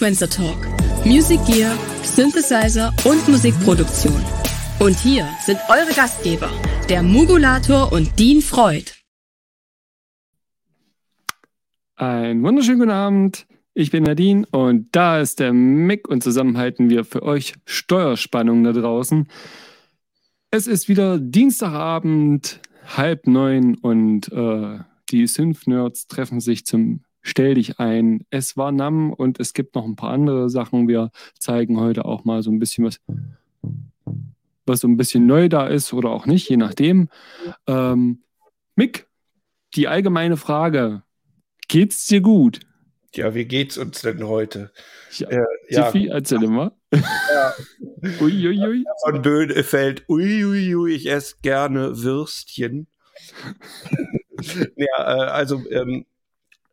Sequencer Talk. Music Gear, Synthesizer und Musikproduktion. Und hier sind eure Gastgeber, der Mugulator und Dean Freud. Ein wunderschönen guten Abend. Ich bin Nadine und da ist der Mick und zusammen halten wir für euch Steuerspannung da draußen. Es ist wieder Dienstagabend, halb neun und äh, die Synth-Nerds treffen sich zum Stell dich ein. Es war NAM und es gibt noch ein paar andere Sachen. Wir zeigen heute auch mal so ein bisschen was, was so ein bisschen neu da ist oder auch nicht, je nachdem. Ähm, Mick, die allgemeine Frage: Geht's dir gut? Ja, wie geht's uns denn heute? Ja, äh, Tiffy, ja. erzähl mal. Ja. Uiuiui. Ui. Von Böhnefeld, uiuiui, ui, ich esse gerne Würstchen. ja, äh, also ähm,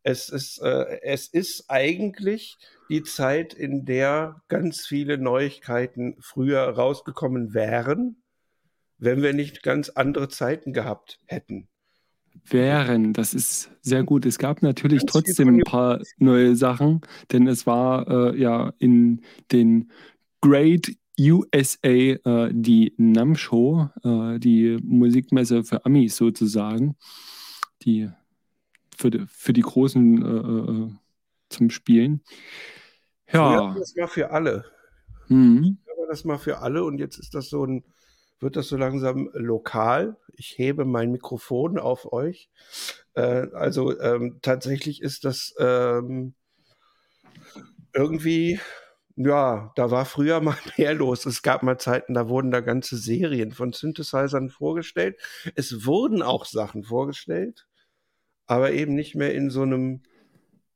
es, ist, äh, es ist eigentlich die Zeit, in der ganz viele Neuigkeiten früher rausgekommen wären, wenn wir nicht ganz andere Zeiten gehabt hätten. Wären, das ist sehr gut. Es gab natürlich ganz trotzdem ein paar neue Sachen, denn es war äh, ja in den Great USA äh, die NAM Show, äh, die Musikmesse für Amis sozusagen, die für die, für die Großen äh, äh zum Spielen. Ja. das war für alle. Mhm. das mal für alle und jetzt ist das so ein, wird das so langsam lokal. Ich hebe mein Mikrofon auf euch. Äh, also ähm, tatsächlich ist das ähm, irgendwie ja, da war früher mal mehr los. Es gab mal Zeiten, da wurden da ganze Serien von Synthesizern vorgestellt. Es wurden auch Sachen vorgestellt, aber eben nicht mehr in so einem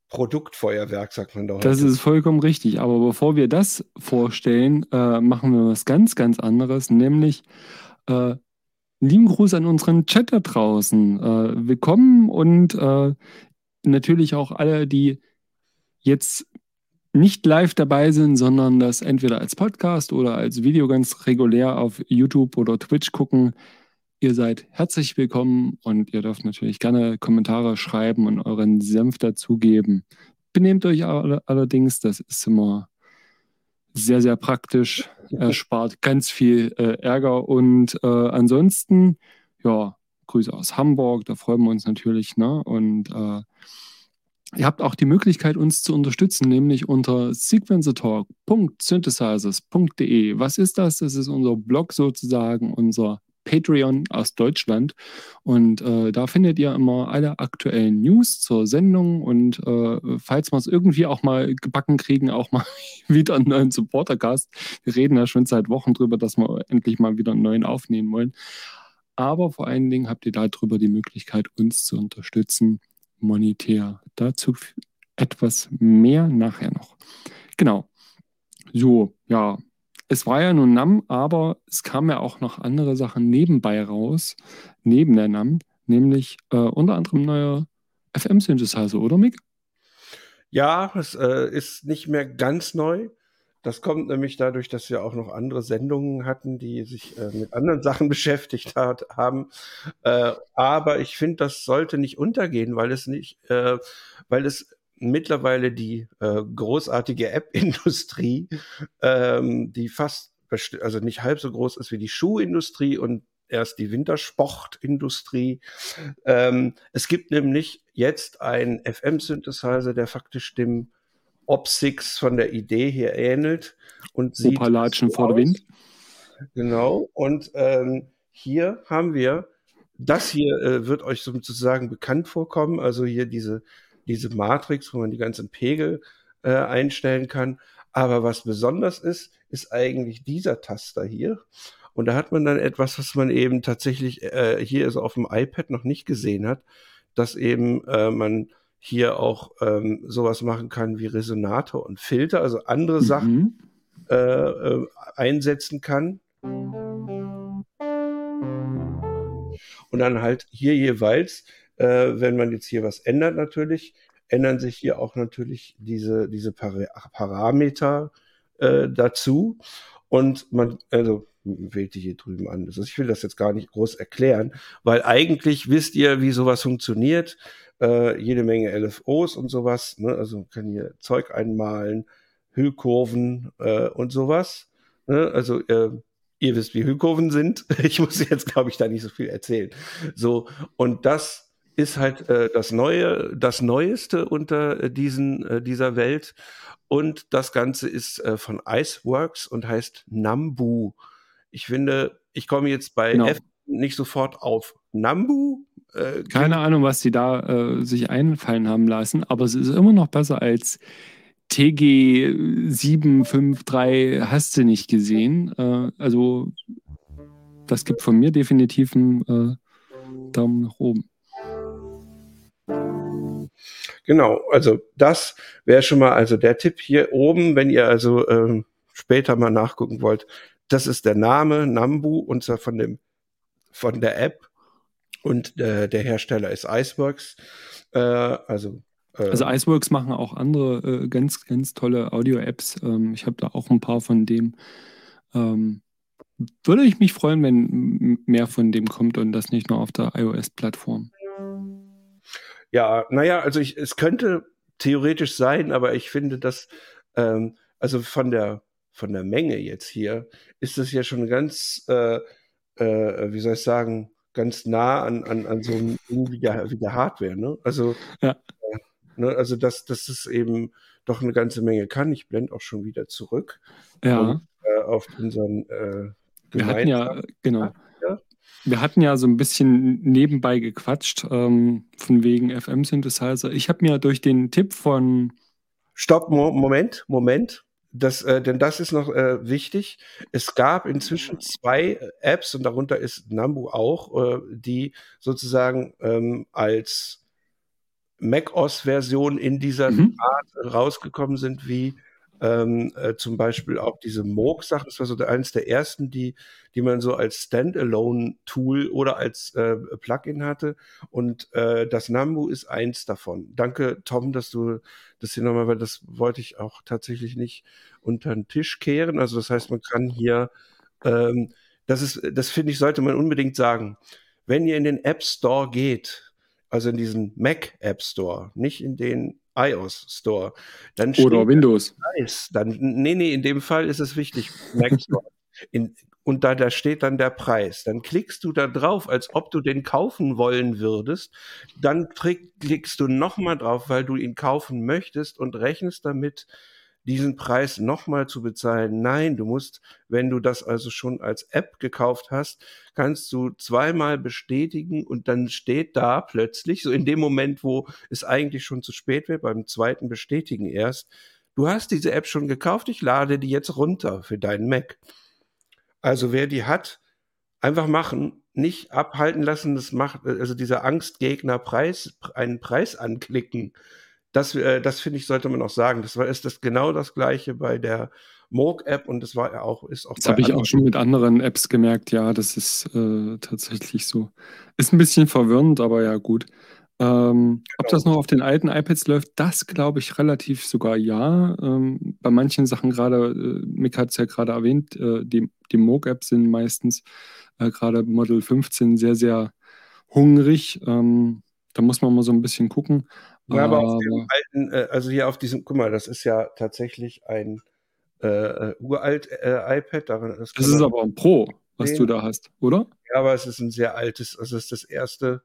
Produktfeuerwerk, sagt man doch. Das ist vollkommen richtig. Aber bevor wir das vorstellen, äh, machen wir was ganz, ganz anderes, nämlich äh, lieben Gruß an unseren Chat da draußen. Äh, willkommen und äh, natürlich auch alle, die jetzt nicht live dabei sind, sondern das entweder als Podcast oder als Video ganz regulär auf YouTube oder Twitch gucken. Ihr seid herzlich willkommen und ihr dürft natürlich gerne Kommentare schreiben und euren Senf dazugeben. Benehmt euch allerdings, das ist immer sehr, sehr praktisch, erspart ganz viel äh, Ärger und äh, ansonsten, ja, Grüße aus Hamburg, da freuen wir uns natürlich, ne? Und äh, Ihr habt auch die Möglichkeit, uns zu unterstützen, nämlich unter sequencertalk.synthesizers.de. Was ist das? Das ist unser Blog sozusagen, unser Patreon aus Deutschland. Und äh, da findet ihr immer alle aktuellen News zur Sendung. Und äh, falls wir es irgendwie auch mal gebacken kriegen, auch mal wieder einen neuen Supportercast. Wir reden ja schon seit Wochen drüber, dass wir endlich mal wieder einen neuen aufnehmen wollen. Aber vor allen Dingen habt ihr darüber die Möglichkeit, uns zu unterstützen monetär. Dazu etwas mehr nachher noch. Genau. So, ja. Es war ja nur NAM, aber es kamen ja auch noch andere Sachen nebenbei raus, neben der NAM, nämlich äh, unter anderem neuer FM-Synthesizer, oder Mick? Ja, es äh, ist nicht mehr ganz neu. Das kommt nämlich dadurch, dass wir auch noch andere Sendungen hatten, die sich äh, mit anderen Sachen beschäftigt hat, haben. Äh, aber ich finde, das sollte nicht untergehen, weil es nicht, äh, weil es mittlerweile die äh, großartige App-Industrie, ähm, die fast, also nicht halb so groß ist wie die Schuhindustrie und erst die Wintersportindustrie. Ähm, es gibt nämlich jetzt einen FM-Synthesizer, der faktisch dem Opsix von der Idee hier ähnelt. Und sieht Operlatschen so vor Wind. Genau. Und ähm, hier haben wir, das hier äh, wird euch sozusagen bekannt vorkommen. Also hier diese, diese Matrix, wo man die ganzen Pegel äh, einstellen kann. Aber was besonders ist, ist eigentlich dieser Taster hier. Und da hat man dann etwas, was man eben tatsächlich äh, hier also auf dem iPad noch nicht gesehen hat, dass eben äh, man hier auch ähm, sowas machen kann wie Resonator und Filter, also andere mhm. Sachen äh, äh, einsetzen kann. Und dann halt hier jeweils, äh, wenn man jetzt hier was ändert natürlich, ändern sich hier auch natürlich diese, diese Par Parameter äh, dazu. Und man, also wählt die hier drüben an. Also ich will das jetzt gar nicht groß erklären, weil eigentlich wisst ihr, wie sowas funktioniert äh, jede Menge LFOs und sowas. Ne? Also kann hier Zeug einmalen, Hüllkurven äh, und sowas. Ne? Also äh, ihr wisst, wie Hüllkurven sind. Ich muss jetzt, glaube ich, da nicht so viel erzählen. So, und das ist halt äh, das Neue, das Neueste unter äh, diesen, äh, dieser Welt. Und das Ganze ist äh, von Iceworks und heißt Nambu. Ich finde, ich komme jetzt bei genau. F nicht sofort auf Nambu. Äh, Keine Ahnung, was sie da äh, sich einfallen haben lassen, aber es ist immer noch besser als TG 753 hast du nicht gesehen. Also das gibt von mir definitiv einen Daumen nach oben. Genau, also das wäre schon mal also der Tipp hier oben, wenn ihr also ähm, später mal nachgucken wollt. Das ist der Name Nambu und zwar von dem von der App und äh, der Hersteller ist Iceworks. Äh, also äh, also Iceworks machen auch andere äh, ganz, ganz tolle Audio-Apps. Ähm, ich habe da auch ein paar von dem. Ähm, würde ich mich freuen, wenn mehr von dem kommt und das nicht nur auf der iOS-Plattform. Ja, naja, also ich, es könnte theoretisch sein, aber ich finde, dass ähm, also von der von der Menge jetzt hier ist das ja schon ganz, äh, äh, wie soll ich sagen, ganz nah an, an, an so einem wie der, wie der Hardware. Ne? Also ja. Ne? Also dass, dass es eben doch eine ganze Menge kann. Ich blende auch schon wieder zurück. Ja. Und, äh, auf unseren äh, Wir hatten ja, genau. Wir hatten ja so ein bisschen nebenbei gequatscht, ähm, von wegen FM-Synthesizer. Ich habe mir durch den Tipp von. Stopp, Mo Moment, Moment. Das, äh, denn das ist noch äh, wichtig. Es gab inzwischen zwei Apps und darunter ist Nambu auch, äh, die sozusagen ähm, als macOS-Versionen in dieser mhm. Art rausgekommen sind, wie ähm, äh, zum Beispiel auch diese Moog-Sachen. Das war so eines der ersten, die, die man so als Standalone-Tool oder als äh, Plugin hatte. Und äh, das Nambu ist eins davon. Danke, Tom, dass du das hier nochmal, weil das wollte ich auch tatsächlich nicht unter den Tisch kehren. Also das heißt, man kann hier, ähm, das ist, das finde ich, sollte man unbedingt sagen. Wenn ihr in den App Store geht, also in diesen Mac App Store, nicht in den iOS Store. Dann Oder Windows. Preis. Dann, nee, nee, in dem Fall ist es wichtig, Mac Store. In, und da, da steht dann der Preis. Dann klickst du da drauf, als ob du den kaufen wollen würdest. Dann klickst du nochmal drauf, weil du ihn kaufen möchtest und rechnest damit, diesen Preis nochmal zu bezahlen. Nein, du musst, wenn du das also schon als App gekauft hast, kannst du zweimal bestätigen und dann steht da plötzlich, so in dem Moment, wo es eigentlich schon zu spät wird, beim zweiten Bestätigen erst, du hast diese App schon gekauft, ich lade die jetzt runter für deinen Mac. Also wer die hat, einfach machen, nicht abhalten lassen, das macht, also dieser Angstgegner Preis, einen Preis anklicken das, äh, das finde ich, sollte man auch sagen. Das war ist das genau das gleiche bei der Moog-App und das war ja auch, ist auch. Das habe ich auch schon mit anderen Apps gemerkt, ja, das ist äh, tatsächlich so. Ist ein bisschen verwirrend, aber ja, gut. Ähm, Ob das noch auf den alten iPads läuft, das glaube ich relativ sogar ja. Ähm, bei manchen Sachen gerade, äh, Mick hat es ja gerade erwähnt, äh, die, die Moog-Apps sind meistens äh, gerade Model 15 sehr, sehr hungrig. Ähm, da muss man mal so ein bisschen gucken. Ja, aber auf dem alten, äh, also hier auf diesem, guck mal, das ist ja tatsächlich ein äh, äh uralt äh, iPad. Daran, das, das ist aber ein Pro, was sehen. du da hast, oder? Ja, aber es ist ein sehr altes, also es ist das erste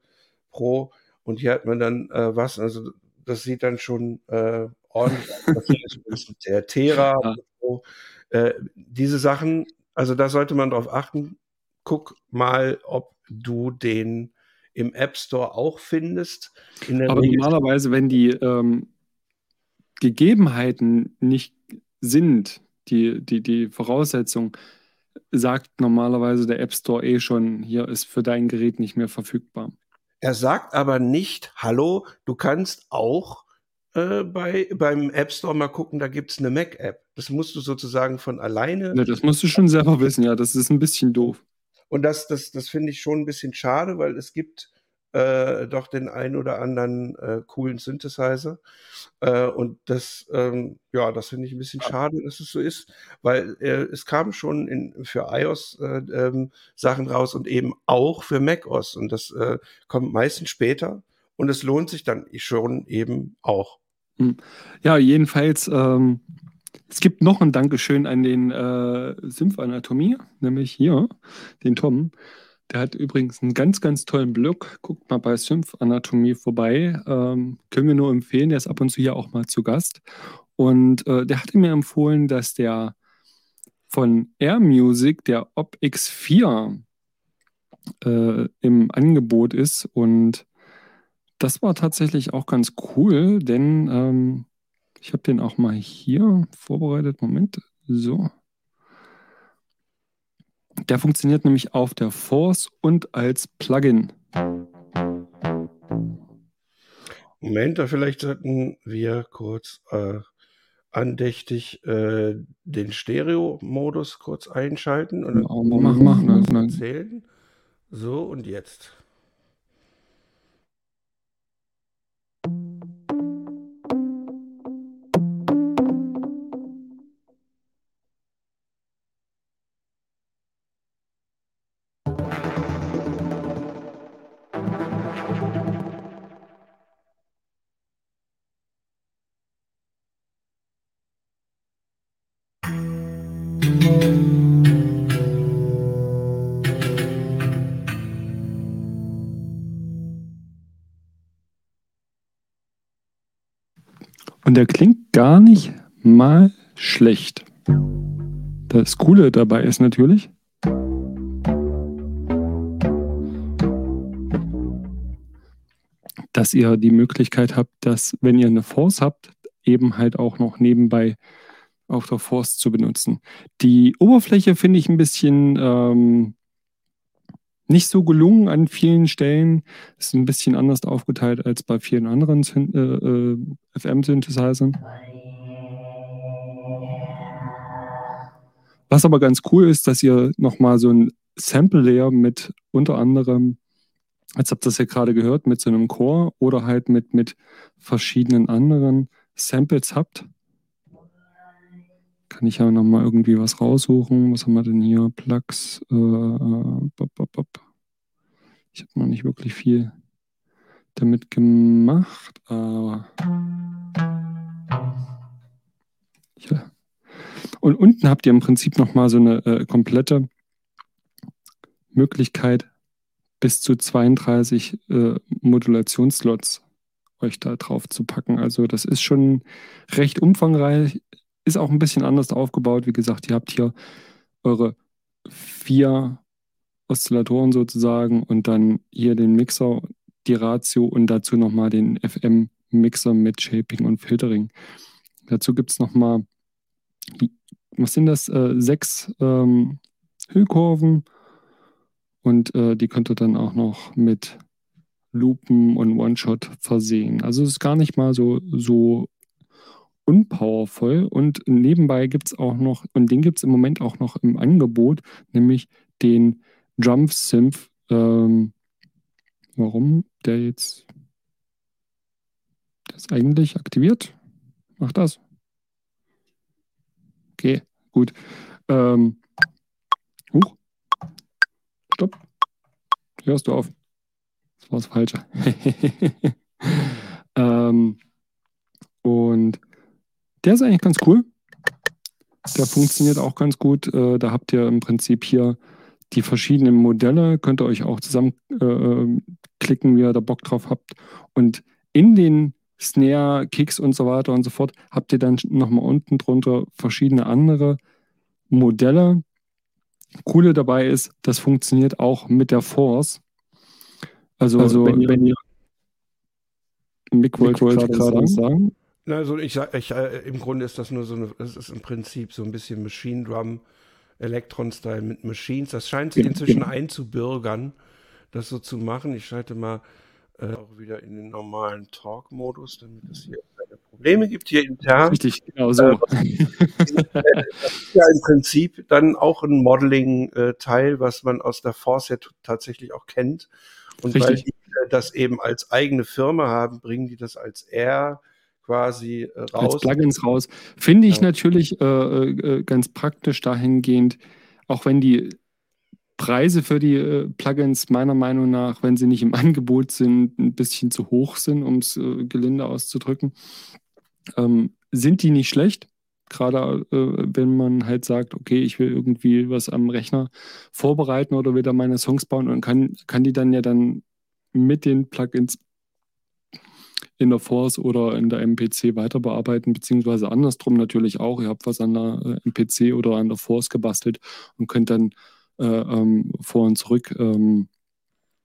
Pro und hier hat man dann äh, was, also das sieht dann schon äh, ordentlich aus. Das ist der Tera ja. so. Diese Sachen, also da sollte man drauf achten. Guck mal, ob du den im App Store auch findest. Aber Regel normalerweise, wenn die ähm, Gegebenheiten nicht sind, die, die, die Voraussetzung, sagt normalerweise der App Store eh schon, hier ist für dein Gerät nicht mehr verfügbar. Er sagt aber nicht, hallo, du kannst auch äh, bei, beim App Store mal gucken, da gibt es eine Mac-App. Das musst du sozusagen von alleine. Ja, das musst du schon selber wissen, ja, das ist ein bisschen doof. Und das, das, das finde ich schon ein bisschen schade, weil es gibt äh, doch den einen oder anderen äh, coolen Synthesizer. Äh, und das, ähm, ja, das finde ich ein bisschen schade, dass es so ist, weil äh, es kam schon in, für iOS äh, ähm, Sachen raus und eben auch für macOS. Und das äh, kommt meistens später und es lohnt sich dann schon eben auch. Hm. Ja, jedenfalls. Ähm Es gibt noch ein Dankeschön an den äh, Symphanatomie, nämlich hier, den Tom. Der hat übrigens einen ganz, ganz tollen Blog. Guckt mal bei Symphanatomie vorbei. Ähm, können wir nur empfehlen. Der ist ab und zu hier auch mal zu Gast. Und äh, der hatte mir empfohlen, dass der von Air Music, der Op X4, äh, im Angebot ist. Und das war tatsächlich auch ganz cool, denn ähm, ich habe den auch mal hier vorbereitet. Moment, so. Der funktioniert nämlich auf der Force und als Plugin. Moment, da vielleicht sollten wir kurz äh, andächtig äh, den Stereo-Modus kurz einschalten und dann mach, mach, mach, erzählen. So, und jetzt. Und der klingt gar nicht mal schlecht. Das Coole dabei ist natürlich, dass ihr die Möglichkeit habt, dass, wenn ihr eine Force habt, eben halt auch noch nebenbei auf der Force zu benutzen. Die Oberfläche finde ich ein bisschen ähm, nicht so gelungen an vielen Stellen. Ist ein bisschen anders aufgeteilt als bei vielen anderen äh, äh, FM-Synthesizern. Was aber ganz cool ist, dass ihr nochmal so ein Sample-Layer mit unter anderem, jetzt habt ihr das ja gerade gehört, mit so einem Chor oder halt mit, mit verschiedenen anderen Samples habt. Kann ich ja nochmal irgendwie was raussuchen. Was haben wir denn hier? Plugs. Äh, bop. Ich habe noch nicht wirklich viel damit gemacht, aber. Ja. Und unten habt ihr im Prinzip nochmal so eine äh, komplette Möglichkeit, bis zu 32 äh, Modulationsslots euch da drauf zu packen. Also das ist schon recht umfangreich, ist auch ein bisschen anders aufgebaut. Wie gesagt, ihr habt hier eure vier Oszillatoren sozusagen und dann hier den Mixer, die Ratio und dazu nochmal den FM-Mixer mit Shaping und Filtering. Dazu gibt es nochmal, was sind das, äh, sechs ähm, Hüllkurven und äh, die könnt ihr dann auch noch mit Lupen und One-Shot versehen. Also es ist gar nicht mal so, so unpowervoll. Und nebenbei gibt es auch noch, und den gibt es im Moment auch noch im Angebot, nämlich den Drum Synth. Ähm, warum der jetzt das eigentlich aktiviert? Macht das. Okay, gut. Ähm, huch. Stopp. Hörst du auf? Das war das Falsche. ähm, und der ist eigentlich ganz cool. Der funktioniert auch ganz gut. Äh, da habt ihr im Prinzip hier die verschiedenen Modelle. Könnt ihr euch auch zusammenklicken, äh, wie ihr da Bock drauf habt. Und in den Snare, Kicks und so weiter und so fort habt ihr dann nochmal unten drunter verschiedene andere Modelle. Coole dabei ist, das funktioniert auch mit der Force. Also, also wenn, ihr, wenn ihr Mick wollte gerade sagen. sagen. Also ich sage, ich, äh, im Grunde ist das nur so eine, es ist im Prinzip so ein bisschen Machine Drum, Elektron-Style mit Machines. Das scheint sich inzwischen einzubürgern, das so zu machen. Ich schalte mal äh, auch wieder in den normalen Talk-Modus, damit es hier keine Probleme gibt hier intern. Richtig, genau so. Äh, das ist ja im Prinzip dann auch ein Modeling-Teil, äh, was man aus der Force ja tatsächlich auch kennt. Und Richtig. weil die äh, das eben als eigene Firma haben, bringen die das als R quasi äh, raus. Als Plugins raus. Finde ich ja. natürlich äh, äh, ganz praktisch dahingehend, auch wenn die Preise für die äh, Plugins meiner Meinung nach, wenn sie nicht im Angebot sind, ein bisschen zu hoch sind, um es äh, gelinde auszudrücken, ähm, sind die nicht schlecht. Gerade äh, wenn man halt sagt, okay, ich will irgendwie was am Rechner vorbereiten oder will da meine Songs bauen und kann, kann die dann ja dann mit den Plugins in der Force oder in der MPC weiter bearbeiten, beziehungsweise andersrum natürlich auch. Ihr habt was an der äh, MPC oder an der Force gebastelt und könnt dann äh, ähm, vor und zurück ähm,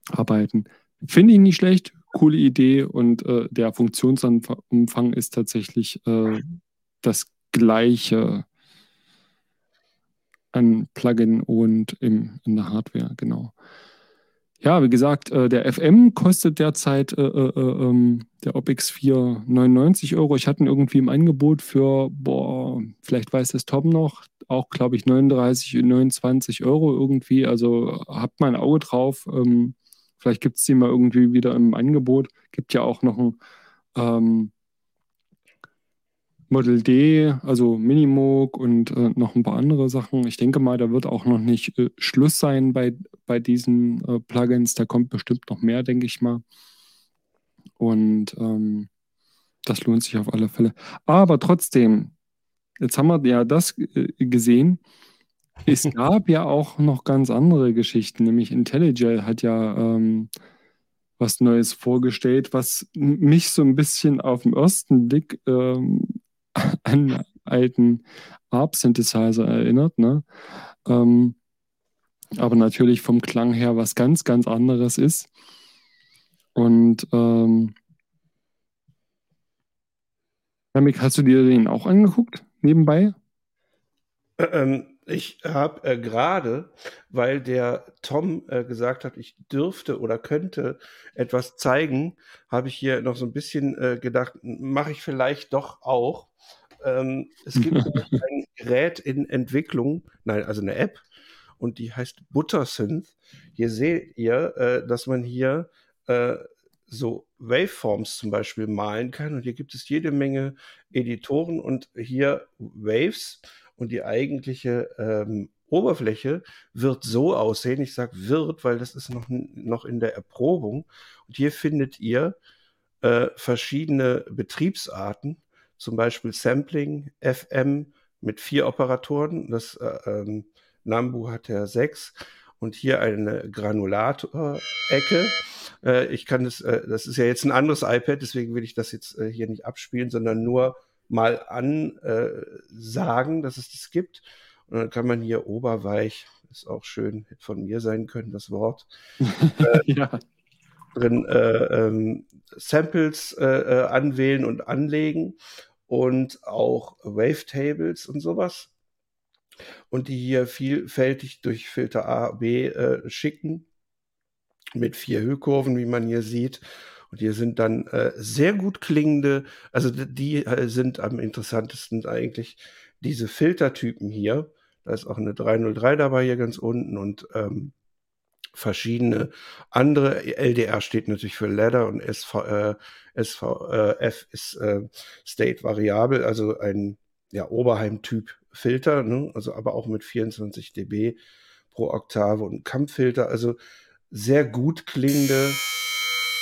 arbeiten. Finde ich nicht schlecht, coole Idee und äh, der Funktionsumfang ist tatsächlich äh, das gleiche an Plugin und im, in der Hardware, genau. Ja, wie gesagt, äh, der FM kostet derzeit äh, äh, äh ähm, der OpX4 99 Euro. Ich hatte ihn irgendwie im Angebot für, boah, vielleicht weiß es Tom noch, auch glaube ich 39, 29 Euro irgendwie. Also habt mal ein Auge drauf. Ähm, vielleicht gibt es die mal irgendwie wieder im Angebot. Gibt ja auch noch ein ähm, Model D, also Minimoog und äh, noch ein paar andere Sachen. Ich denke mal, da wird auch noch nicht äh, Schluss sein bei, bei diesen äh, Plugins. Da kommt bestimmt noch mehr, denke ich mal. Und ähm, das lohnt sich auf alle Fälle. Aber trotzdem, jetzt haben wir ja das äh, gesehen. Es gab ja auch noch ganz andere Geschichten, nämlich IntelliJ hat ja ähm, was Neues vorgestellt, was mich so ein bisschen auf den ersten Blick ähm, an alten ARP-Synthesizer erinnert. Ne? Ähm, aber natürlich vom Klang her was ganz, ganz anderes ist. Und ähm, Namik, hast du dir den auch angeguckt, nebenbei? Ähm, ich habe äh, gerade, weil der Tom äh, gesagt hat, ich dürfte oder könnte etwas zeigen, habe ich hier noch so ein bisschen äh, gedacht, mache ich vielleicht doch auch. Ähm, es gibt ein Gerät in Entwicklung, nein, also eine App, und die heißt Buttersynth. Hier seht ihr, äh, dass man hier äh, so Waveforms zum Beispiel malen kann. Und hier gibt es jede Menge Editoren und hier Waves und die eigentliche ähm, Oberfläche wird so aussehen. Ich sage wird, weil das ist noch, noch in der Erprobung. Und hier findet ihr äh, verschiedene Betriebsarten zum Beispiel Sampling, FM mit vier Operatoren. Das äh, ähm, Nambu hat ja sechs. Und hier eine Granulator-Ecke. Äh, ich kann das, äh, das ist ja jetzt ein anderes iPad, deswegen will ich das jetzt äh, hier nicht abspielen, sondern nur mal ansagen, äh, dass es das gibt. Und dann kann man hier oberweich, ist auch schön, hätte von mir sein können, das Wort. ja drin äh, ähm, Samples äh, äh, anwählen und anlegen und auch Wavetables und sowas. Und die hier vielfältig durch Filter A, B äh, schicken mit vier Höhekurven, wie man hier sieht. Und hier sind dann äh, sehr gut klingende, also die äh, sind am interessantesten eigentlich diese Filtertypen hier. Da ist auch eine 303 dabei hier ganz unten und ähm, verschiedene andere. LDR steht natürlich für Ladder und SV, äh, SVF äh, ist äh, State variabel, also ein ja, Oberheim-Typ Filter, ne? also aber auch mit 24 dB pro Oktave und Kampffilter, also sehr gut klingende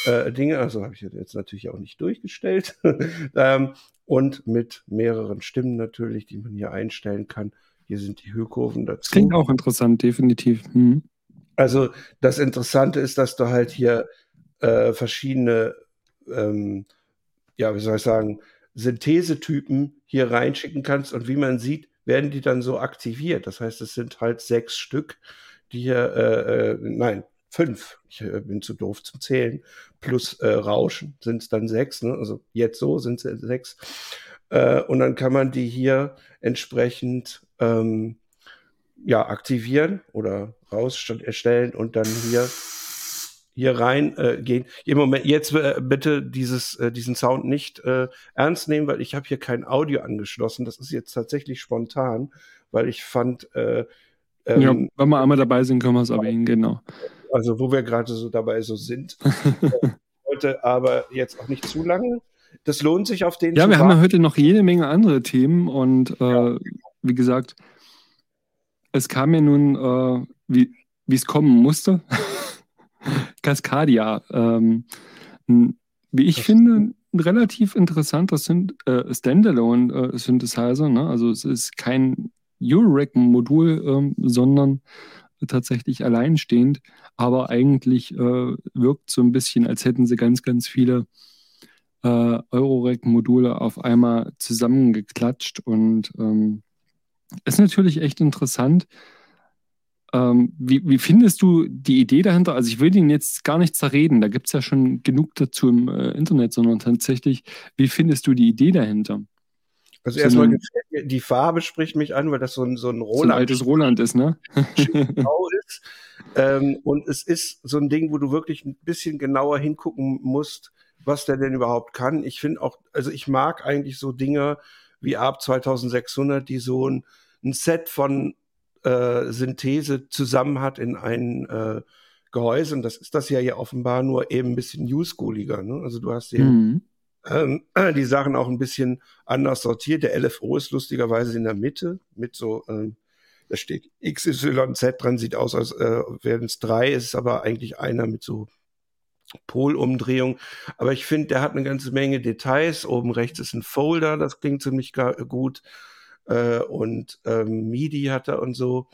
äh, Dinge, also habe ich jetzt natürlich auch nicht durchgestellt, ähm, und mit mehreren Stimmen natürlich, die man hier einstellen kann. Hier sind die Höhekurven dazu. Klingt auch interessant, definitiv. Mhm. Also das Interessante ist, dass du halt hier äh, verschiedene, ähm, ja, wie soll ich sagen, Synthesetypen hier reinschicken kannst und wie man sieht, werden die dann so aktiviert. Das heißt, es sind halt sechs Stück, die hier, äh, äh, nein, fünf, ich äh, bin zu doof zum Zählen, plus äh, Rauschen sind es dann sechs, ne? also jetzt so sind es sechs. Äh, und dann kann man die hier entsprechend ähm, ja, aktivieren oder raus erstellen und dann hier hier rein äh, gehen. Im Moment jetzt äh, bitte dieses äh, diesen Sound nicht äh, ernst nehmen, weil ich habe hier kein Audio angeschlossen. Das ist jetzt tatsächlich spontan, weil ich fand äh, ähm, ja, wenn wir einmal dabei sind, können wir es erwähnen, genau. Also wo wir gerade so dabei so sind. heute aber jetzt auch nicht zu lange. Das lohnt sich auf den. Ja, wir haben ja heute noch jede Menge andere Themen und äh, ja. wie gesagt, es kam mir nun, äh, wie es kommen musste. Cascadia. Ähm, wie ich das finde, ein relativ interessanter Syn äh, Standalone-Synthesizer. Äh, ne? Also es ist kein Eurorack-Modul, ähm, sondern tatsächlich alleinstehend, aber eigentlich äh, wirkt so ein bisschen, als hätten sie ganz, ganz viele äh, Eurorack-Module auf einmal zusammengeklatscht und ähm, ist natürlich echt interessant. Ähm, wie, wie, findest du die Idee dahinter? Also ich will ihn jetzt gar nicht zerreden, da gibt es ja schon genug dazu im äh, Internet, sondern tatsächlich, wie findest du die Idee dahinter? Also so erstmal die Farbe spricht mich an, weil das so ein, so ein Roland so ein altes Roland ist, ne? ist. Ähm, und es ist so ein Ding, wo du wirklich ein bisschen genauer hingucken musst, was der denn überhaupt kann. Ich finde auch, also ich mag eigentlich so Dinge wie ARP 2600, die so ein, ein Set von äh, Synthese zusammen hat in ein äh, Gehäuse. Und das ist das ja hier offenbar nur eben ein bisschen newschooliger. Ne? Also du hast eben mhm. Ähm, die Sachen auch ein bisschen anders sortiert. Der LFO ist lustigerweise in der Mitte mit so, ähm, da steht XYZ dran, sieht aus, als äh, wären es drei, ist aber eigentlich einer mit so Polumdrehung. Aber ich finde, der hat eine ganze Menge Details. Oben rechts ist ein Folder, das klingt ziemlich gut äh, und ähm, MIDI hat er und so.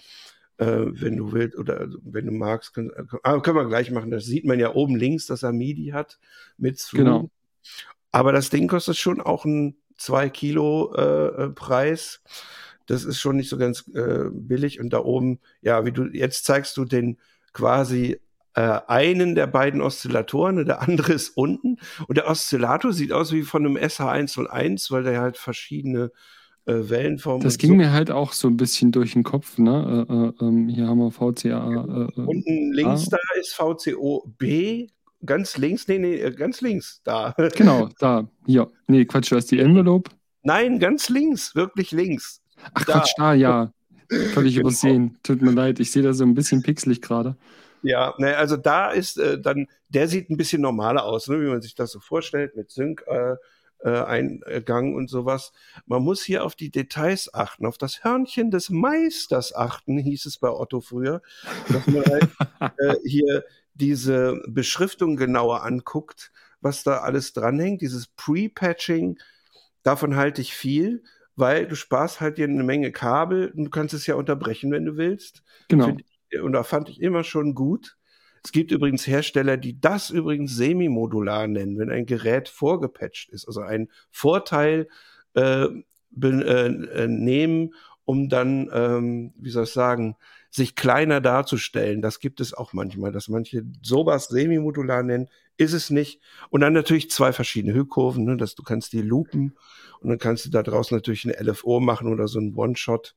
Äh, wenn du willst oder also, wenn du magst, können, äh, können wir gleich machen. Das sieht man ja oben links, dass er MIDI hat mit Through. Genau. Aber das Ding kostet schon auch einen 2 Kilo äh, äh, Preis. Das ist schon nicht so ganz äh, billig. Und da oben, ja, wie du jetzt zeigst du den quasi äh, einen der beiden Oszillatoren, der andere ist unten. Und der Oszillator sieht aus wie von einem SH101, weil der halt verschiedene äh, Wellenform. Das ging so. mir halt auch so ein bisschen durch den Kopf. Ne? Äh, äh, ähm, hier haben wir VCA. Äh, äh, Unten links da ist VCO-B. Ganz links, nee, nee, äh, ganz links, da. Genau, da, hier. Nee, Quatsch, da ist die Envelope. Nein, ganz links, wirklich links. Ach da. Quatsch, da, ja. Völlig genau. übersehen. Tut mir leid, ich sehe da so ein bisschen pixelig gerade. Ja, ne, also da ist äh, dann, der sieht ein bisschen normaler aus, ne, wie man sich das so vorstellt, mit Sync. Äh, äh, und sowas. Man muss hier auf die Details achten, auf das Hörnchen des Meisters achten, hieß es bei Otto früher, dass man halt hier diese Beschriftung genauer anguckt, was da alles dranhängt, dieses Pre-Patching, davon halte ich viel, weil du sparst halt dir eine Menge Kabel und du kannst es ja unterbrechen, wenn du willst. Genau. und da fand ich immer schon gut. Es gibt übrigens Hersteller, die das übrigens semi-modular nennen, wenn ein Gerät vorgepatcht ist, also ein Vorteil äh, äh, äh, nehmen, um dann, ähm, wie soll ich sagen, sich kleiner darzustellen. Das gibt es auch manchmal, dass manche sowas semi-modular nennen, ist es nicht. Und dann natürlich zwei verschiedene Höhekurven, ne, dass du kannst die loopen und dann kannst du da draußen natürlich eine LFO machen oder so ein One-Shot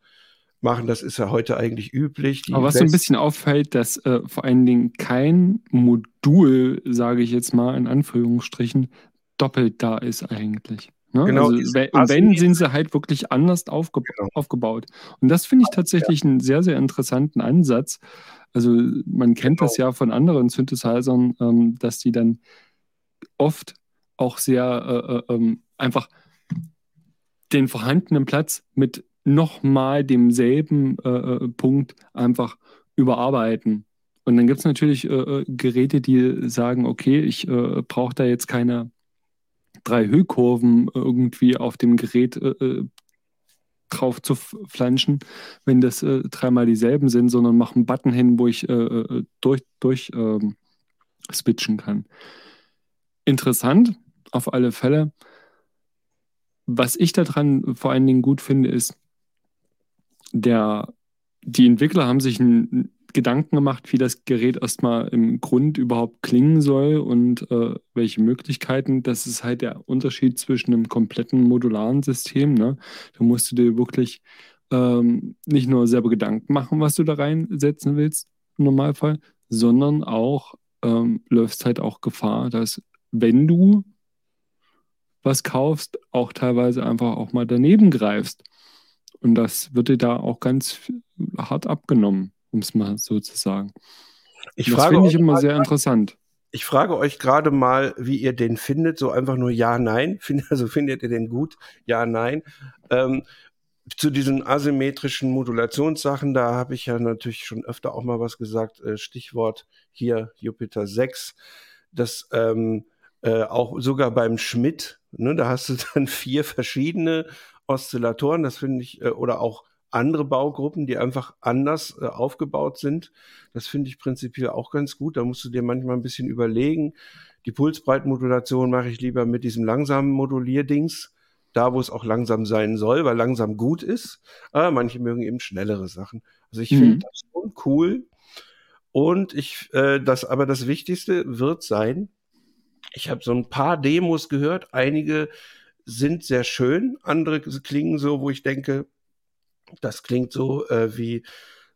machen. Das ist ja heute eigentlich üblich. Die Aber was so ein bisschen auffällt, dass äh, vor allen Dingen kein Modul, sage ich jetzt mal in Anführungsstrichen, doppelt da ist eigentlich. Ne? Genau, also, wenn, sind sie halt wirklich anders aufge genau. aufgebaut. Und das finde ich tatsächlich ja. einen sehr, sehr interessanten Ansatz. Also man kennt genau. das ja von anderen Synthesizern, ähm, dass die dann oft auch sehr äh, äh, ähm, einfach den vorhandenen Platz mit nochmal demselben äh, äh, Punkt einfach überarbeiten. Und dann gibt es natürlich äh, äh, Geräte, die sagen, okay, ich brauche da jetzt keine drei Höhekurven irgendwie auf dem Gerät äh, drauf zu flanschen, wenn das dreimal dieselben sind, sondern mache einen Button hin, wo ich durch, durch ähm, switchen kann. Interessant, auf alle Fälle. Was ich daran vor allen Dingen gut finde, ist, der, die Entwickler haben sich einen Gedanken gemacht, wie das Gerät erstmal im Grund überhaupt klingen soll und äh, welche Möglichkeiten. Das ist halt der Unterschied zwischen einem kompletten modularen System. Ne? Da musst du dir wirklich ähm, nicht nur selber Gedanken machen, was du da reinsetzen willst, im Normalfall, sondern auch ähm, läufst halt auch Gefahr, dass wenn du was kaufst, auch teilweise einfach auch mal daneben greifst. Und das wird dir da auch ganz hart abgenommen, um es mal so zu sagen. Ich das finde ich immer sehr interessant. Ich frage euch gerade mal, wie ihr den findet. So einfach nur ja, nein. Also findet ihr den gut? Ja, nein. Ähm, zu diesen asymmetrischen Modulationssachen, da habe ich ja natürlich schon öfter auch mal was gesagt. Äh, Stichwort hier Jupiter 6. Das ähm, äh, auch sogar beim Schmidt, ne, da hast du dann vier verschiedene Oszillatoren, das finde ich, äh, oder auch andere Baugruppen, die einfach anders äh, aufgebaut sind. Das finde ich prinzipiell auch ganz gut. Da musst du dir manchmal ein bisschen überlegen. Die Pulsbreitmodulation mache ich lieber mit diesem langsamen Modulierdings, da wo es auch langsam sein soll, weil langsam gut ist. Aber manche mögen eben schnellere Sachen. Also ich mhm. finde das schon cool. Und ich, äh, das, aber das Wichtigste wird sein, ich habe so ein paar Demos gehört. Einige sind sehr schön, andere klingen so, wo ich denke, das klingt so äh, wie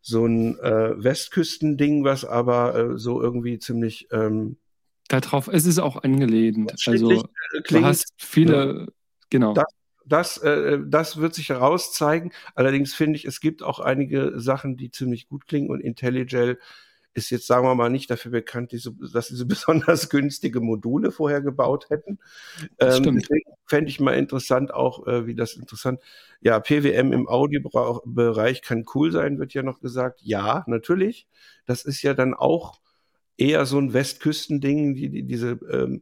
so ein äh, Westküstending, was aber äh, so irgendwie ziemlich. Ähm, Darauf, es ist auch angelehnt. Also äh, du hast viele, ja, genau. Das, das, äh, das wird sich herauszeigen. Allerdings finde ich, es gibt auch einige Sachen, die ziemlich gut klingen und IntelliGel ist jetzt, sagen wir mal, nicht dafür bekannt, dass sie so besonders günstige Module vorher gebaut hätten. Ähm, deswegen fände ich mal interessant auch, äh, wie das interessant. Ja, PWM im Audiobereich kann cool sein, wird ja noch gesagt. Ja, natürlich. Das ist ja dann auch eher so ein Westküstending, die, die diese ähm,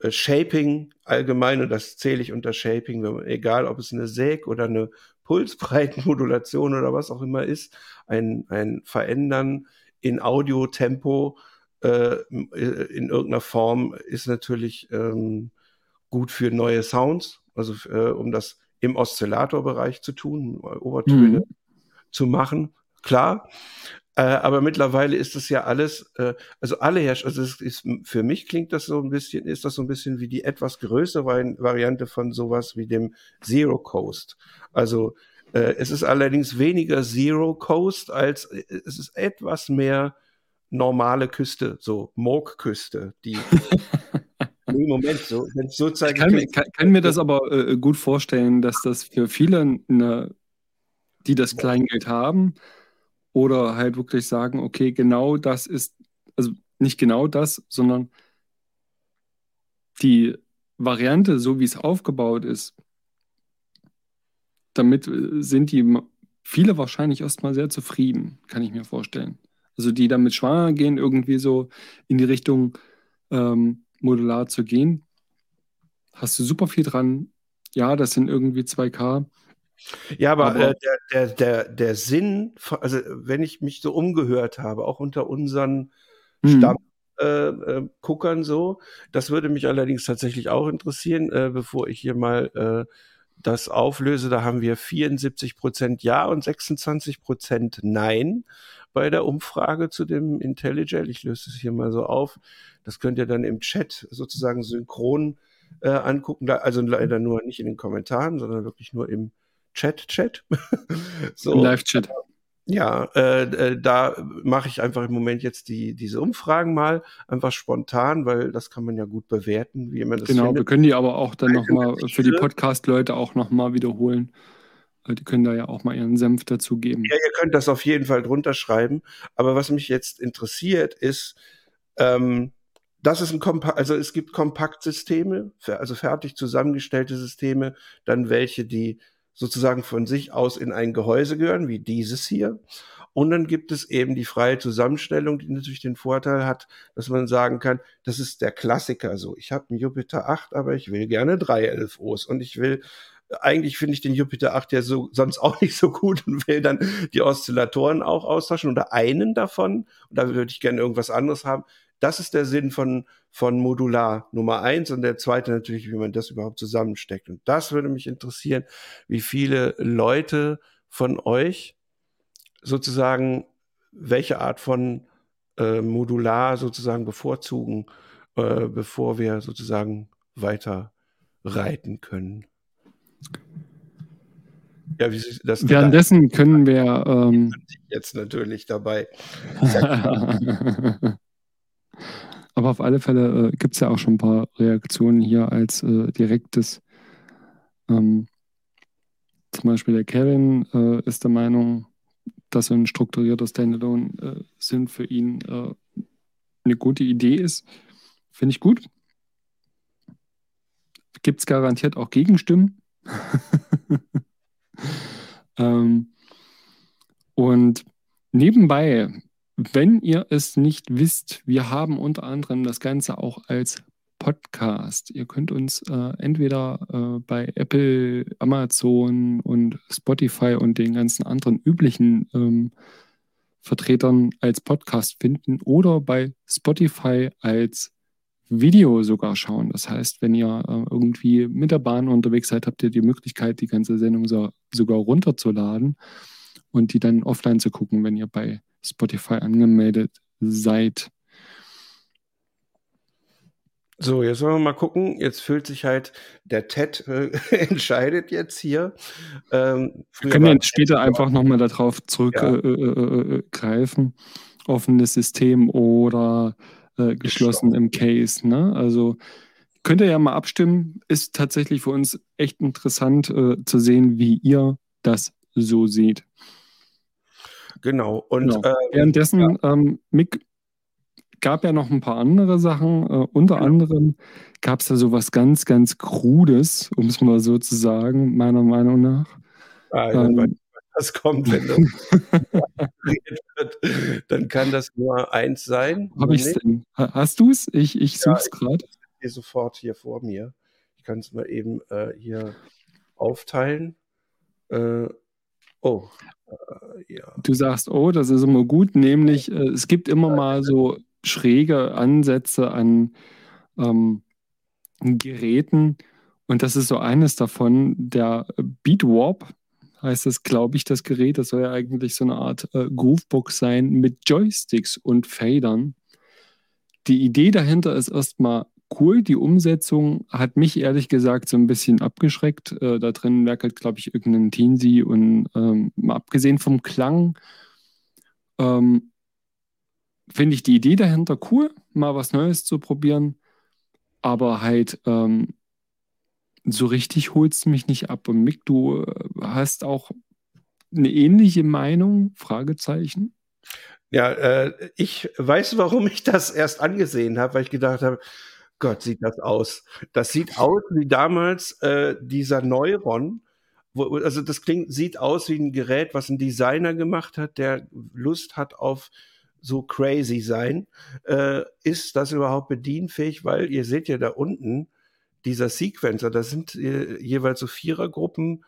äh, Shaping allgemein, und das zähle ich unter Shaping, man, egal ob es eine Säg oder eine Pulsbreitenmodulation oder was auch immer ist, ein, ein Verändern in Audiotempo äh, in irgendeiner Form ist natürlich ähm, gut für neue Sounds, also äh, um das im Oszillatorbereich zu tun, Obertöne mhm. zu machen, klar. Äh, aber mittlerweile ist es ja alles, äh, also alle Hersteller, also es ist, für mich klingt das so ein bisschen, ist das so ein bisschen wie die etwas größere Variante von sowas wie dem Zero Coast. Also äh, es ist allerdings weniger Zero Coast als äh, es ist etwas mehr normale Küste, so Moog-Küste, die Nee, Moment, so, wenn so zeigt. Ich kann, mir, kann, kann mir das aber äh, gut vorstellen, dass das für viele, eine, die das Kleingeld haben oder halt wirklich sagen, okay, genau das ist, also nicht genau das, sondern die Variante, so wie es aufgebaut ist, damit äh, sind die viele wahrscheinlich erstmal sehr zufrieden, kann ich mir vorstellen. Also die damit schwanger gehen, irgendwie so in die Richtung ähm, modular zu gehen. Hast du super viel dran. Ja, das sind irgendwie 2K. Ja, aber, aber äh, der, der, der, der Sinn, also wenn ich mich so umgehört habe, auch unter unseren mhm. Stammguckern äh, so, das würde mich allerdings tatsächlich auch interessieren, äh, bevor ich hier mal äh, das auflöse, da haben wir 74 Prozent Ja und 26 Prozent Nein bei der Umfrage zu dem IntelliGel. Ich löse es hier mal so auf. Das könnt ihr dann im Chat sozusagen synchron äh, angucken. Also leider nur nicht in den Kommentaren, sondern wirklich nur im Chat-Chat. so. Live-Chat. Ja, äh, äh, da mache ich einfach im Moment jetzt die, diese Umfragen mal, einfach spontan, weil das kann man ja gut bewerten, wie man das Genau, findet. wir können die aber auch dann nochmal für die Podcast-Leute auch nochmal wiederholen. Die können da ja auch mal ihren Senf dazugeben. Ja, ihr könnt das auf jeden Fall drunter schreiben. Aber was mich jetzt interessiert, ist, ähm, das ist ein Kompa also es gibt Kompaktsysteme, also fertig zusammengestellte Systeme, dann welche, die sozusagen von sich aus in ein Gehäuse gehören, wie dieses hier. Und dann gibt es eben die freie Zusammenstellung, die natürlich den Vorteil hat, dass man sagen kann, das ist der Klassiker so. Ich habe einen Jupiter 8, aber ich will gerne drei LFOs und ich will eigentlich finde ich den Jupiter 8 ja so, sonst auch nicht so gut und will dann die Oszillatoren auch austauschen oder einen davon. Und da würde ich gerne irgendwas anderes haben. Das ist der Sinn von, von Modular Nummer eins und der zweite natürlich, wie man das überhaupt zusammensteckt. Und das würde mich interessieren, wie viele Leute von euch sozusagen welche Art von äh, Modular sozusagen bevorzugen, äh, bevor wir sozusagen weiter reiten können. Ja, wie das Währenddessen können wir ähm, jetzt natürlich dabei. Aber auf alle Fälle äh, gibt es ja auch schon ein paar Reaktionen hier als äh, direktes. Ähm, zum Beispiel der Kevin äh, ist der Meinung, dass ein strukturierter Standalone äh, Sinn für ihn äh, eine gute Idee ist. Finde ich gut. Gibt es garantiert auch Gegenstimmen. ähm, und nebenbei wenn ihr es nicht wisst, wir haben unter anderem das Ganze auch als Podcast. Ihr könnt uns äh, entweder äh, bei Apple, Amazon und Spotify und den ganzen anderen üblichen ähm, Vertretern als Podcast finden oder bei Spotify als Video sogar schauen. Das heißt, wenn ihr äh, irgendwie mit der Bahn unterwegs seid, habt ihr die Möglichkeit, die ganze Sendung so, sogar runterzuladen und die dann offline zu gucken, wenn ihr bei Spotify angemeldet seid. So, jetzt wollen wir mal gucken. Jetzt fühlt sich halt der TED äh, entscheidet jetzt hier. Ähm, wir können jetzt später einfach nochmal darauf zurückgreifen. Ja. Äh, äh, Offenes System oder äh, geschlossen im Case. Ne? Also könnt ihr ja mal abstimmen. Ist tatsächlich für uns echt interessant äh, zu sehen, wie ihr das so seht. Genau. Und genau. Äh, währenddessen, ja. ähm, Mick, gab ja noch ein paar andere Sachen. Äh, unter genau. anderem gab es da so was ganz, ganz Krudes, um es mal so zu sagen, meiner Meinung nach. Ah, ja, ähm, das kommt, wenn das wird, dann kann das nur eins sein. Hab ich's denn? Hast du es? Ich, ich suche es ja, gerade. Ich sofort hier vor mir. Ich kann es mal eben äh, hier aufteilen. Äh, oh, äh, ja. Du sagst, oh, das ist immer gut, nämlich äh, es gibt immer mal so schräge Ansätze an ähm, Geräten. Und das ist so eines davon, der Beatwarp heißt es, glaube ich, das Gerät. Das soll ja eigentlich so eine Art äh, Groovebox sein mit Joysticks und Fadern. Die Idee dahinter ist erstmal cool. Die Umsetzung hat mich ehrlich gesagt so ein bisschen abgeschreckt. Äh, da drin werkelt, glaube ich, irgendein Teensy und ähm, mal abgesehen vom Klang ähm, finde ich die Idee dahinter cool, mal was Neues zu probieren, aber halt ähm, so richtig holt es mich nicht ab. Und Mick, du äh, hast auch eine ähnliche Meinung? Fragezeichen. Ja, äh, ich weiß, warum ich das erst angesehen habe, weil ich gedacht habe, Gott, sieht das aus. Das sieht aus wie damals äh, dieser Neuron. Wo, also das klingt, sieht aus wie ein Gerät, was ein Designer gemacht hat, der Lust hat auf so crazy sein. Äh, ist das überhaupt bedienfähig? Weil ihr seht ja da unten dieser Sequencer, das sind äh, jeweils so Vierergruppen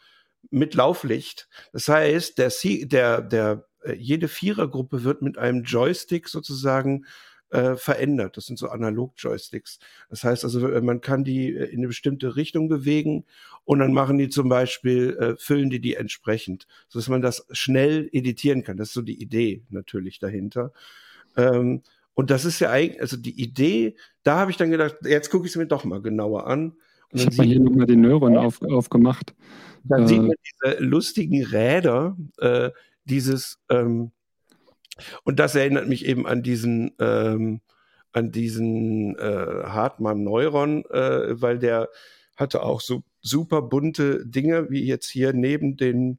mit Lauflicht. Das heißt, der, der, der, äh, jede Vierergruppe wird mit einem Joystick sozusagen äh, verändert. Das sind so Analog-Joysticks. Das heißt also, äh, man kann die äh, in eine bestimmte Richtung bewegen und dann machen die zum Beispiel, äh, füllen die die entsprechend, sodass man das schnell editieren kann. Das ist so die Idee natürlich dahinter. Ähm, und das ist ja eigentlich, also die Idee, da habe ich dann gedacht, jetzt gucke ich es mir doch mal genauer an. Und ich habe hier nochmal den Neuron auf, aufgemacht. Dann äh, sieht man diese lustigen Räder, äh, dieses ähm, und das erinnert mich eben an diesen, ähm, an diesen äh, Hartmann Neuron, äh, weil der hatte auch so super bunte Dinge, wie jetzt hier neben den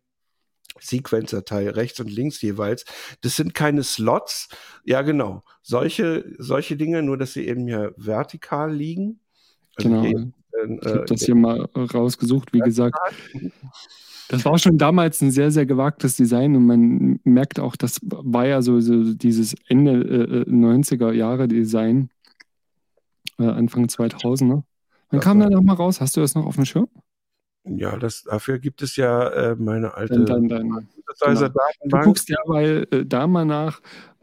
Sequencer-Teil rechts und links jeweils. Das sind keine Slots. Ja, genau. Solche, solche Dinge, nur dass sie eben hier vertikal liegen. Also genau. Äh, ich habe das hier mal rausgesucht, wie gesagt. Das war schon damals ein sehr, sehr gewagtes Design und man merkt auch, das war ja so, so dieses Ende äh, 90er äh, Jahre Design, äh, Anfang 2000er. Wann kam der nochmal raus? Hast du das noch auf dem Schirm? Ja, das, dafür gibt es ja äh, meine alte dann, dann, dann, genau. Du guckst ja weil äh, da mal nach.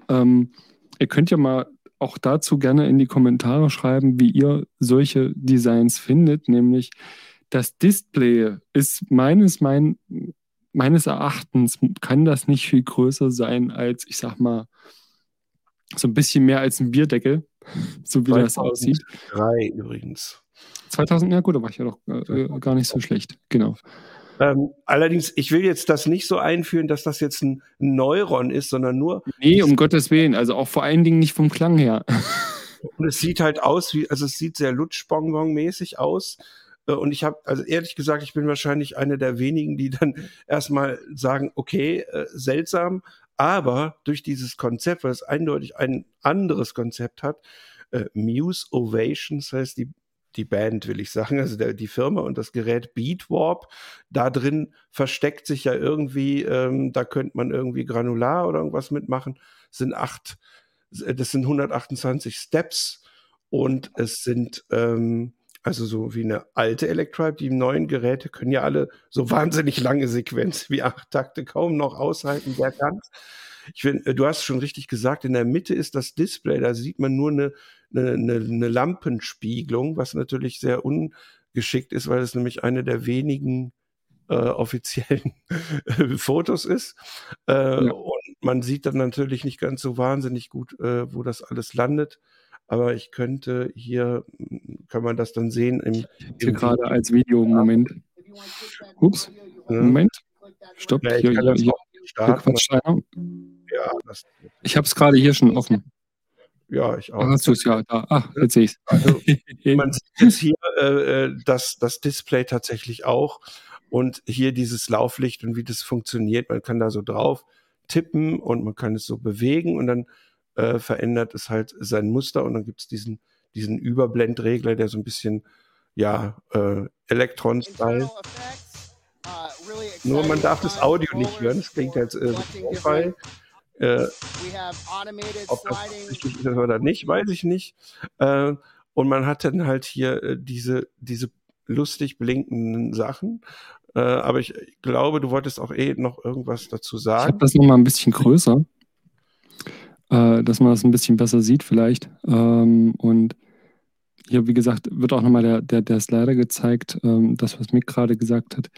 Ähm, ihr könnt ja mal auch dazu gerne in die Kommentare schreiben, wie ihr solche Designs findet, nämlich das Display ist meines, mein, meines Erachtens, kann das nicht viel größer sein als, ich sag mal, so ein bisschen mehr als ein Bierdeckel, so wie 2003 das aussieht. 2003 übrigens. 2000, ja gut, da war ich ja doch äh, gar nicht so schlecht, genau. Ähm, allerdings, ich will jetzt das nicht so einführen, dass das jetzt ein Neuron ist, sondern nur. Nee, um Gottes Willen, also auch vor allen Dingen nicht vom Klang her. Und es sieht halt aus wie, also es sieht sehr Lutschbonbon-mäßig aus. Äh, und ich habe, also ehrlich gesagt, ich bin wahrscheinlich einer der wenigen, die dann erstmal sagen, okay, äh, seltsam, aber durch dieses Konzept, weil es eindeutig ein anderes Konzept hat, äh, Muse Ovations heißt die, die Band, will ich sagen, also der, die Firma und das Gerät Beatwarp, da drin versteckt sich ja irgendwie, ähm, da könnte man irgendwie Granular oder irgendwas mitmachen, sind acht, das sind 128 Steps und es sind ähm, also so wie eine alte Electribe, die neuen Geräte können ja alle so wahnsinnig lange Sequenzen wie acht Takte kaum noch aushalten, wer kann. Ich finde, äh, du hast schon richtig gesagt, in der Mitte ist das Display, da sieht man nur eine, eine, eine Lampenspiegelung, was natürlich sehr ungeschickt ist, weil es nämlich eine der wenigen äh, offiziellen Fotos ist. Äh, ja. Und man sieht dann natürlich nicht ganz so wahnsinnig gut, äh, wo das alles landet aber ich könnte hier, kann man das dann sehen im, hier gerade als Video, Moment. Ups, Moment. Stopp, ja, hier, hier, hier, hier Ja, das, ich habe es gerade hier schon offen. Ja, ich auch. Ach, hast du es ja da. Ach, jetzt sehe ich also, Man sieht jetzt hier äh, äh, das, das Display tatsächlich auch und hier dieses Lauflicht und wie das funktioniert. Man kann da so drauf tippen und man kann es so bewegen und dann äh, verändert es halt sein Muster und dann gibt es diesen, diesen Überblendregler, der so ein bisschen, ja, äh, Elektron-Style. Nur man darf das Audio nicht hören, es klingt jetzt äh, Lo-Fi. Äh, ob das richtig ist oder nicht, weiß ich nicht. Äh, und man hat dann halt hier äh, diese, diese lustig blinkenden Sachen. Äh, aber ich glaube, du wolltest auch eh noch irgendwas dazu sagen. Ich habe das nochmal ein bisschen größer äh, dass man das ein bisschen besser sieht vielleicht. Ähm, und hier, wie gesagt, wird auch nochmal der, der, der Slider gezeigt, ähm, das, was Mick gerade gesagt hat.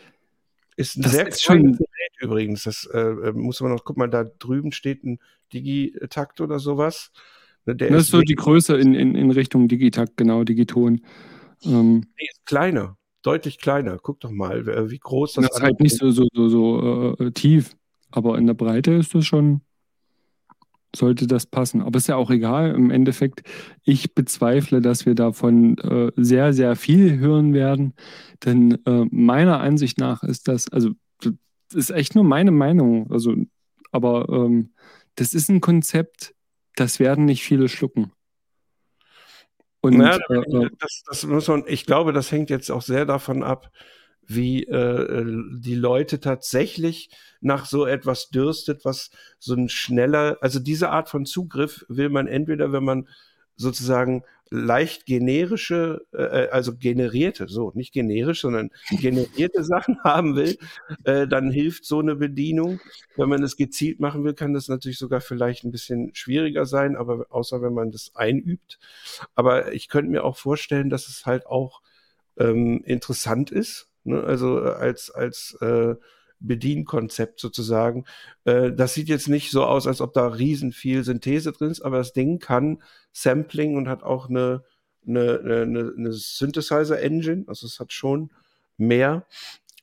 Ist ein das sehr ist schon Gerät übrigens. Das äh, äh, muss man noch, guck mal, da drüben steht ein Digitakt oder sowas. Ne, der das ist so die Größe in, in, in Richtung Digitakt, genau, Digiton. Ähm, nee, ist kleiner, deutlich kleiner. Guck doch mal, wie groß das, ist. Das ist halt nicht so, so, so, so äh, tief, aber in der Breite ist das schon sollte das passen. Aber ist ja auch egal. Im Endeffekt, ich bezweifle, dass wir davon äh, sehr, sehr viel hören werden. Denn äh, meiner Ansicht nach ist das, also das ist echt nur meine Meinung. Also, aber ähm, das ist ein Konzept, das werden nicht viele schlucken. Und, naja, äh, das, das muss man, ich glaube, das hängt jetzt auch sehr davon ab, wie äh, die Leute tatsächlich nach so etwas dürstet, was so ein schneller, also diese Art von Zugriff will man entweder, wenn man sozusagen leicht generische, äh, also generierte, so nicht generisch, sondern generierte Sachen haben will, äh, dann hilft so eine Bedienung. Wenn man es gezielt machen will, kann das natürlich sogar vielleicht ein bisschen schwieriger sein, aber außer wenn man das einübt. Aber ich könnte mir auch vorstellen, dass es halt auch ähm, interessant ist, ne? also äh, als, als äh, Bedienkonzept sozusagen. Äh, das sieht jetzt nicht so aus, als ob da riesen viel Synthese drin ist, aber das Ding kann Sampling und hat auch eine, eine, eine, eine Synthesizer-Engine, also es hat schon mehr.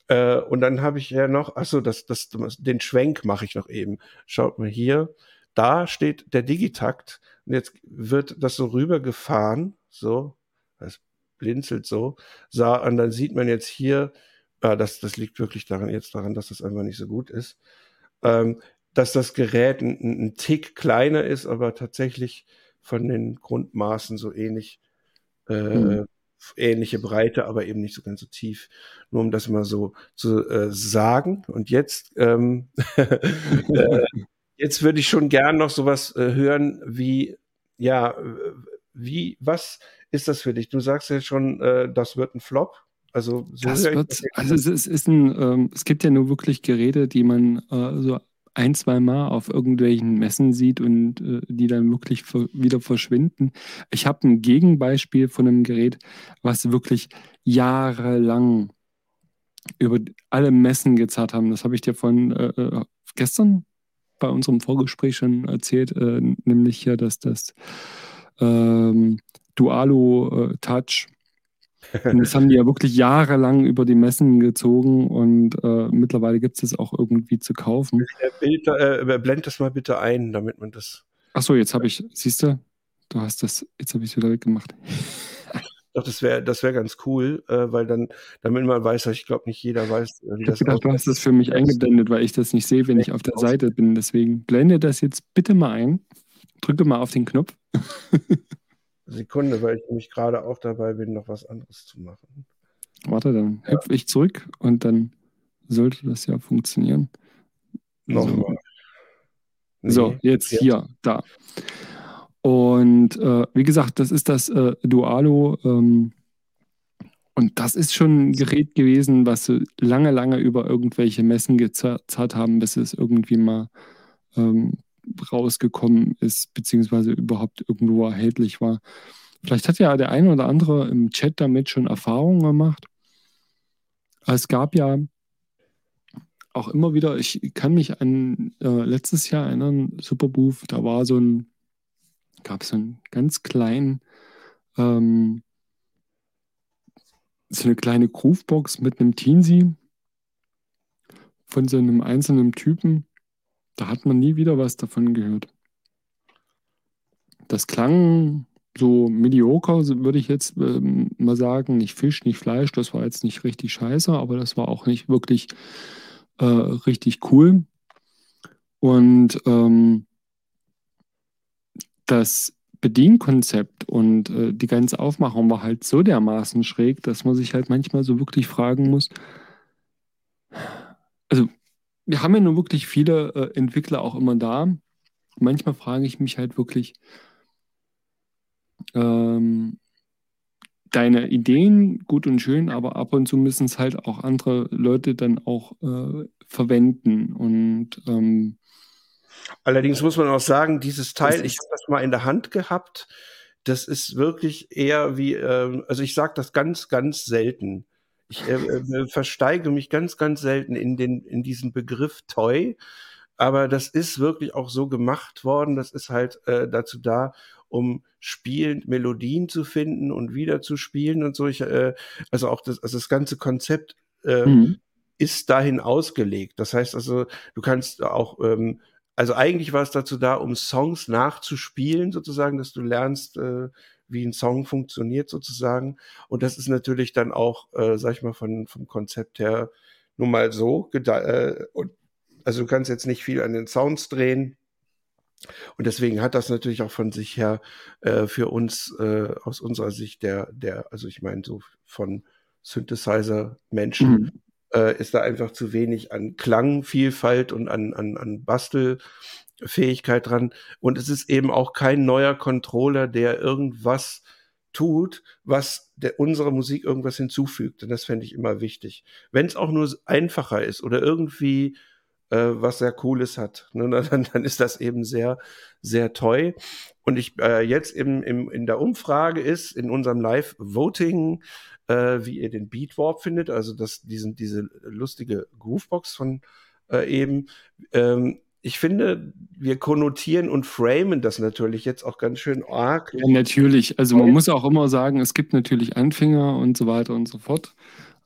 Äh, und dann habe ich ja noch, achso, das, das, den Schwenk mache ich noch eben. Schaut mal hier, da steht der Digitakt und jetzt wird das so rübergefahren, so, das blinzelt so, sah, und dann sieht man jetzt hier, ja, das, das liegt wirklich daran, jetzt daran, dass das einfach nicht so gut ist, ähm, dass das Gerät ein, ein Tick kleiner ist, aber tatsächlich von den Grundmaßen so ähnlich, äh, mhm. ähnliche Breite, aber eben nicht so ganz so tief. Nur um das mal so zu äh, sagen. Und jetzt, ähm, äh, jetzt würde ich schon gern noch sowas äh, hören wie, ja, wie, was ist das für dich? Du sagst ja schon, äh, das wird ein Flop. Also, so das wird, also es, es, ist ein, ähm, es gibt ja nur wirklich Geräte, die man äh, so ein, zwei Mal auf irgendwelchen Messen sieht und äh, die dann wirklich wieder verschwinden. Ich habe ein Gegenbeispiel von einem Gerät, was wirklich jahrelang über alle Messen gezerrt haben. Das habe ich dir von äh, äh gestern bei unserem Vorgespräch schon erzählt, äh, nämlich hier, dass das ähm, Dualo äh, Touch. Und das haben die ja wirklich jahrelang über die Messen gezogen und äh, mittlerweile gibt es das auch irgendwie zu kaufen. Bild, äh, blend das mal bitte ein, damit man das. Achso, jetzt habe ich, siehst du, du hast das, jetzt habe ich es wieder weggemacht. Doch, das wäre das wär ganz cool, äh, weil dann, damit man weiß, ich glaube nicht jeder weiß, äh, wie ich das gedacht, Du hast das für mich eingeblendet, weil ich das nicht sehe, wenn ich auf der Seite bin. Deswegen blende das jetzt bitte mal ein. Drücke mal auf den Knopf. Sekunde, weil ich nämlich gerade auch dabei bin, noch was anderes zu machen. Warte, dann ja. hüpfe ich zurück und dann sollte das ja funktionieren. Nochmal. So, so jetzt ja. hier, da. Und äh, wie gesagt, das ist das äh, Dualo. Ähm, und das ist schon ein Gerät gewesen, was so lange, lange über irgendwelche Messen gezerrt haben, bis es irgendwie mal ähm, rausgekommen ist, beziehungsweise überhaupt irgendwo erhältlich war. Vielleicht hat ja der eine oder andere im Chat damit schon Erfahrungen gemacht. Es gab ja auch immer wieder, ich kann mich an äh, letztes Jahr erinnern, Superbooth, da war so ein, gab es so einen ganz kleinen, ähm, so eine kleine Groovebox mit einem Teensy von so einem einzelnen Typen. Da hat man nie wieder was davon gehört. Das klang so mediocre, würde ich jetzt ähm, mal sagen. Nicht Fisch, nicht Fleisch. Das war jetzt nicht richtig scheiße, aber das war auch nicht wirklich äh, richtig cool. Und ähm, das Bedienkonzept und äh, die ganze Aufmachung war halt so dermaßen schräg, dass man sich halt manchmal so wirklich fragen muss. Wir haben ja nur wirklich viele äh, Entwickler auch immer da. Manchmal frage ich mich halt wirklich, ähm, deine Ideen gut und schön, aber ab und zu müssen es halt auch andere Leute dann auch äh, verwenden. Und ähm, Allerdings muss man auch sagen, dieses Teil, ich habe das mal in der Hand gehabt, das ist wirklich eher wie, äh, also ich sage das ganz, ganz selten. Ich äh, äh, versteige mich ganz, ganz selten in, den, in diesen Begriff Toy, aber das ist wirklich auch so gemacht worden. Das ist halt äh, dazu da, um spielend Melodien zu finden und wieder zu spielen und so. Ich, äh, also auch das, also das ganze Konzept äh, mhm. ist dahin ausgelegt. Das heißt also, du kannst auch ähm, also eigentlich war es dazu da, um Songs nachzuspielen, sozusagen, dass du lernst, äh, wie ein Song funktioniert, sozusagen. Und das ist natürlich dann auch, äh, sag ich mal, von, vom Konzept her nun mal so. Äh, und, also du kannst jetzt nicht viel an den Sounds drehen. Und deswegen hat das natürlich auch von sich her äh, für uns äh, aus unserer Sicht der, der, also ich meine so von Synthesizer-Menschen mhm äh, ist da einfach zu wenig an Klangvielfalt und an, an, an Bastelfähigkeit dran. Und es ist eben auch kein neuer Controller, der irgendwas tut, was der, unserer Musik irgendwas hinzufügt. Und das fände ich immer wichtig. Wenn es auch nur einfacher ist oder irgendwie äh, was sehr Cooles hat, ne, dann, dann ist das eben sehr, sehr toll. Und ich äh, jetzt im, im, in der Umfrage ist, in unserem Live-Voting, äh, wie ihr den Beat Warp findet, also das, diesen, diese lustige Groovebox von äh, eben. Ähm, ich finde, wir konnotieren und framen das natürlich jetzt auch ganz schön arg. Ja, natürlich. Also man muss auch immer sagen, es gibt natürlich Anfänger und so weiter und so fort,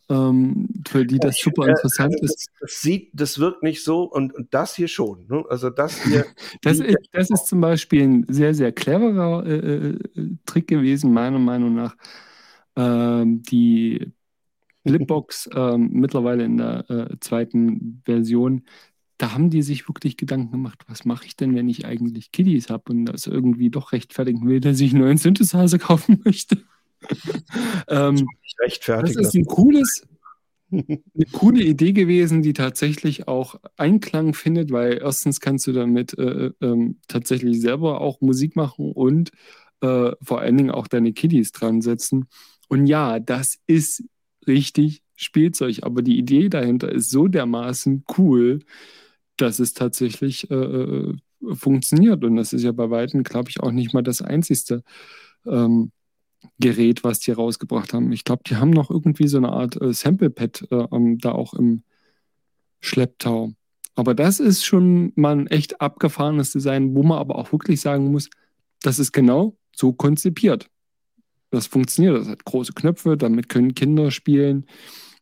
ähm, für die das super interessant also das, ist. Das sieht, das wirkt nicht so und, und das hier schon. Ne? Also das hier. das, ist, das ist zum Beispiel ein sehr, sehr cleverer äh, äh Trick gewesen, meiner Meinung nach ähm, die Flipbox ähm, mittlerweile in der äh, zweiten Version, da haben die sich wirklich Gedanken gemacht, was mache ich denn, wenn ich eigentlich Kiddies habe und das irgendwie doch rechtfertigen will, dass ich einen neuen Synthesizer kaufen möchte. ähm, das ist ein cooles, eine coole Idee gewesen, die tatsächlich auch Einklang findet, weil erstens kannst du damit äh, äh, tatsächlich selber auch Musik machen und äh, vor allen Dingen auch deine Kiddies dran setzen. Und ja, das ist richtig Spielzeug, aber die Idee dahinter ist so dermaßen cool, dass es tatsächlich äh, äh funktioniert. Und das ist ja bei Weitem, glaube ich, auch nicht mal das einzigste ähm, Gerät, was die rausgebracht haben. Ich glaube, die haben noch irgendwie so eine Art äh, Sample-Pad äh, da auch im Schlepptau. Aber das ist schon mal ein echt abgefahrenes Design, wo man aber auch wirklich sagen muss, das ist genau so konzipiert. Das funktioniert, das hat große Knöpfe, damit können Kinder spielen.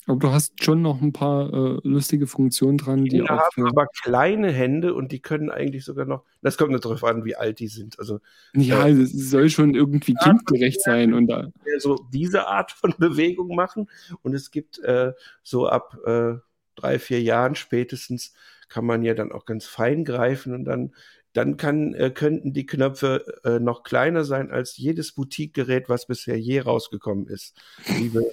Aber du hast schon noch ein paar äh, lustige Funktionen dran, die Kinder auch. haben aber kleine Hände und die können eigentlich sogar noch. Das kommt nicht darauf an, wie alt die sind. Also ja, äh, es soll schon irgendwie kindgerecht sein und da. So diese Art von Bewegung machen und es gibt äh, so ab äh, drei vier Jahren spätestens kann man ja dann auch ganz fein greifen und dann dann kann, äh, könnten die Knöpfe äh, noch kleiner sein als jedes Boutique-Gerät, was bisher je rausgekommen ist. Liebe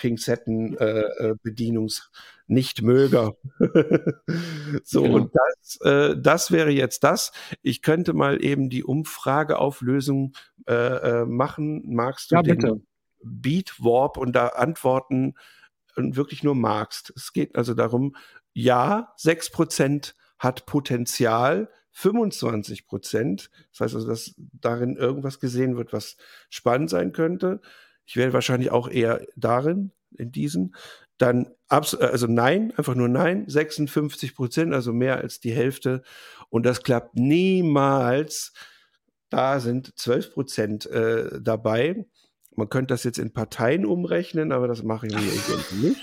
Pinzetten-Bedienungs-Nichtmöger. Äh, äh so, genau. und das, äh, das wäre jetzt das. Ich könnte mal eben die Umfrageauflösung äh, äh machen. Magst du ja, den Beat Warp und da antworten und wirklich nur magst? Es geht also darum, ja, 6% hat Potenzial, 25 Prozent. Das heißt also, dass darin irgendwas gesehen wird, was spannend sein könnte. Ich wäre wahrscheinlich auch eher darin, in diesen. Dann, also nein, einfach nur nein, 56 Prozent, also mehr als die Hälfte. Und das klappt niemals. Da sind 12 Prozent äh, dabei. Man könnte das jetzt in Parteien umrechnen, aber das mache ich mir nicht.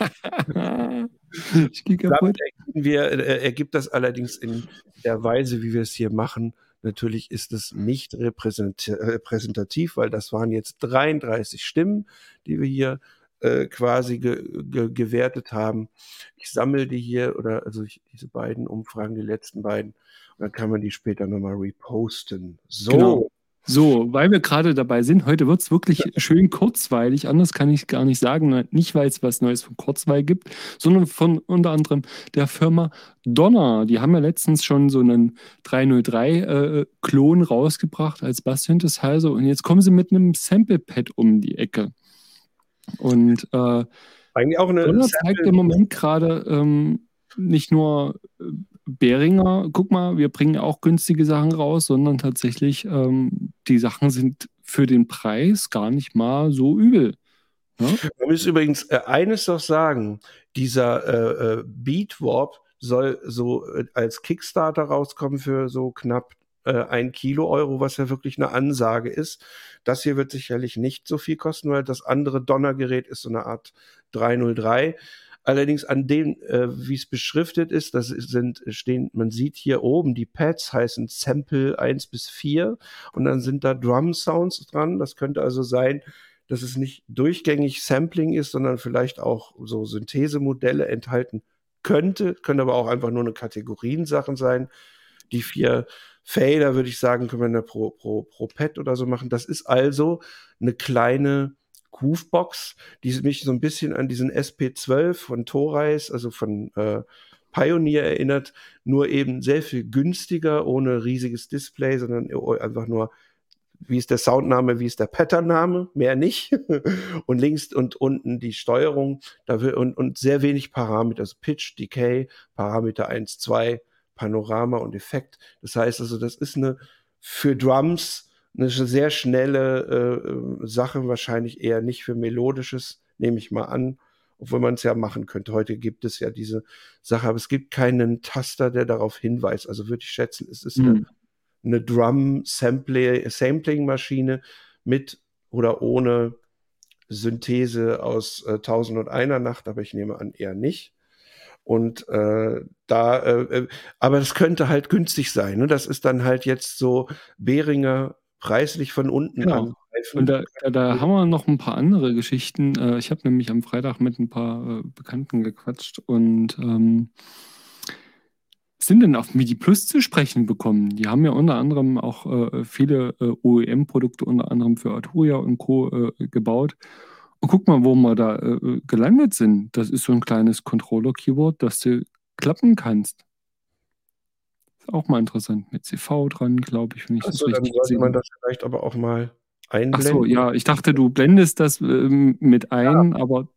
ich gehe kaputt. Wir, äh, ergibt das allerdings in der Weise, wie wir es hier machen. Natürlich ist es nicht repräsentativ, weil das waren jetzt 33 Stimmen, die wir hier äh, quasi ge ge gewertet haben. Ich sammle die hier oder also ich, diese beiden Umfragen, die letzten beiden, und dann kann man die später nochmal reposten. So. Genau. So, weil wir gerade dabei sind, heute wird es wirklich schön kurzweilig. Anders kann ich gar nicht sagen. Nicht, weil es was Neues von Kurzweil gibt, sondern von unter anderem der Firma Donner. Die haben ja letztens schon so einen 303-Klon äh, rausgebracht als Bass-Synthesizer und jetzt kommen sie mit einem Sample-Pad um die Ecke. Und äh, eigentlich auch eine Donner zeigt im Moment gerade ähm, nicht nur äh, Beringer, guck mal, wir bringen auch günstige Sachen raus, sondern tatsächlich, ähm, die Sachen sind für den Preis gar nicht mal so übel. Ja? Ne? Man muss übrigens äh, eines noch sagen, dieser äh, äh, Beat Warp soll so äh, als Kickstarter rauskommen für so knapp äh, ein Kilo Euro, was ja wirklich eine Ansage ist. Das hier wird sicherlich nicht so viel kosten, weil das andere Donnergerät ist so eine Art 303. Allerdings an dem, äh, wie es beschriftet ist, das sind, stehen, man sieht hier oben, die Pads heißen Sample 1 bis 4 und dann sind da Drum Sounds dran. Das könnte also sein, dass es nicht durchgängig Sampling ist, sondern vielleicht auch so Synthesemodelle enthalten könnte, können aber auch einfach nur eine Kategoriensachen sein. Die vier Fader, würde ich sagen, können wir pro, pro, pro Pad oder so machen. Das ist also eine kleine Groovebox, die mich so ein bisschen an diesen SP12 von Torais, also von äh, Pioneer erinnert, nur eben sehr viel günstiger, ohne riesiges Display, sondern einfach nur, wie ist der Soundname, wie ist der Patternname, mehr nicht. und links und unten die Steuerung dafür und, und sehr wenig Parameter, also Pitch, Decay, Parameter 1, 2, Panorama und Effekt. Das heißt also, das ist eine für Drums eine sehr schnelle äh, Sache, wahrscheinlich eher nicht für melodisches, nehme ich mal an, obwohl man es ja machen könnte. Heute gibt es ja diese Sache, aber es gibt keinen Taster, der darauf hinweist. Also würde ich schätzen, es ist mhm. eine, eine Drum-Sampling-Maschine mit oder ohne Synthese aus äh, Tausend und einer Nacht, aber ich nehme an, eher nicht. Und äh, da, äh, äh aber das könnte halt günstig sein. Ne? Das ist dann halt jetzt so Behringer preislich von unten genau. angreifen. Und da, da, da, haben wir noch ein paar andere Geschichten. Äh, ich habe nämlich am Freitag mit ein paar äh, Bekannten gequatscht und ähm, sind dann auf MIDI Plus zu sprechen bekommen. Die haben ja unter anderem auch äh, viele äh, OEM-Produkte, unter anderem für Arturia und Co. Äh, gebaut. Und guck mal, wo wir da äh, gelandet sind. Das ist so ein kleines Controller-Keyboard, das du klappen kannst auch mal interessant. Mit CV dran, glaube ich, wenn ich Achso, das richtig dann sollte man das vielleicht aber auch mal einblenden. Ach so, ja, ich dachte, du blendest das ähm, mit ein, ja. aber.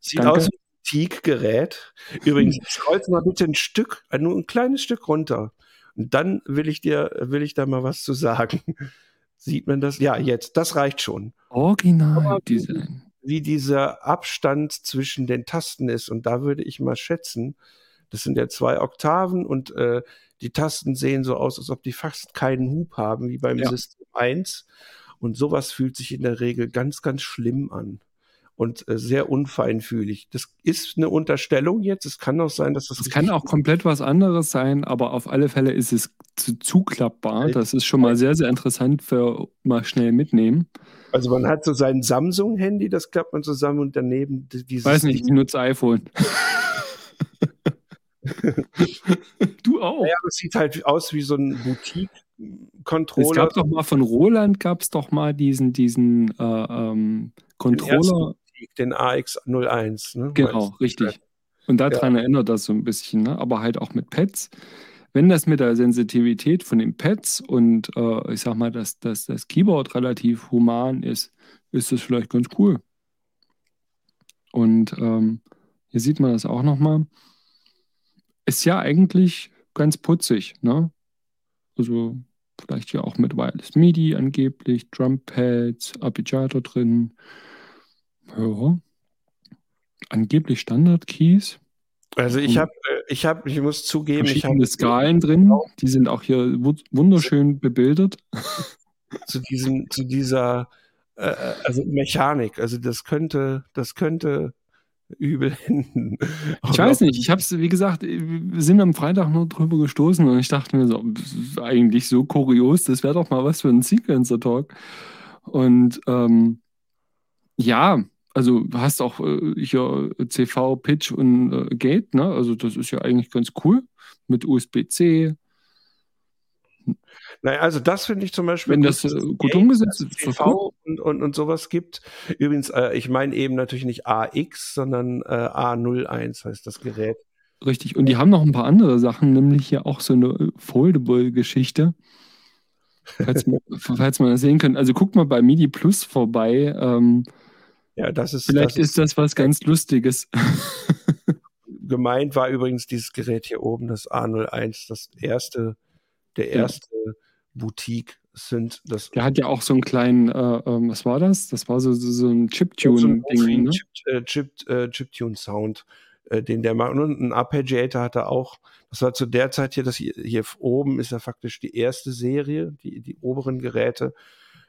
Sieht danke. aus wie ein Teak-Gerät. Übrigens, scrollst mal bitte ein Stück, äh, nur ein kleines Stück runter. Und dann will ich dir, will ich da mal was zu sagen. Sieht man das? Ja, jetzt, das reicht schon. Original-Design. Wie dieser Abstand zwischen den Tasten ist. Und da würde ich mal schätzen, das sind ja zwei Oktaven und äh, die Tasten sehen so aus, als ob die fast keinen Hub haben, wie beim ja. System 1. Und sowas fühlt sich in der Regel ganz, ganz schlimm an und äh, sehr unfeinfühlig. Das ist eine Unterstellung jetzt. Es kann auch sein, dass das. Es kann auch komplett was anderes sein, aber auf alle Fälle ist es zu, zuklappbar. Das ist schon mal sehr, sehr interessant für mal schnell mitnehmen. Also man hat so sein Samsung-Handy, das klappt man zusammen und daneben dieses. Weiß nicht, ich nutze iPhone. du auch. Ja, das sieht halt aus wie so ein Boutique-Controller. Es gab doch mal von Roland gab es doch mal diesen, diesen äh, ähm, Controller. den AX01. Ne? Genau, richtig. Und daran ja. erinnert das so ein bisschen, ne? aber halt auch mit Pads. Wenn das mit der Sensitivität von den Pads und äh, ich sag mal, dass, dass das Keyboard relativ human ist, ist das vielleicht ganz cool. Und ähm, hier sieht man das auch nochmal. Ist ja eigentlich ganz putzig, ne? Also vielleicht hier auch mit Wireless MIDI angeblich, Drumpads, Arpeggiator drin. Ja. Angeblich Standard-Keys. Also ich habe, äh, ich habe, ich muss zugeben, ich habe Skalen drin. Die sind auch hier wunderschön bebildert. Zu diesem, zu dieser, äh, äh, also Mechanik. Also das könnte, das könnte übel enden. Ich weiß nicht, ich habe es, wie gesagt, wir sind am Freitag nur drüber gestoßen und ich dachte mir so, eigentlich so kurios, das wäre doch mal was für ein Sequencer-Talk. Und ähm, ja, also du hast auch äh, hier CV, Pitch und äh, Gate, ne? Also das ist ja eigentlich ganz cool mit USB-C. Naja, also das finde ich zum Beispiel. Wenn gut, das äh, gut umgesetzt ist, und, und, und sowas gibt. Übrigens, äh, ich meine eben natürlich nicht AX, sondern äh, A01 heißt das Gerät. Richtig, und die haben noch ein paar andere Sachen, nämlich hier auch so eine äh, Foldable-Geschichte. Falls, falls man das sehen kann. Also guckt mal bei MIDI Plus vorbei. Ähm, ja, das ist. Vielleicht das ist, das was ganz Lustiges. Gemeint war übrigens dieses Gerät hier oben, das A01, das erste, der erste ja. Boutique sind. Das der hat ja auch so einen kleinen, äh, äh, was war das? Das war so, so, so ein Chiptune-Ding. Ne? Chip, äh, Chip, äh, Chiptune-Sound, äh, den der macht. Und ein Arpeggiator hat er auch. Das war zu der Zeit hier, das hier, hier oben ist ja faktisch die erste Serie, die, die oberen Geräte.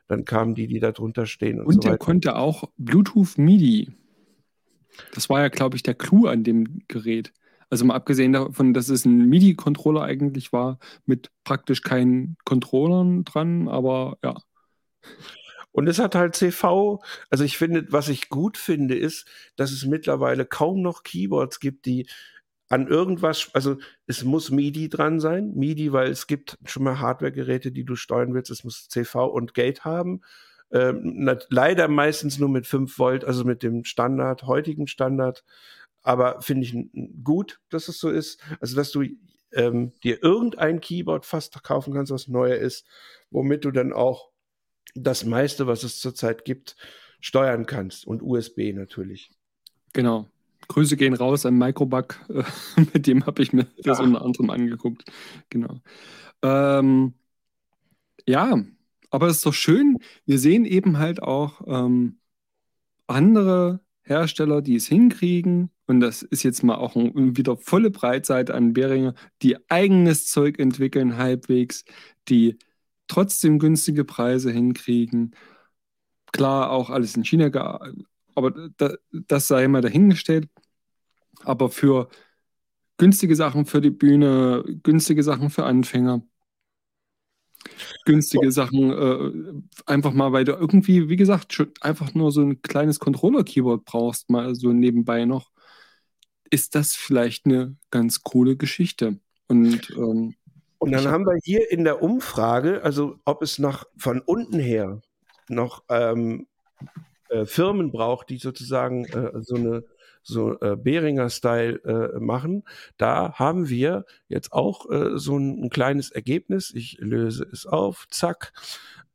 Dann kamen die, die da drunter stehen. Und, und so der konnte auch Bluetooth MIDI. Das war ja, glaube ich, der Clou an dem Gerät. Also mal abgesehen davon, dass es ein MIDI-Controller eigentlich war, mit praktisch keinen Controllern dran, aber ja. Und es hat halt CV, also ich finde, was ich gut finde, ist, dass es mittlerweile kaum noch Keyboards gibt, die an irgendwas, also es muss MIDI dran sein, MIDI, weil es gibt schon mal Hardware-Geräte, die du steuern willst, es muss CV und Gate haben. Ähm, leider meistens nur mit 5 Volt, also mit dem Standard, heutigen Standard. Aber finde ich gut, dass es so ist. Also, dass du ähm, dir irgendein Keyboard fast kaufen kannst, was neuer ist, womit du dann auch das meiste, was es zurzeit gibt, steuern kannst. Und USB natürlich. Genau. Grüße gehen raus an Microbug, äh, mit dem habe ich mir ja. das unter anderem angeguckt. Genau. Ähm, ja, aber es ist doch schön, wir sehen eben halt auch ähm, andere Hersteller, die es hinkriegen, und das ist jetzt mal auch ein, wieder volle Breitseite an Behringer, die eigenes Zeug entwickeln halbwegs, die trotzdem günstige Preise hinkriegen. Klar, auch alles in China aber das sei mal dahingestellt. Aber für günstige Sachen für die Bühne, günstige Sachen für Anfänger, günstige Sachen, äh, einfach mal, weil du irgendwie, wie gesagt, schon einfach nur so ein kleines Controller-Keyboard brauchst, mal so nebenbei noch, ist das vielleicht eine ganz coole Geschichte. Und, ähm, und dann haben wir hier in der Umfrage, also ob es noch von unten her noch ähm, äh, Firmen braucht, die sozusagen äh, so eine so äh, Behringer-Style äh, machen. Da haben wir jetzt auch äh, so ein, ein, kleines Ergebnis. Ich löse es auf, zack.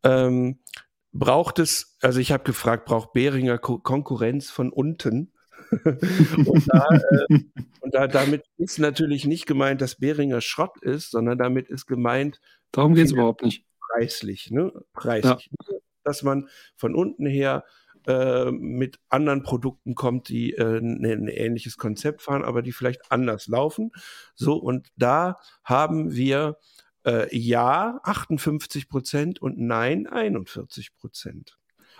Ähm, braucht es, also ich habe gefragt, braucht Behringer Ko Konkurrenz von unten? und, da, äh, und da, damit ist natürlich nicht gemeint, dass Behringer Schrott ist, sondern damit ist gemeint. Darum geht es überhaupt nicht. Preislich, ne? Preislich. Ja. Dass man von unten her äh, mit anderen Produkten kommt, die äh, ein, ne, ein ähnliches Konzept fahren, aber die vielleicht anders laufen. So, und da haben wir äh, Ja 58 Prozent und Nein 41 Prozent.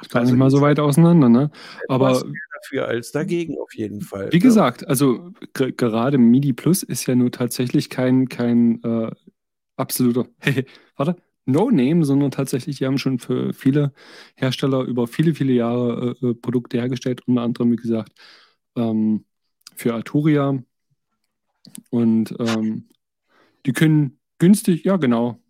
Gar also nicht mal so weit auseinander, ne? Aber dafür als dagegen auf jeden Fall. Wie ne? gesagt, also gerade MIDI Plus ist ja nur tatsächlich kein, kein äh, absoluter, warte, No-Name, sondern tatsächlich, die haben schon für viele Hersteller über viele, viele Jahre äh, äh, Produkte hergestellt, unter anderem, wie gesagt, ähm, für Arturia. Und ähm, die können günstig, ja genau.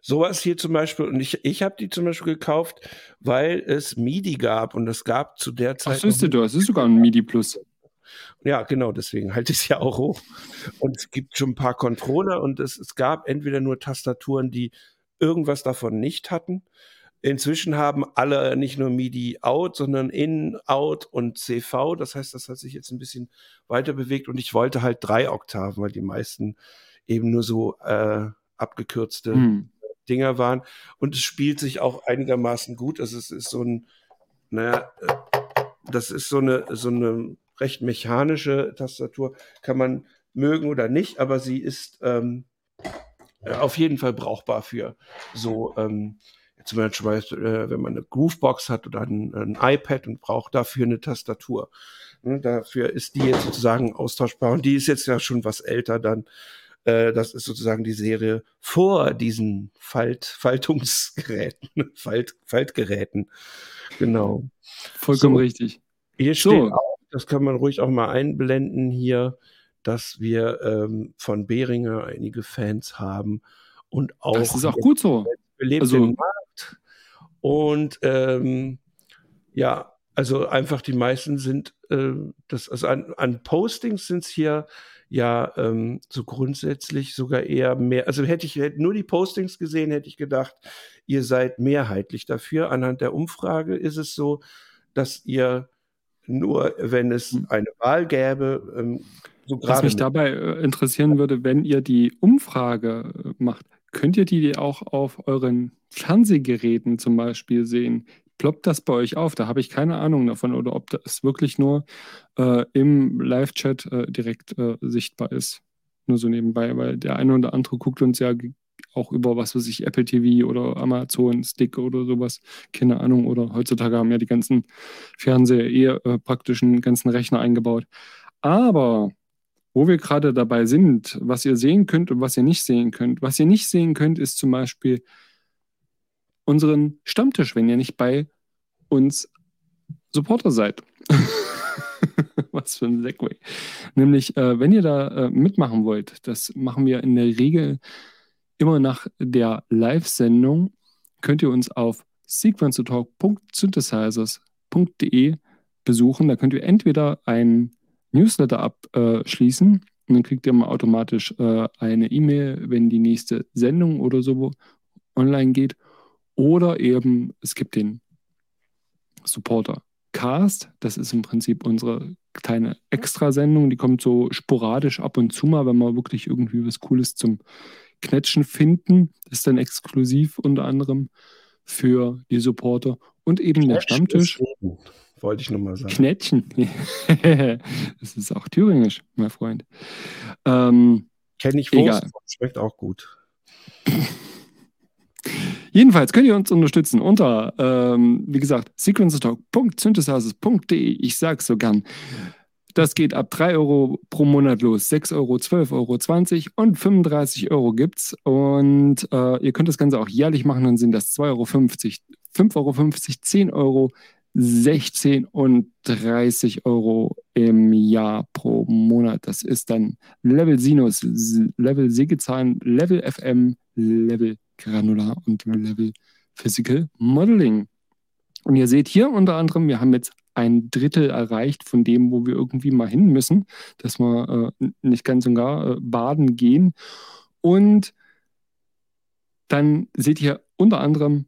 sowas hier zum Beispiel, und ich, ich habe die zum Beispiel gekauft, weil es MIDI gab und es gab zu der Zeit. Ach, siehst du, es ist sogar ein MIDI Plus. Ja, genau, deswegen halte ich es ja auch hoch. Und es gibt schon ein paar Controller und es, es gab entweder nur Tastaturen, die irgendwas davon nicht hatten. Inzwischen haben alle nicht nur MIDI out, sondern in, out und CV. Das heißt, das hat sich jetzt ein bisschen weiter bewegt und ich wollte halt drei Oktaven, weil die meisten eben nur so äh, abgekürzte hm. Dinger waren. Und es spielt sich auch einigermaßen gut. Also es ist so ein, naja, äh, das ist so eine, so eine recht mechanische Tastatur. Kann man mögen oder nicht, aber sie ist ähm, auf jeden Fall brauchbar für so ähm, zum Beispiel, äh, wenn man eine Groovebox hat oder ein, ein iPad und braucht dafür eine Tastatur. Ne, dafür ist die jetzt sozusagen austauschbar und die ist jetzt ja schon was älter dann. Äh, das ist sozusagen die Serie vor diesen Falt, Faltungsgeräten, Falt, Faltgeräten. Genau. Vollkommen so, richtig. Hier steht so. auch, das kann man ruhig auch mal einblenden hier, dass wir ähm, von Behringer einige Fans haben und auch. Das ist auch gut so. Belebt also, den Markt. Und ähm, ja, also einfach die meisten sind, äh, das, also an, an Postings sind es hier ja ähm, so grundsätzlich sogar eher mehr. Also hätte ich hätte nur die Postings gesehen, hätte ich gedacht, ihr seid mehrheitlich dafür. Anhand der Umfrage ist es so, dass ihr nur, wenn es hm. eine Wahl gäbe, ähm, so Was mich dabei äh, interessieren würde, wenn ihr die Umfrage äh, macht, könnt ihr die auch auf euren Fernsehgeräten zum Beispiel sehen? ploppt das bei euch auf? Da habe ich keine Ahnung davon oder ob das wirklich nur äh, im Live-Chat äh, direkt äh, sichtbar ist. Nur so nebenbei, weil der eine oder andere guckt uns ja auch über, was weiß ich, Apple TV oder Amazon Stick oder sowas, keine Ahnung. Oder heutzutage haben ja die ganzen Fernseher eher äh, praktisch einen ganzen Rechner eingebaut. Aber wo wir gerade dabei sind, was ihr sehen könnt und was ihr nicht sehen könnt. Was ihr nicht sehen könnt, ist zum Beispiel unseren Stammtisch, wenn ihr nicht bei uns Supporter seid. Was für ein Segway. Nämlich, äh, wenn ihr da äh, mitmachen wollt, das machen wir in der Regel immer nach der Live-Sendung, könnt ihr uns auf sequencetalk.synthesizers.de besuchen. Da könnt ihr entweder ein Newsletter abschließen und dann kriegt ihr mal automatisch äh, eine E-Mail, wenn die nächste Sendung oder so online geht. Oder eben, es gibt den Supporter Cast. Das ist im Prinzip unsere kleine Extrasendung. Die kommt so sporadisch ab und zu mal, wenn wir wirklich irgendwie was Cooles zum Knetschen finden. Das ist dann exklusiv unter anderem für die Supporter. Und eben der Stammtisch. Wollte ich nochmal sagen. Knetchen. das ist auch thüringisch, mein Freund. Ähm, Kenne ich Wurst, schmeckt auch gut. Jedenfalls könnt ihr uns unterstützen unter, ähm, wie gesagt, sequencetalk.synthesizers.de. Ich sage es so gern. Das geht ab 3 Euro pro Monat los. 6 Euro, 12 Euro, 20 und 35 Euro gibt's. Und äh, ihr könnt das Ganze auch jährlich machen, dann sind das 2,50 Euro, 5,50 Euro, 10 Euro, 16 und 30 Euro im Jahr pro Monat. Das ist dann Level Sinus, Level Sägezahn, Level FM, Level Granular und Level Physical Modeling. Und ihr seht hier unter anderem, wir haben jetzt ein Drittel erreicht von dem, wo wir irgendwie mal hin müssen, dass wir äh, nicht ganz und gar äh, baden gehen. Und dann seht ihr unter anderem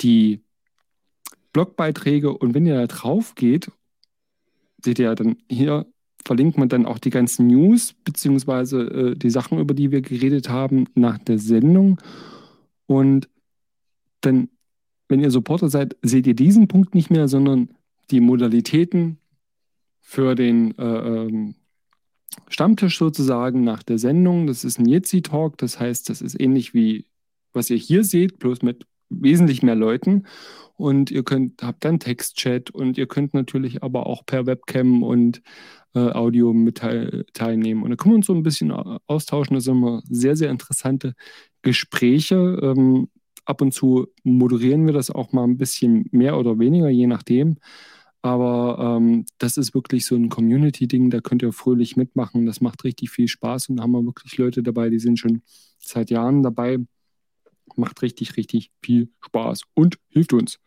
die Blogbeiträge und wenn ihr da drauf geht, seht ihr dann hier verlinkt man dann auch die ganzen News beziehungsweise äh, die Sachen, über die wir geredet haben, nach der Sendung. Und dann, wenn ihr Supporter seid, seht ihr diesen Punkt nicht mehr, sondern die Modalitäten für den äh, ähm, Stammtisch sozusagen nach der Sendung. Das ist ein Jitsi-Talk, das heißt, das ist ähnlich wie was ihr hier seht, bloß mit wesentlich mehr Leuten. Und ihr könnt, habt dann Textchat und ihr könnt natürlich aber auch per Webcam und äh, Audio mit teil, teilnehmen. Und da können wir uns so ein bisschen austauschen. Das sind immer sehr, sehr interessante Gespräche. Ähm, ab und zu moderieren wir das auch mal ein bisschen mehr oder weniger, je nachdem. Aber ähm, das ist wirklich so ein Community-Ding, da könnt ihr fröhlich mitmachen. Das macht richtig viel Spaß und da haben wir wirklich Leute dabei, die sind schon seit Jahren dabei. Macht richtig, richtig viel Spaß und hilft uns.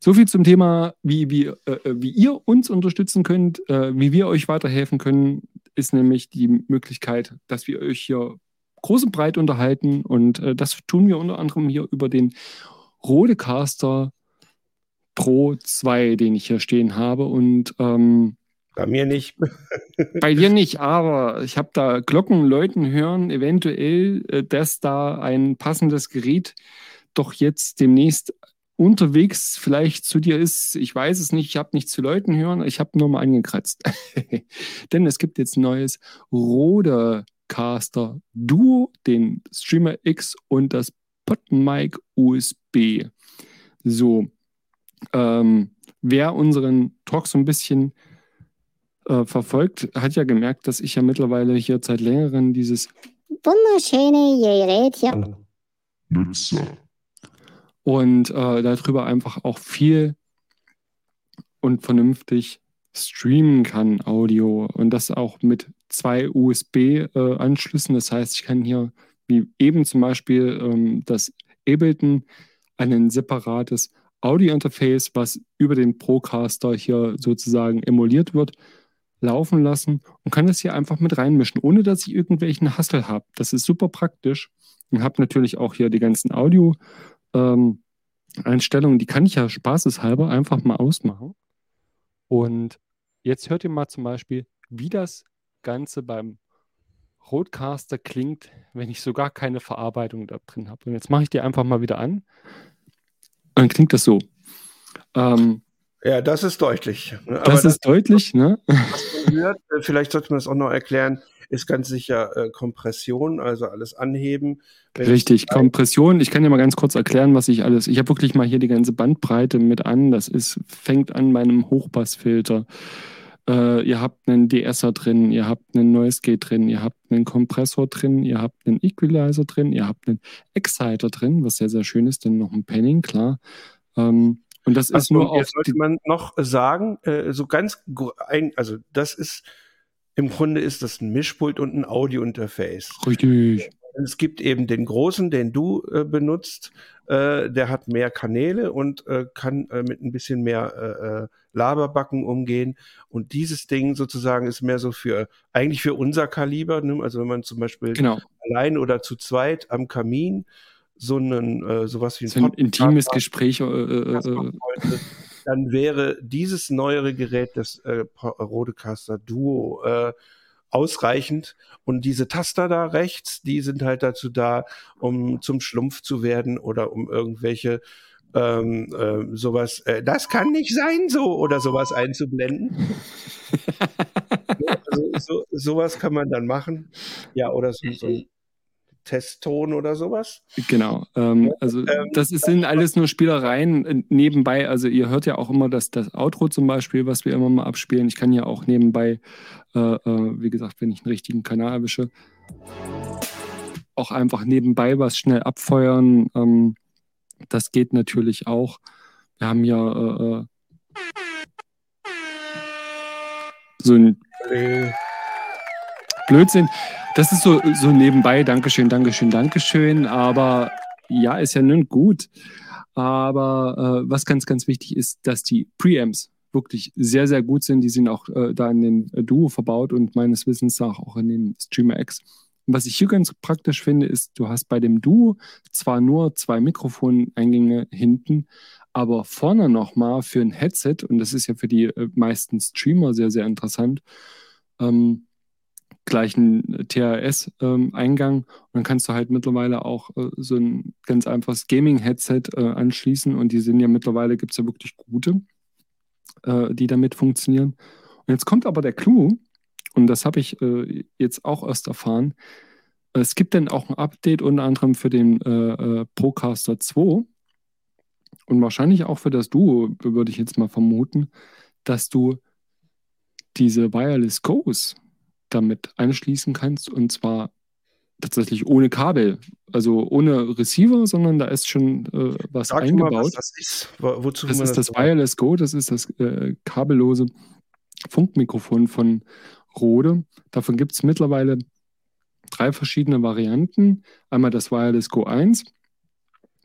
So viel zum Thema, wie, wie, äh, wie ihr uns unterstützen könnt, äh, wie wir euch weiterhelfen können, ist nämlich die Möglichkeit, dass wir euch hier groß und breit unterhalten. Und äh, das tun wir unter anderem hier über den Rodecaster Pro 2, den ich hier stehen habe. Und ähm, bei mir nicht. bei dir nicht, aber ich habe da Glocken läuten hören, eventuell, äh, dass da ein passendes Gerät doch jetzt demnächst unterwegs vielleicht zu dir ist. Ich weiß es nicht, ich habe nicht zu Leuten hören, ich habe nur mal angekratzt. Denn es gibt jetzt ein neues Rodecaster Duo, den Streamer X und das PodMic USB. So, ähm, wer unseren Talk so ein bisschen äh, verfolgt, hat ja gemerkt, dass ich ja mittlerweile hier seit längerem dieses wunderschöne Gerät hier nutze und äh, darüber einfach auch viel und vernünftig streamen kann, Audio. Und das auch mit zwei USB-Anschlüssen. Äh, das heißt, ich kann hier, wie eben zum Beispiel ähm, das Ableton, ein separates Audio-Interface, was über den Procaster hier sozusagen emuliert wird, laufen lassen und kann das hier einfach mit reinmischen, ohne dass ich irgendwelchen Hassel habe. Das ist super praktisch. Und habe natürlich auch hier die ganzen Audio- ähm, die kann ich ja spaßeshalber einfach mal ausmachen. Und jetzt hört ihr mal zum Beispiel, wie das Ganze beim Roadcaster klingt, wenn ich sogar keine Verarbeitung da drin habe. Und jetzt mache ich die einfach mal wieder an. Dann klingt das so. Ähm, ja, das ist deutlich. Ne? das ist das, deutlich, ne? Was man hört, äh, vielleicht sollte man das auch noch erklären ist ganz sicher äh, Kompression, also alles anheben. Richtig, Kompression. Ich kann dir mal ganz kurz erklären, was ich alles. Ich habe wirklich mal hier die ganze Bandbreite mit an. Das ist, fängt an meinem Hochpassfilter. Äh, ihr habt einen DSer drin, ihr habt einen Noise Gate drin, ihr habt einen Kompressor drin, ihr habt einen Equalizer drin, ihr habt einen Exciter drin, was sehr, sehr schön ist, dann noch ein Panning, klar. Ähm, und das ist nur auch. Sollte man noch sagen, äh, so ganz, ein, also das ist im Grunde ist das ein Mischpult und ein Audio-Interface. Richtig. Es gibt eben den großen, den du äh, benutzt. Äh, der hat mehr Kanäle und äh, kann äh, mit ein bisschen mehr äh, äh, Laberbacken umgehen. Und dieses Ding sozusagen ist mehr so für eigentlich für unser Kaliber. Ne? Also wenn man zum Beispiel genau. allein oder zu zweit am Kamin so einen äh, sowas wie ein, so ein intimes Gespräch. Äh, äh, dann wäre dieses neuere Gerät, das äh, Rodecaster Duo, äh, ausreichend. Und diese Taster da rechts, die sind halt dazu da, um zum Schlumpf zu werden oder um irgendwelche ähm, äh, sowas, äh, das kann nicht sein, so oder sowas einzublenden. also, so, sowas kann man dann machen. Ja, oder so, so ein Testton oder sowas. Genau. Ähm, also ähm, das sind alles nur Spielereien äh, nebenbei. Also ihr hört ja auch immer das, das Outro zum Beispiel, was wir immer mal abspielen. Ich kann ja auch nebenbei, äh, äh, wie gesagt, wenn ich einen richtigen Kanal erwische, auch einfach nebenbei was schnell abfeuern. Ähm, das geht natürlich auch. Wir haben ja äh, äh so ein Blödsinn. Das ist so, so nebenbei, Dankeschön, Dankeschön, Dankeschön. Aber ja, ist ja nun gut. Aber äh, was ganz, ganz wichtig ist, dass die Preamps wirklich sehr, sehr gut sind. Die sind auch äh, da in den Duo verbaut und meines Wissens nach auch in den Streamer X. was ich hier ganz praktisch finde, ist, du hast bei dem Duo zwar nur zwei Mikrofoneingänge hinten, aber vorne nochmal für ein Headset, und das ist ja für die äh, meisten Streamer sehr, sehr interessant, ähm, gleichen TRS-Eingang. Ähm, und dann kannst du halt mittlerweile auch äh, so ein ganz einfaches Gaming-Headset äh, anschließen. Und die sind ja mittlerweile, gibt es ja wirklich gute, äh, die damit funktionieren. Und jetzt kommt aber der Clou, und das habe ich äh, jetzt auch erst erfahren. Es gibt dann auch ein Update unter anderem für den äh, äh, Procaster 2 und wahrscheinlich auch für das Duo, würde ich jetzt mal vermuten, dass du diese Wireless Goes damit anschließen kannst und zwar tatsächlich ohne Kabel, also ohne Receiver, sondern da ist schon äh, was Sag eingebaut. Mal, was das ist. Wo, wozu das ist das, das Wireless Go, das ist das äh, kabellose Funkmikrofon von Rode. Davon gibt es mittlerweile drei verschiedene Varianten. Einmal das Wireless Go 1,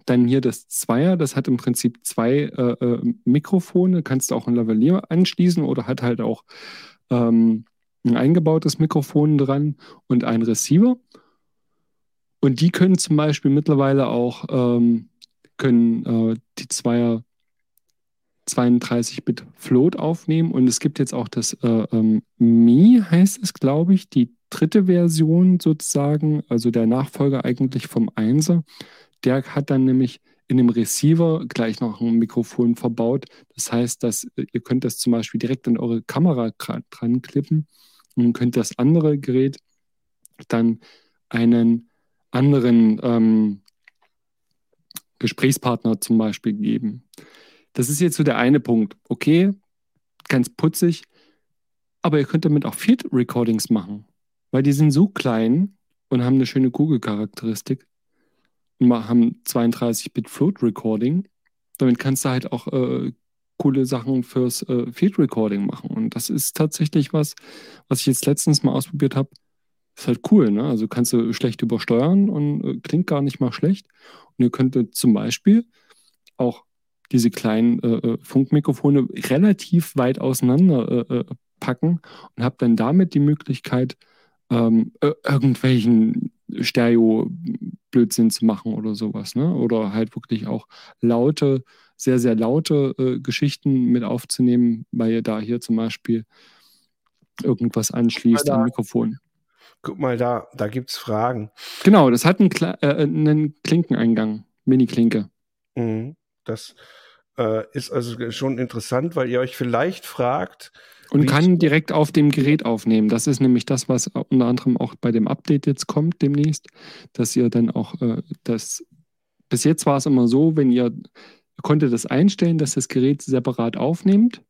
Dann hier das Zweier, das hat im Prinzip zwei äh, äh, Mikrofone, kannst du auch ein Lavalier anschließen oder hat halt auch ähm, ein eingebautes Mikrofon dran und ein Receiver. Und die können zum Beispiel mittlerweile auch ähm, können äh, die Zweier 32-Bit Float aufnehmen und es gibt jetzt auch das äh, ähm, Mi, heißt es, glaube ich, die dritte Version sozusagen, also der Nachfolger eigentlich vom 1er. Der hat dann nämlich in dem Receiver gleich noch ein Mikrofon verbaut. Das heißt, dass äh, ihr könnt das zum Beispiel direkt an eure Kamera dran klippen und könnt das andere Gerät dann einen anderen ähm, Gesprächspartner zum Beispiel geben. Das ist jetzt so der eine Punkt. Okay, ganz putzig, aber ihr könnt damit auch Field Recordings machen, weil die sind so klein und haben eine schöne Kugelcharakteristik und haben 32-Bit Float Recording. Damit kannst du halt auch äh, coole Sachen fürs äh, Field Recording machen. Und das ist tatsächlich was, was ich jetzt letztens mal ausprobiert habe. Ist halt cool, ne? Also kannst du schlecht übersteuern und äh, klingt gar nicht mal schlecht. Und ihr könntet zum Beispiel auch diese kleinen äh, äh, Funkmikrofone relativ weit auseinander äh, äh, packen und habe dann damit die Möglichkeit, ähm, irgendwelchen Stereo-Blödsinn zu machen oder sowas. Ne? Oder halt wirklich auch laute, sehr, sehr laute äh, Geschichten mit aufzunehmen, weil ihr da hier zum Beispiel irgendwas anschließt am Mikrofon. Guck mal da, da gibt es Fragen. Genau, das hat einen, Kla äh, einen Klinkeneingang, Mini-Klinke. Mhm. Das äh, ist also schon interessant, weil ihr euch vielleicht fragt. Und kann direkt auf dem Gerät aufnehmen. Das ist nämlich das, was unter anderem auch bei dem Update jetzt kommt demnächst, dass ihr dann auch äh, das. Bis jetzt war es immer so, wenn ihr, ihr konntet das einstellen, dass das Gerät separat aufnimmt,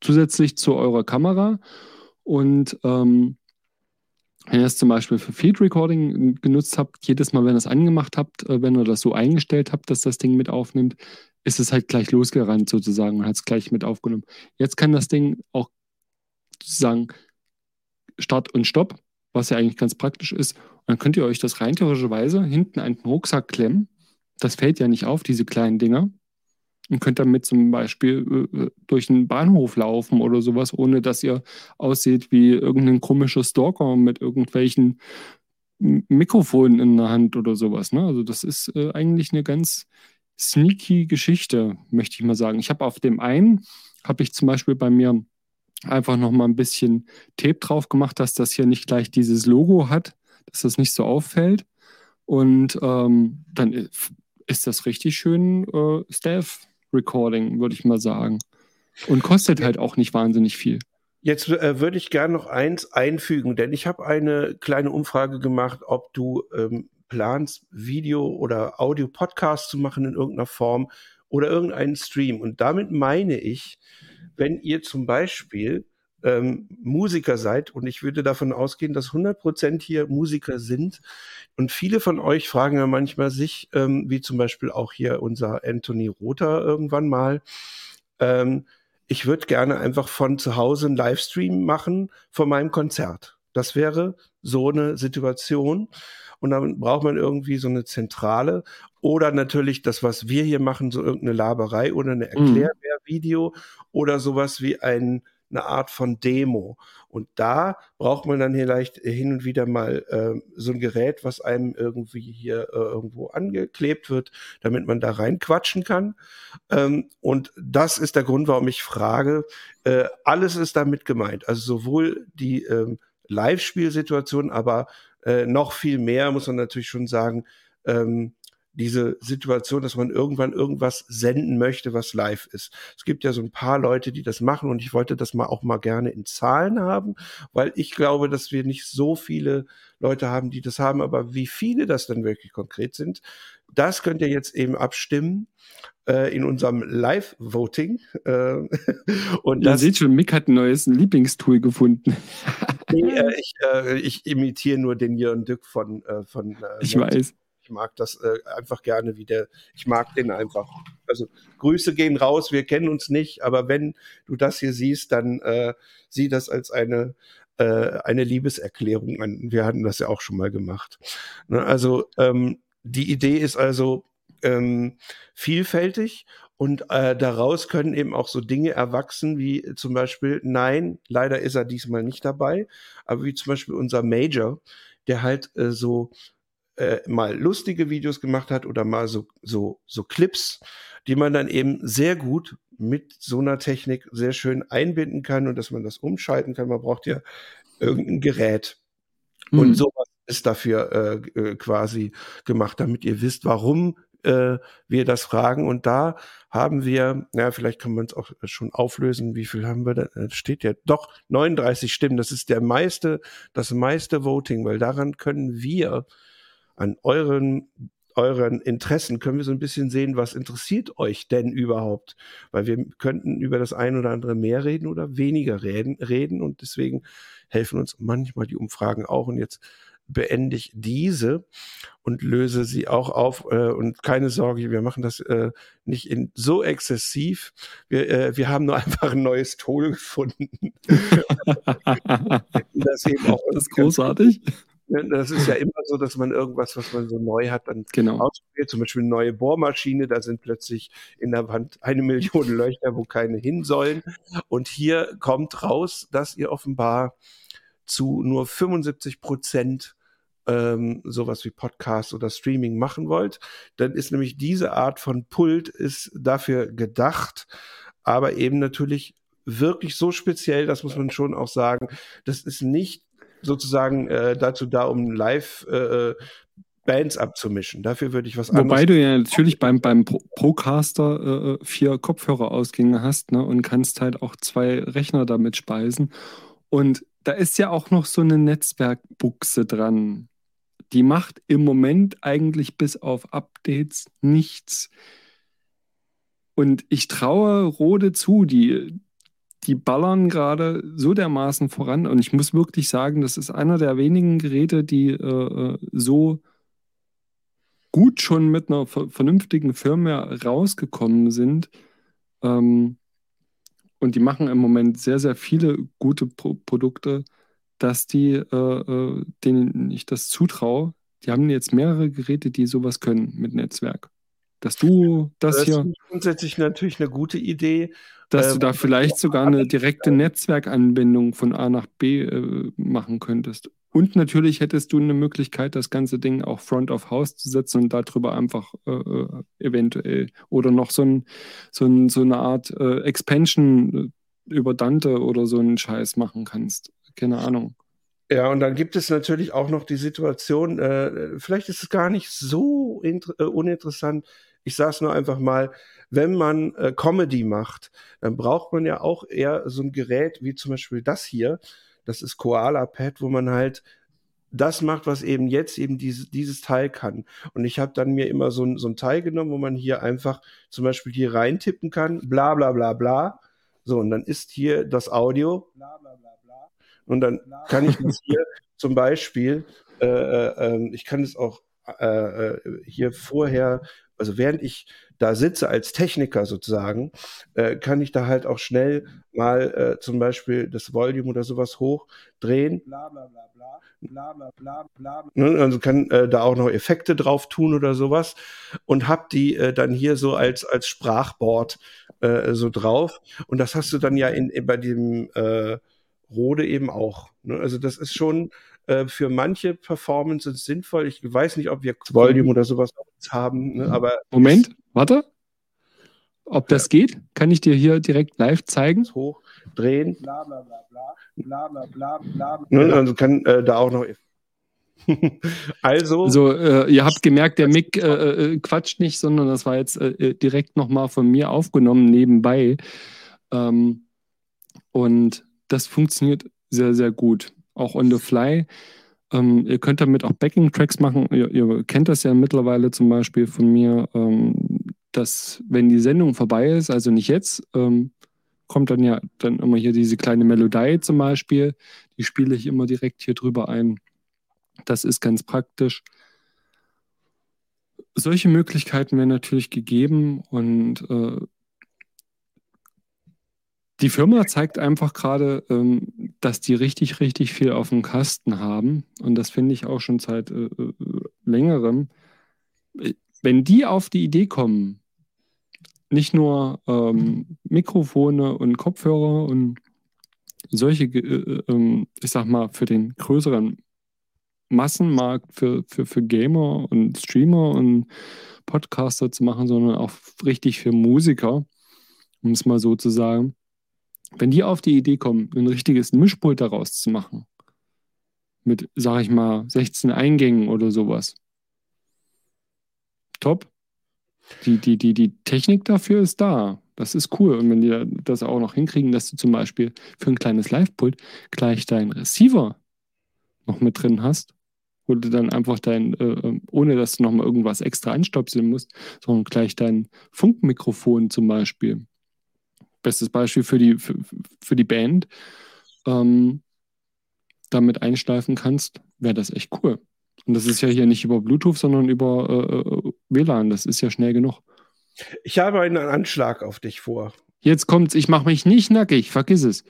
zusätzlich zu eurer Kamera. Und ähm, wenn ihr es zum Beispiel für Field Recording genutzt habt, jedes Mal, wenn ihr es angemacht habt, äh, wenn ihr das so eingestellt habt, dass das Ding mit aufnimmt, ist es halt gleich losgerannt sozusagen und hat es gleich mit aufgenommen. Jetzt kann das Ding auch sozusagen Start und Stopp, was ja eigentlich ganz praktisch ist. Und dann könnt ihr euch das rein theoretischerweise hinten an den Rucksack klemmen. Das fällt ja nicht auf, diese kleinen Dinger. Und könnt damit zum Beispiel äh, durch einen Bahnhof laufen oder sowas, ohne dass ihr aussieht wie irgendein komischer Stalker mit irgendwelchen Mikrofonen in der Hand oder sowas. Ne? Also das ist äh, eigentlich eine ganz sneaky Geschichte, möchte ich mal sagen. Ich habe auf dem einen, habe ich zum Beispiel bei mir einfach noch mal ein bisschen Tape drauf gemacht, dass das hier nicht gleich dieses Logo hat, dass das nicht so auffällt. Und ähm, dann ist das richtig schön äh, Staff-Recording, würde ich mal sagen. Und kostet halt auch nicht wahnsinnig viel. Jetzt äh, würde ich gerne noch eins einfügen, denn ich habe eine kleine Umfrage gemacht, ob du ähm, planst, Video- oder Audio-Podcast zu machen in irgendeiner Form oder irgendeinen Stream. Und damit meine ich, wenn ihr zum Beispiel ähm, Musiker seid und ich würde davon ausgehen, dass 100 Prozent hier Musiker sind und viele von euch fragen ja manchmal sich, ähm, wie zum Beispiel auch hier unser Anthony Rother irgendwann mal, ähm, ich würde gerne einfach von zu Hause einen Livestream machen von meinem Konzert. Das wäre so eine Situation. Und dann braucht man irgendwie so eine Zentrale oder natürlich das, was wir hier machen, so irgendeine Laberei oder eine. Erklärvideo mhm. oder sowas wie ein, eine Art von Demo. Und da braucht man dann vielleicht hin und wieder mal äh, so ein Gerät, was einem irgendwie hier äh, irgendwo angeklebt wird, damit man da reinquatschen kann. Ähm, und das ist der Grund, warum ich frage. Äh, alles ist damit gemeint. Also sowohl die ähm, Live-Spielsituation, aber äh, noch viel mehr muss man natürlich schon sagen, ähm, diese Situation, dass man irgendwann irgendwas senden möchte, was live ist. Es gibt ja so ein paar Leute, die das machen und ich wollte das mal auch mal gerne in Zahlen haben, weil ich glaube, dass wir nicht so viele Leute haben, die das haben, aber wie viele das dann wirklich konkret sind, das könnt ihr jetzt eben abstimmen äh, in unserem Live-Voting. Äh, und Ihr seht schon, Mick hat ein neues Lieblingstool gefunden. nee, äh, ich, äh, ich, imitiere nur den Jörn Dück von, äh, von äh, Ich weiß. Ich mag das einfach gerne, wie der, ich mag den einfach. Also Grüße gehen raus, wir kennen uns nicht, aber wenn du das hier siehst, dann sieh das als eine, eine Liebeserklärung an. Wir hatten das ja auch schon mal gemacht. Ne, also ähm, die Idee ist also, ähm, vielfältig und äh, daraus können eben auch so Dinge erwachsen wie zum Beispiel, nein, leider ist er diesmal nicht dabei, aber wie zum Beispiel unser Major, der halt äh, so äh, mal lustige Videos gemacht hat oder mal so, so, so Clips, die man dann eben sehr gut mit so einer Technik sehr schön einbinden kann und dass man das umschalten kann. Man braucht ja irgendein Gerät. Mhm. Und sowas ist dafür äh, äh, quasi gemacht, damit ihr wisst, warum äh, wir das fragen. Und da haben wir, ja, vielleicht kann man es auch schon auflösen, wie viel haben wir da? Das steht ja doch 39 Stimmen. Das ist der meiste, das meiste Voting, weil daran können wir an euren euren Interessen können wir so ein bisschen sehen, was interessiert euch denn überhaupt? Weil wir könnten über das ein oder andere mehr reden oder weniger reden, reden und deswegen helfen uns manchmal die Umfragen auch. Und jetzt beende ich diese und löse sie auch auf. Äh, und keine Sorge, wir machen das äh, nicht in so exzessiv. Wir, äh, wir haben nur einfach ein neues Tool gefunden. das, das ist großartig. Ne, das ist ja immer so, dass man irgendwas, was man so neu hat, dann genau. ausprobiert. Zum Beispiel eine neue Bohrmaschine, da sind plötzlich in der Wand eine Million Löcher, wo keine hin sollen. Und hier kommt raus, dass ihr offenbar zu nur 75 Prozent ähm, sowas wie Podcast oder Streaming machen wollt, dann ist nämlich diese Art von Pult ist dafür gedacht, aber eben natürlich wirklich so speziell, das muss man schon auch sagen, das ist nicht sozusagen äh, dazu da, um live äh, Bands abzumischen. Dafür würde ich was anderes. Wobei du ja natürlich beim, beim Procaster äh, vier Kopfhörerausgänge hast ne, und kannst halt auch zwei Rechner damit speisen. Und da ist ja auch noch so eine Netzwerkbuchse dran die macht im Moment eigentlich bis auf Updates nichts. Und ich traue Rode zu, die, die ballern gerade so dermaßen voran. Und ich muss wirklich sagen, das ist einer der wenigen Geräte, die äh, so gut schon mit einer vernünftigen Firmware rausgekommen sind. Ähm, und die machen im Moment sehr, sehr viele gute Pro Produkte dass die, äh, äh, denen ich das zutraue, die haben jetzt mehrere Geräte, die sowas können mit Netzwerk. Dass du das, das hier. ist grundsätzlich natürlich eine gute Idee. Dass äh, du da vielleicht sogar eine direkte Netzwerkanbindung von A nach B äh, machen könntest. Und natürlich hättest du eine Möglichkeit, das ganze Ding auch Front of House zu setzen und darüber einfach äh, äh eventuell oder noch so, ein, so, ein, so eine Art äh, Expansion über Dante oder so einen Scheiß machen kannst keine Ahnung. Ja, und dann gibt es natürlich auch noch die Situation, äh, vielleicht ist es gar nicht so äh, uninteressant. Ich sage es nur einfach mal, wenn man äh, Comedy macht, dann braucht man ja auch eher so ein Gerät wie zum Beispiel das hier. Das ist Koala Pad, wo man halt das macht, was eben jetzt eben diese, dieses Teil kann. Und ich habe dann mir immer so ein, so ein Teil genommen, wo man hier einfach zum Beispiel hier reintippen kann, bla bla bla bla. So, und dann ist hier das Audio, bla bla bla und dann kann ich das hier zum Beispiel, äh, äh, ähm, ich kann es auch äh, äh, hier vorher, also während ich da sitze als Techniker sozusagen, äh, kann ich da halt auch schnell mal äh, zum Beispiel das Volume oder sowas hochdrehen. Bla bla bla bla. Bla, bla, bla, bla, bla. Also kann äh, da auch noch Effekte drauf tun oder sowas und hab die äh, dann hier so als als Sprachboard äh, so drauf und das hast du dann ja in, in bei dem Rode eben auch. Ne? Also das ist schon äh, für manche Performances sinnvoll. Ich weiß nicht, ob wir Volume oder sowas haben, ne? aber. Moment, warte. Ob das ja. geht, kann ich dir hier direkt live zeigen. Hoch, drehen. Bla bla bla bla. Bla bla bla bla. Ne? Also kann äh, da auch noch. also. Also, äh, ihr habt gemerkt, der Mick äh, äh, quatscht nicht, sondern das war jetzt äh, direkt nochmal von mir aufgenommen nebenbei. Ähm, und das funktioniert sehr, sehr gut. Auch on the fly. Ähm, ihr könnt damit auch Backing-Tracks machen. Ihr, ihr, kennt das ja mittlerweile zum Beispiel von mir, ähm, dass wenn die Sendung vorbei ist, also nicht jetzt, ähm, kommt dann ja dann immer hier diese kleine Melodie zum Beispiel. Die spiele ich immer direkt hier drüber ein. Das ist ganz praktisch. Solche Möglichkeiten werden natürlich gegeben und äh, die Firma zeigt einfach gerade, ähm, dass die richtig, richtig viel auf dem Kasten haben. Und das finde ich auch schon seit äh, äh längerem. wenn die auf die Idee kommen, nicht nur ähm, Mikrofone und Kopfhörer und solche, äh, äh, ich sag mal, für den größeren Massenmarkt für, für, für Gamer und Streamer und Podcaster zu machen, sondern auch richtig für Musiker, um es mal so zu sagen. Wenn die auf die Idee kommen, ein richtiges Mischpult daraus zu machen, mit, sag ich mal, 16 Eingängen oder sowas, top. Die, die, die, die Technik dafür ist da. Das ist cool. Und wenn die das auch noch hinkriegen, dass du zum Beispiel für ein kleines Live-Pult gleich deinen Receiver noch mit drin hast, wo du dann einfach dein, äh, ähm, ohne dass du nochmal irgendwas extra anstopseln musst, sondern gleich dein Funkmikrofon zum Beispiel. Bestes Beispiel für die, für, für die Band, ähm, damit einschleifen kannst, wäre das echt cool. Und das ist ja hier nicht über Bluetooth, sondern über äh, äh WLAN. Das ist ja schnell genug. Ich habe einen Anschlag auf dich vor. Jetzt kommt's, ich mache mich nicht nackig, vergiss es.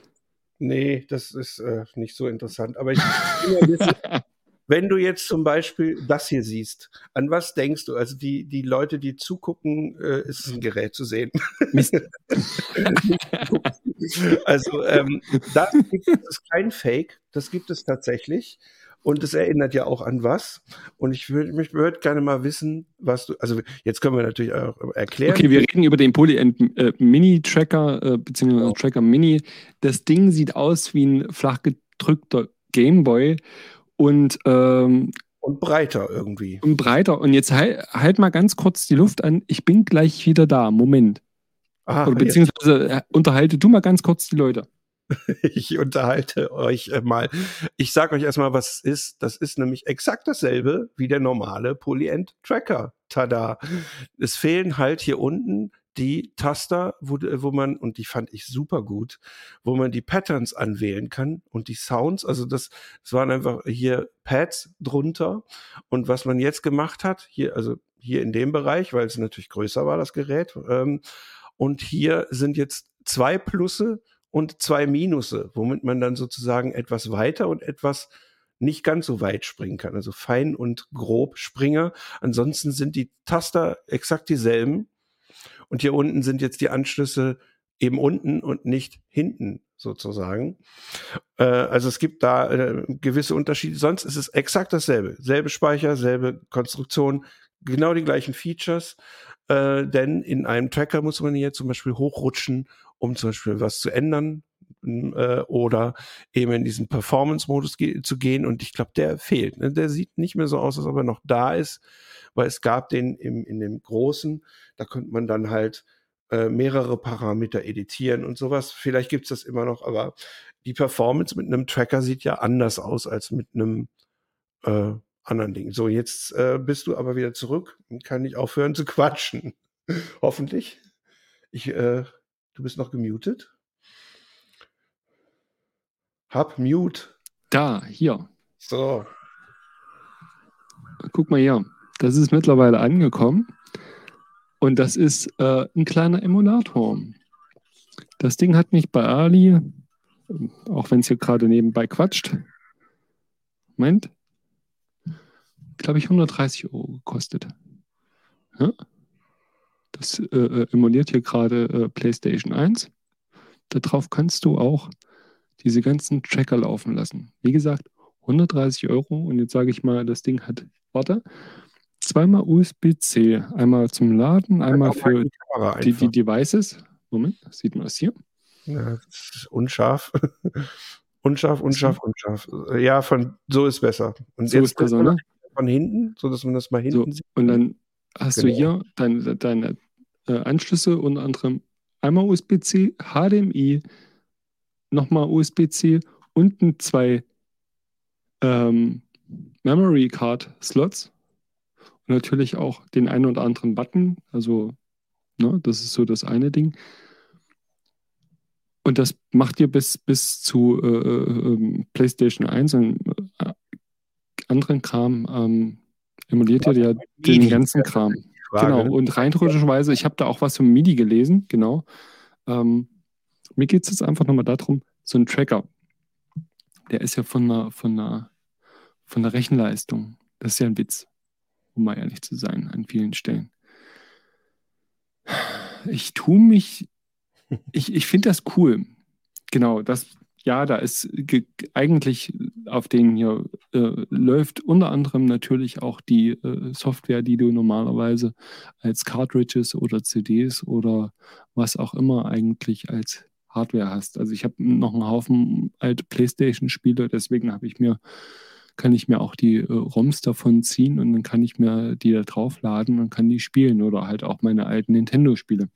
Nee, das ist äh, nicht so interessant. Aber ich will wissen, wenn du jetzt zum Beispiel das hier siehst, an was denkst du? Also die, die Leute, die zugucken, äh, ist ein Gerät zu sehen. also ähm, das gibt es kein Fake, das gibt es tatsächlich. Und es erinnert ja auch an was. Und ich würde mich würd gerne mal wissen, was du. Also jetzt können wir natürlich auch erklären. Okay, wir reden über den Polyend äh, Mini Tracker äh, beziehungsweise genau. Tracker Mini. Das Ding sieht aus wie ein flach gedrückter Gameboy und ähm, und breiter irgendwie. Und breiter. Und jetzt halt, halt mal ganz kurz die Luft an. Ich bin gleich wieder da. Moment. Aha, Oder beziehungsweise jetzt. Äh, unterhalte du mal ganz kurz die Leute. ich unterhalte euch äh, mal. Ich sage euch erstmal, was ist. Das ist nämlich exakt dasselbe wie der normale Polyend Tracker. Tada. Es fehlen halt hier unten die Taster, wo, wo man, und die fand ich super gut, wo man die Patterns anwählen kann und die Sounds. Also das, das waren einfach hier Pads drunter. Und was man jetzt gemacht hat, hier, also hier in dem Bereich, weil es natürlich größer war, das Gerät, ähm, und hier sind jetzt zwei Plusse und zwei Minusse, womit man dann sozusagen etwas weiter und etwas nicht ganz so weit springen kann. Also fein und grob Springer. Ansonsten sind die Taster exakt dieselben. Und hier unten sind jetzt die Anschlüsse eben unten und nicht hinten sozusagen. Äh, also es gibt da äh, gewisse Unterschiede. Sonst ist es exakt dasselbe. Selbe Speicher, selbe Konstruktion, genau die gleichen Features. Äh, denn in einem Tracker muss man hier zum Beispiel hochrutschen um zum Beispiel was zu ändern äh, oder eben in diesen Performance-Modus ge zu gehen. Und ich glaube, der fehlt. Ne? Der sieht nicht mehr so aus, als ob er noch da ist, weil es gab den im, in dem großen, da könnte man dann halt äh, mehrere Parameter editieren und sowas. Vielleicht gibt's das immer noch, aber die Performance mit einem Tracker sieht ja anders aus als mit einem äh, anderen Ding. So, jetzt äh, bist du aber wieder zurück und kann ich aufhören zu quatschen. Hoffentlich. Ich äh, Du bist noch gemutet. Hab Mute. Da, hier. So. Guck mal hier. Das ist mittlerweile angekommen. Und das ist äh, ein kleiner Emulator. Das Ding hat mich bei Ali, auch wenn es hier gerade nebenbei quatscht, Moment, glaube ich, 130 Euro gekostet. Ja? Das äh, äh, emuliert hier gerade äh, PlayStation 1. Darauf kannst du auch diese ganzen Tracker laufen lassen. Wie gesagt, 130 Euro und jetzt sage ich mal, das Ding hat, warte, zweimal USB-C. Einmal zum Laden, einmal für die, die, Devices. Moment, sieht man das hier? Ja, das ist unscharf. unscharf, unscharf, unscharf. Ja, von so ist besser. Und so ist besser, ne? Von hinten, so dass man das mal hinten so, sieht. Und dann hast genau. du hier deine, deine äh, Anschlüsse, unter anderem einmal USB-C, HDMI, nochmal USB-C und zwei ähm, Memory Card Slots und natürlich auch den einen oder anderen Button. Also, ne, das ist so das eine Ding. Und das macht ihr bis, bis zu äh, äh, ähm, PlayStation 1 und äh, anderen Kram ähm, emuliert ihr ja den ganzen Kram. Frage. Genau, und rein theoretischerweise, ich habe da auch was zum MIDI gelesen, genau. Ähm, mir geht es jetzt einfach nochmal darum, so ein Tracker, der ist ja von einer, von einer, von der Rechenleistung, das ist ja ein Witz. um mal ehrlich zu sein, an vielen Stellen. Ich tue mich, ich, ich finde das cool. Genau, das, ja, da ist eigentlich auf denen hier äh, läuft unter anderem natürlich auch die äh, Software, die du normalerweise als Cartridges oder CDs oder was auch immer eigentlich als Hardware hast. Also ich habe noch einen Haufen alte PlayStation-Spiele, deswegen habe ich mir kann ich mir auch die äh, ROMs davon ziehen und dann kann ich mir die da draufladen und kann die spielen oder halt auch meine alten Nintendo-Spiele.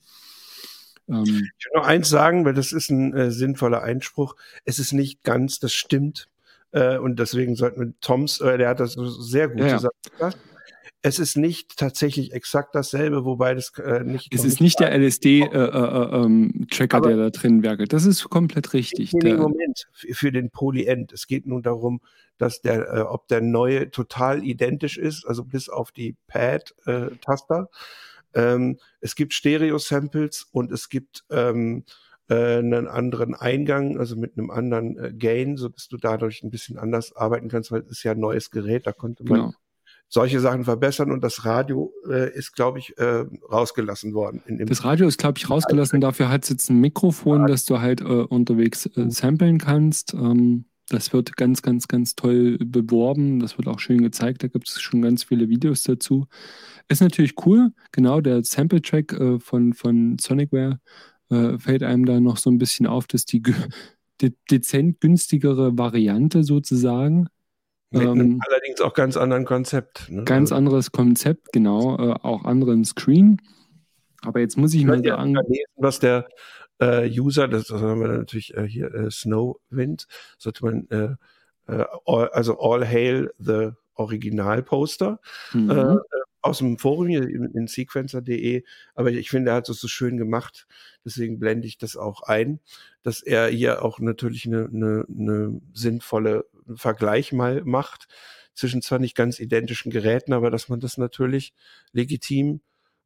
Ähm, ich will nur eins sagen, weil das ist ein äh, sinnvoller Einspruch. Es ist nicht ganz, das stimmt. Äh, und deswegen sollten wir Toms, äh, der hat das sehr gut ja, gesagt. Es ist nicht tatsächlich exakt dasselbe, wobei das äh, nicht. Es ist nicht der LSD-Tracker, äh, ähm, der da drin werkelt. Das ist komplett richtig. Nee, Moment, für den Polyend. Es geht nun darum, dass der, äh, ob der neue total identisch ist, also bis auf die Pad-Taster. Ähm, es gibt Stereo-Samples und es gibt ähm, äh, einen anderen Eingang, also mit einem anderen äh, Gain, sodass du dadurch ein bisschen anders arbeiten kannst, weil es ist ja ein neues Gerät, da konnte man genau. Solche Sachen verbessern und das Radio äh, ist, glaube ich, äh, rausgelassen worden. das Radio ist, glaube ich, rausgelassen, dafür hat es jetzt ein Mikrofon, ja. dass du halt äh, unterwegs äh, samplen kannst. Ähm das wird ganz, ganz, ganz toll beworben. Das wird auch schön gezeigt. Da gibt es schon ganz viele Videos dazu. Ist natürlich cool. Genau, der Sample-Track äh, von, von Sonicware äh, fällt einem da noch so ein bisschen auf, dass die de dezent günstigere Variante sozusagen. Mit einem ähm, allerdings auch ganz anderen Konzept. Ne? Ganz also anderes Konzept, genau. Äh, auch anderen Screen. Aber jetzt muss ich, ich mal sagen. Was der äh, User, das, das haben wir natürlich äh, hier äh, Snowwind, sollte man äh, äh, all, also All Hail the Original-Poster mhm. Aus dem Forum hier in, in sequencer.de, aber ich finde, er hat es so schön gemacht, deswegen blende ich das auch ein, dass er hier auch natürlich eine, eine, eine sinnvolle Vergleich mal macht zwischen zwar nicht ganz identischen Geräten, aber dass man das natürlich legitim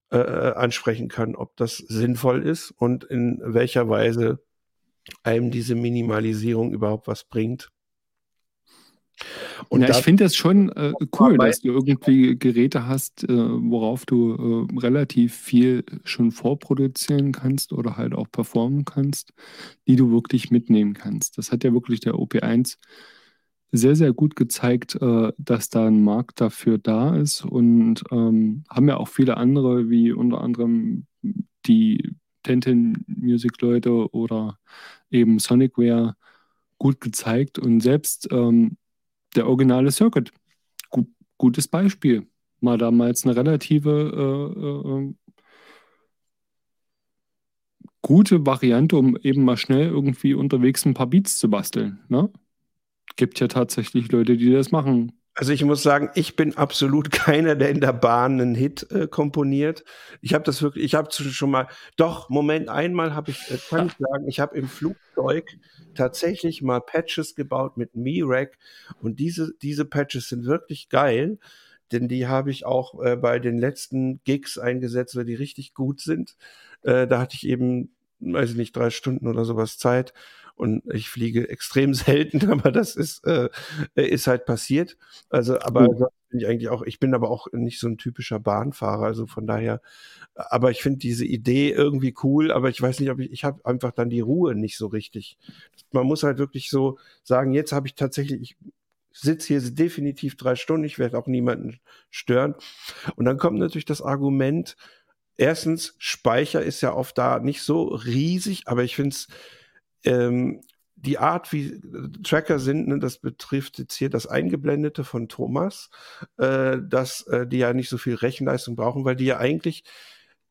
äh, äh, ansprechen kann, ob das sinnvoll ist und in welcher Weise einem diese Minimalisierung überhaupt was bringt. Und ja, ich finde das schon äh, cool, dass du irgendwie Geräte hast, äh, worauf du äh, relativ viel schon vorproduzieren kannst oder halt auch performen kannst, die du wirklich mitnehmen kannst. Das hat ja wirklich der OP1 sehr, sehr gut gezeigt, äh, dass da ein Markt dafür da ist und ähm, haben ja auch viele andere, wie unter anderem die Tentin Music Leute oder eben Sonicware gut gezeigt und selbst ähm, der originale Circuit, gut, gutes Beispiel, mal damals eine relative äh, äh, gute Variante, um eben mal schnell irgendwie unterwegs ein paar Beats zu basteln. Ne? Gibt ja tatsächlich Leute, die das machen. Also ich muss sagen, ich bin absolut keiner, der in der Bahn einen Hit äh, komponiert. Ich habe das wirklich, ich habe schon mal, doch, Moment, einmal habe ich, äh, kann ich sagen, ich habe im Flugzeug tatsächlich mal Patches gebaut mit Mi-Rack und diese, diese Patches sind wirklich geil, denn die habe ich auch äh, bei den letzten Gigs eingesetzt, weil die richtig gut sind. Äh, da hatte ich eben, weiß ich nicht, drei Stunden oder sowas Zeit und ich fliege extrem selten, aber das ist, äh, ist halt passiert. Also, aber oh. bin ich eigentlich auch, ich bin aber auch nicht so ein typischer Bahnfahrer, also von daher, aber ich finde diese Idee irgendwie cool, aber ich weiß nicht, ob ich, ich habe einfach dann die Ruhe nicht so richtig. Man muss halt wirklich so sagen, jetzt habe ich tatsächlich, ich sitze hier definitiv drei Stunden, ich werde auch niemanden stören. Und dann kommt natürlich das Argument, erstens, Speicher ist ja oft da nicht so riesig, aber ich finde es ähm, die Art, wie äh, Tracker sind, ne, das betrifft jetzt hier das Eingeblendete von Thomas, äh, dass äh, die ja nicht so viel Rechenleistung brauchen, weil die ja eigentlich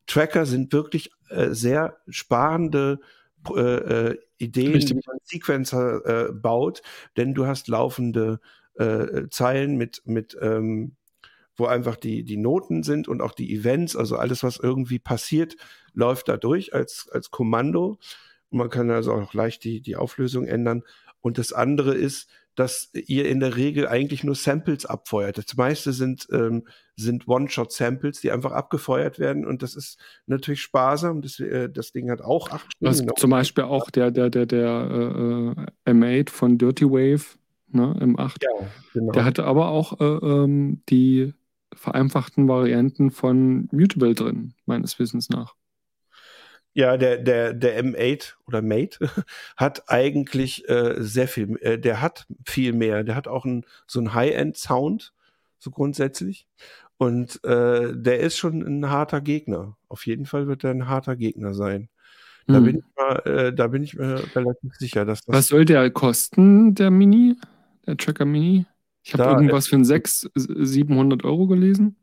Tracker sind wirklich äh, sehr sparende äh, äh Ideen, Richtig. wie man Sequencer baut, denn du hast laufende Zeilen mit, mit ähm, wo einfach die, die Noten sind und auch die Events, also alles, was irgendwie passiert, läuft da durch als, als Kommando. Man kann also auch leicht die, die Auflösung ändern. Und das andere ist, dass ihr in der Regel eigentlich nur Samples abfeuert. Das meiste sind, ähm, sind One-Shot-Samples, die einfach abgefeuert werden. Und das ist natürlich sparsam. Das, äh, das Ding hat auch acht Stunden. zum Beispiel auch der, der, der, der äh, M8 von Dirty Wave ne, im 8. Ja, genau. Der hatte aber auch äh, ähm, die vereinfachten Varianten von Mutable drin, meines Wissens nach. Ja, der, der, der M8 oder Mate hat eigentlich äh, sehr viel, äh, der hat viel mehr. Der hat auch ein, so ein High-End-Sound, so grundsätzlich. Und äh, der ist schon ein harter Gegner. Auf jeden Fall wird er ein harter Gegner sein. Da, Hm. bin, ich mal, äh, da bin ich mir relativ sicher, dass das. Was soll der kosten, der Mini? Der Tracker Mini? Ich habe irgendwas für ein 600, 700 Euro gelesen.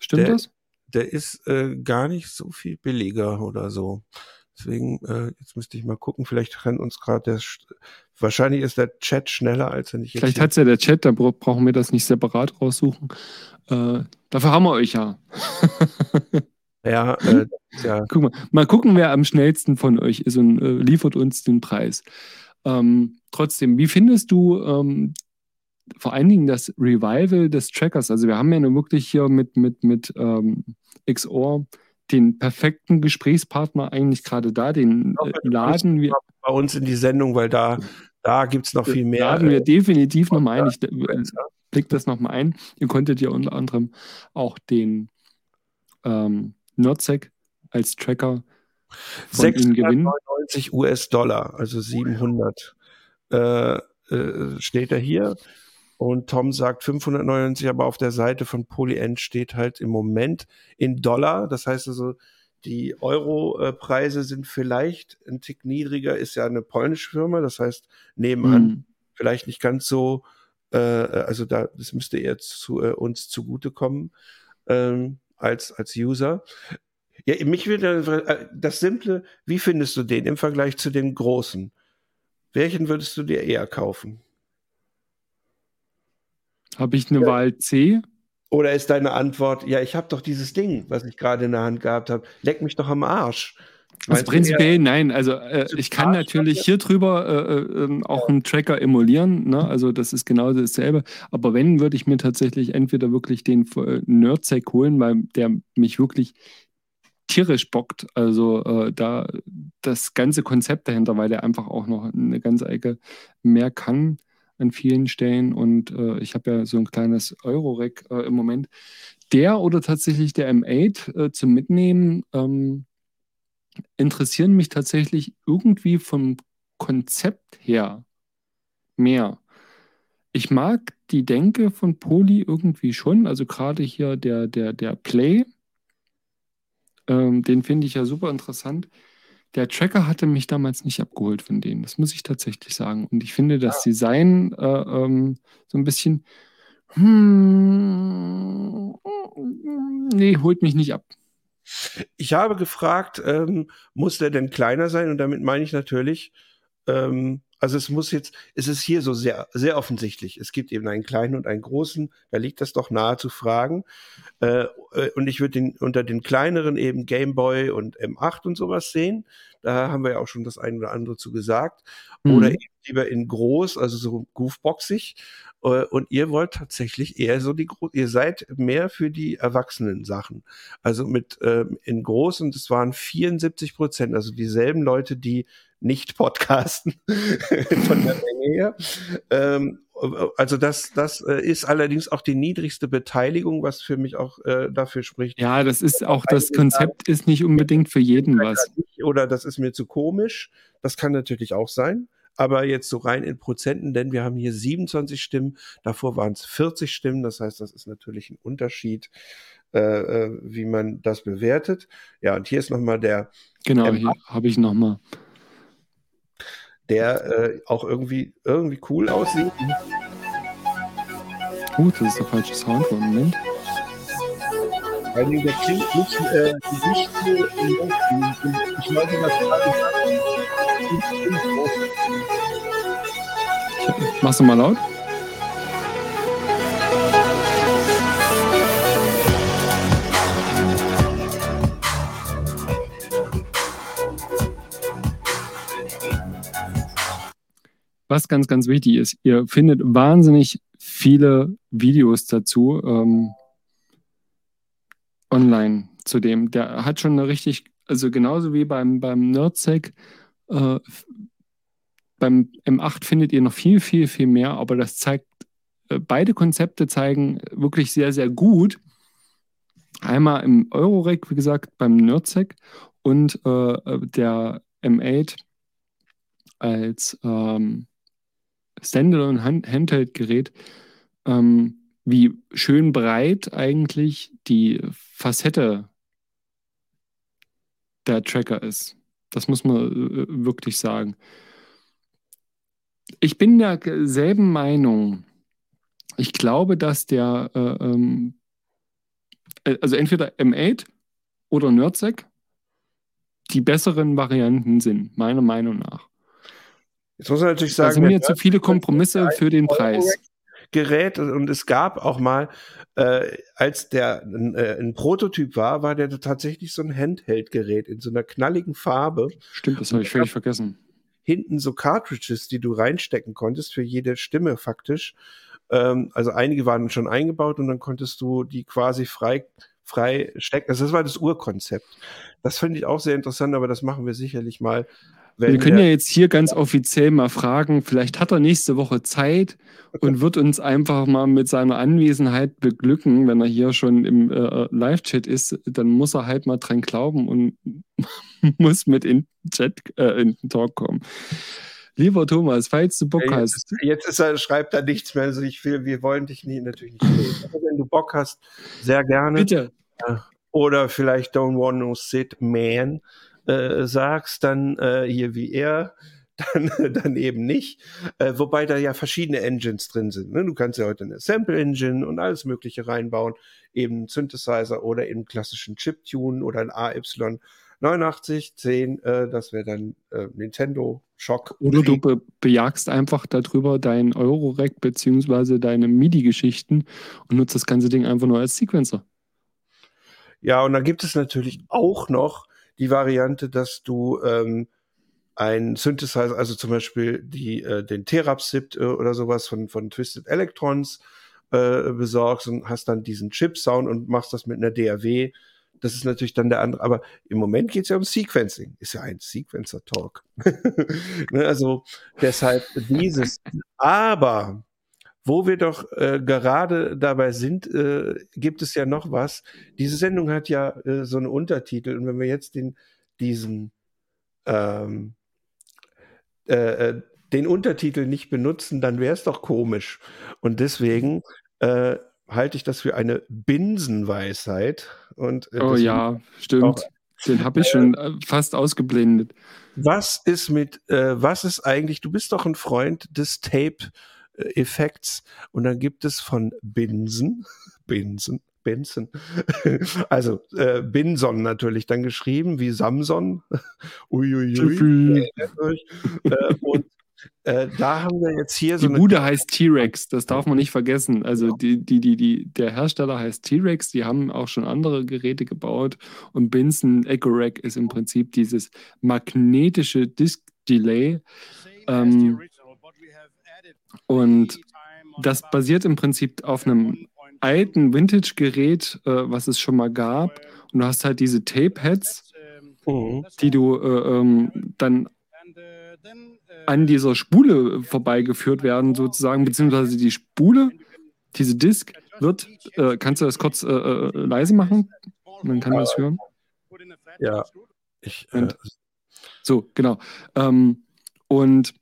Stimmt Der- das? Der ist äh, gar nicht so viel billiger oder so. Deswegen, äh, jetzt müsste ich mal gucken, vielleicht rennt uns gerade der, Sch- wahrscheinlich ist der Chat schneller, als wenn ich jetzt. Vielleicht hat es ja der Chat, da bra- brauchen wir das nicht separat raussuchen. Äh, dafür haben wir euch ja. ja, äh, ja, Guck mal, mal gucken, wer am schnellsten von euch ist und äh, liefert uns den Preis. Ähm, trotzdem, wie findest du ähm, vor allen Dingen das Revival des Trackers? Also wir haben ja nun wirklich hier mit, mit, mit ähm, XOR den perfekten Gesprächspartner eigentlich gerade da, den äh, laden wir, bei uns in die Sendung, weil da, da gibt's noch viel mehr. laden wir äh, definitiv nochmal ein. Ich äh, Influencer. blick das nochmal ein. Ihr konntet ja unter anderem auch den ähm, Nerdsec als Tracker von ihnen gewinnen. 699 US-Dollar, also 700, äh, äh, steht er hier. Und Tom sagt 599, aber auf der Seite von PolyEnd steht halt im Moment in Dollar. Das heißt also, die Euro-Preise sind vielleicht ein Tick niedriger, ist ja eine polnische Firma, das heißt nebenan Mhm. vielleicht nicht ganz so, äh, also da, das müsste eher zu äh, uns zugutekommen ähm, als, als User. Ja, mich würde äh, das Simple, wie findest du den im Vergleich zu den großen? Welchen würdest du dir eher kaufen? Habe ich eine Wahl C? Oder ist deine Antwort, ja, ich habe doch dieses Ding, was ich gerade in der Hand gehabt habe, leck mich doch am Arsch. Also prinzipiell nein. Also äh, ich kann natürlich hier drüber äh, äh, ähm, auch einen Tracker emulieren. Ne? Also das ist genau dasselbe. Aber wenn, würde ich mir tatsächlich entweder wirklich den äh, Nerdsec holen, weil der mich wirklich tierisch bockt. Also äh, da das ganze Konzept dahinter, weil der einfach auch noch eine ganze Ecke mehr kann an vielen Stellen. Und äh, ich habe ja so ein kleines Eurorack äh, im Moment. Der oder tatsächlich der M8 äh, zum Mitnehmen ähm, interessieren mich tatsächlich irgendwie vom Konzept her mehr. Ich mag die Denke von Poly irgendwie schon, also gerade hier der, der, der Play, ähm, den finde ich ja super interessant. Der Tracker hatte mich damals nicht abgeholt von denen, das muss ich tatsächlich sagen. Und ich finde das Design äh, ähm, so ein bisschen, hmm, nee, holt mich nicht ab. Ich habe gefragt, ähm, muss der denn kleiner sein? Und damit meine ich natürlich, ähm, also es muss jetzt, es ist hier so sehr, sehr offensichtlich. Es gibt eben einen kleinen und einen großen. Da liegt das doch nahe zu fragen. Äh, äh, und ich würde den unter den kleineren eben Game Boy und M8 und sowas sehen. Da haben wir ja auch schon das eine oder andere zu gesagt. Oder Mhm. eben lieber in groß, also so goofboxig. Äh, Und ihr wollt tatsächlich eher so die, Gro- ihr seid mehr für die erwachsenen Sachen. Also mit ähm, in groß und es waren 74 Prozent, also dieselben Leute, die nicht podcasten von der Menge her. Ähm, also das, das äh, ist allerdings auch die niedrigste Beteiligung, was für mich auch äh, dafür spricht. Ja, das ist auch, das Konzept ist nicht unbedingt für jeden was. Oder das ist mir zu komisch. Das kann natürlich auch sein. Aber jetzt so rein in Prozenten, denn wir haben hier 27 Stimmen, davor waren es 40 Stimmen. Das heißt, das ist natürlich ein Unterschied, äh, äh, wie man das bewertet. Ja, und hier ist nochmal der, Genau, Ähm, hier habe ich nochmal. Der äh, auch irgendwie, irgendwie cool aussieht. Uh, das ist der falsche Sound. Moment. Vor allem, der klingt nicht, äh, so Ich weiß nicht, was Machst du mal laut? Was ganz, ganz wichtig ist, ihr findet wahnsinnig viele Videos dazu ähm, online zu dem. Der hat schon eine richtig, also genauso wie beim, beim Nerdsec, äh, beim M8 findet ihr noch viel, viel, viel mehr, aber das zeigt, äh, beide Konzepte zeigen wirklich sehr, sehr gut, Einmal im Eurorack, wie gesagt, beim Nerdsec und äh, der M8 als ähm, Standalone Handheld-Gerät, ähm, wie schön breit eigentlich die Facette der Tracker ist. Das muss man äh, wirklich sagen. Ich bin der selben Meinung. Ich glaube, dass der, äh, ähm, äh, also entweder M8 oder Nerdsec die besseren Varianten sind, meiner Meinung nach. Jetzt muss man natürlich sagen, da sind mir zu viele Kompromisse für den Preis. Gerät und es gab auch mal, äh, als der äh, ein Prototyp war, war der tatsächlich so ein Handheld-Gerät in so einer knalligen Farbe. Stimmt, das habe ich völlig vergessen. Hinten so Cartridges, die du reinstecken konntest für jede Stimme faktisch. Ähm, also einige waren schon eingebaut und dann konntest du die quasi frei frei stecken. Also das war das Urkonzept. Das finde ich auch sehr interessant, aber das machen wir sicherlich mal. Wir können ja jetzt hier ganz offiziell mal fragen, vielleicht hat er nächste Woche Zeit und wird uns einfach mal mit seiner Anwesenheit beglücken, wenn er hier schon im äh, Live-Chat ist, dann muss er halt mal dran glauben und muss mit in den Chat, äh, in den Talk kommen. Lieber Thomas, falls du Bock ja, jetzt, hast. Jetzt ist er, schreibt er nichts mehr. Also ich will, wir wollen dich nie, natürlich nicht. Sehen. Aber wenn du Bock hast, sehr gerne. Bitte. Oder vielleicht Don't Want No Sit Man äh, sagst, dann äh, hier wie er, dann, dann eben nicht. Äh, wobei da ja verschiedene Engines drin sind. Ne? Du kannst ja heute eine Sample Engine und alles Mögliche reinbauen. Eben Synthesizer oder eben klassischen Chiptune oder ein AY 89, 10, äh, das wäre dann äh, Nintendo Schock. Oder du be bejagst einfach darüber dein Eurorack beziehungsweise deine MIDI-Geschichten und nutzt das ganze Ding einfach nur als Sequencer. Ja, und dann gibt es natürlich auch noch die Variante, dass du ähm, ein Synthesizer, also zum Beispiel die, äh, den Therapsip äh, oder sowas von, von Twisted Electrons äh, besorgst und hast dann diesen Chip-Sound und machst das mit einer DAW das ist natürlich dann der andere. Aber im Moment geht es ja um Sequencing. Ist ja ein Sequencer-Talk. ne, also deshalb dieses. Aber wo wir doch äh, gerade dabei sind, äh, gibt es ja noch was. Diese Sendung hat ja äh, so einen Untertitel. Und wenn wir jetzt den, diesen ähm, äh, äh, den Untertitel nicht benutzen, dann wäre es doch komisch. Und deswegen äh, halte ich das für eine Binsenweisheit. Und, oh ja, stimmt. Auch, Den habe ich schon fast ausgeblendet. Was ist mit, äh, was ist eigentlich, du bist doch ein Freund des Tape-Effekts und dann gibt es von Binsen, Binsen, Benson. Also äh, Binson natürlich dann geschrieben, wie Samson. Uiuiui. äh, und äh, da haben wir jetzt hier die so. Die Bude heißt T-Rex, das darf man nicht vergessen. Also die, die, die, die, der Hersteller heißt T-Rex, die haben auch schon andere Geräte gebaut und Binson EcoRack ist im Prinzip dieses magnetische Disk Delay. Ähm, und das basiert im Prinzip auf einem alten Vintage-Gerät, äh, was es schon mal gab. Und du hast halt diese Tape-Heads, mhm. die du äh, ähm, dann an dieser Spule vorbeigeführt werden, sozusagen, beziehungsweise die Spule, diese Disk, wird, äh, kannst du das kurz äh, äh leise machen? Man kann das hören. Ja, ich. Äh, so, genau. Ähm, und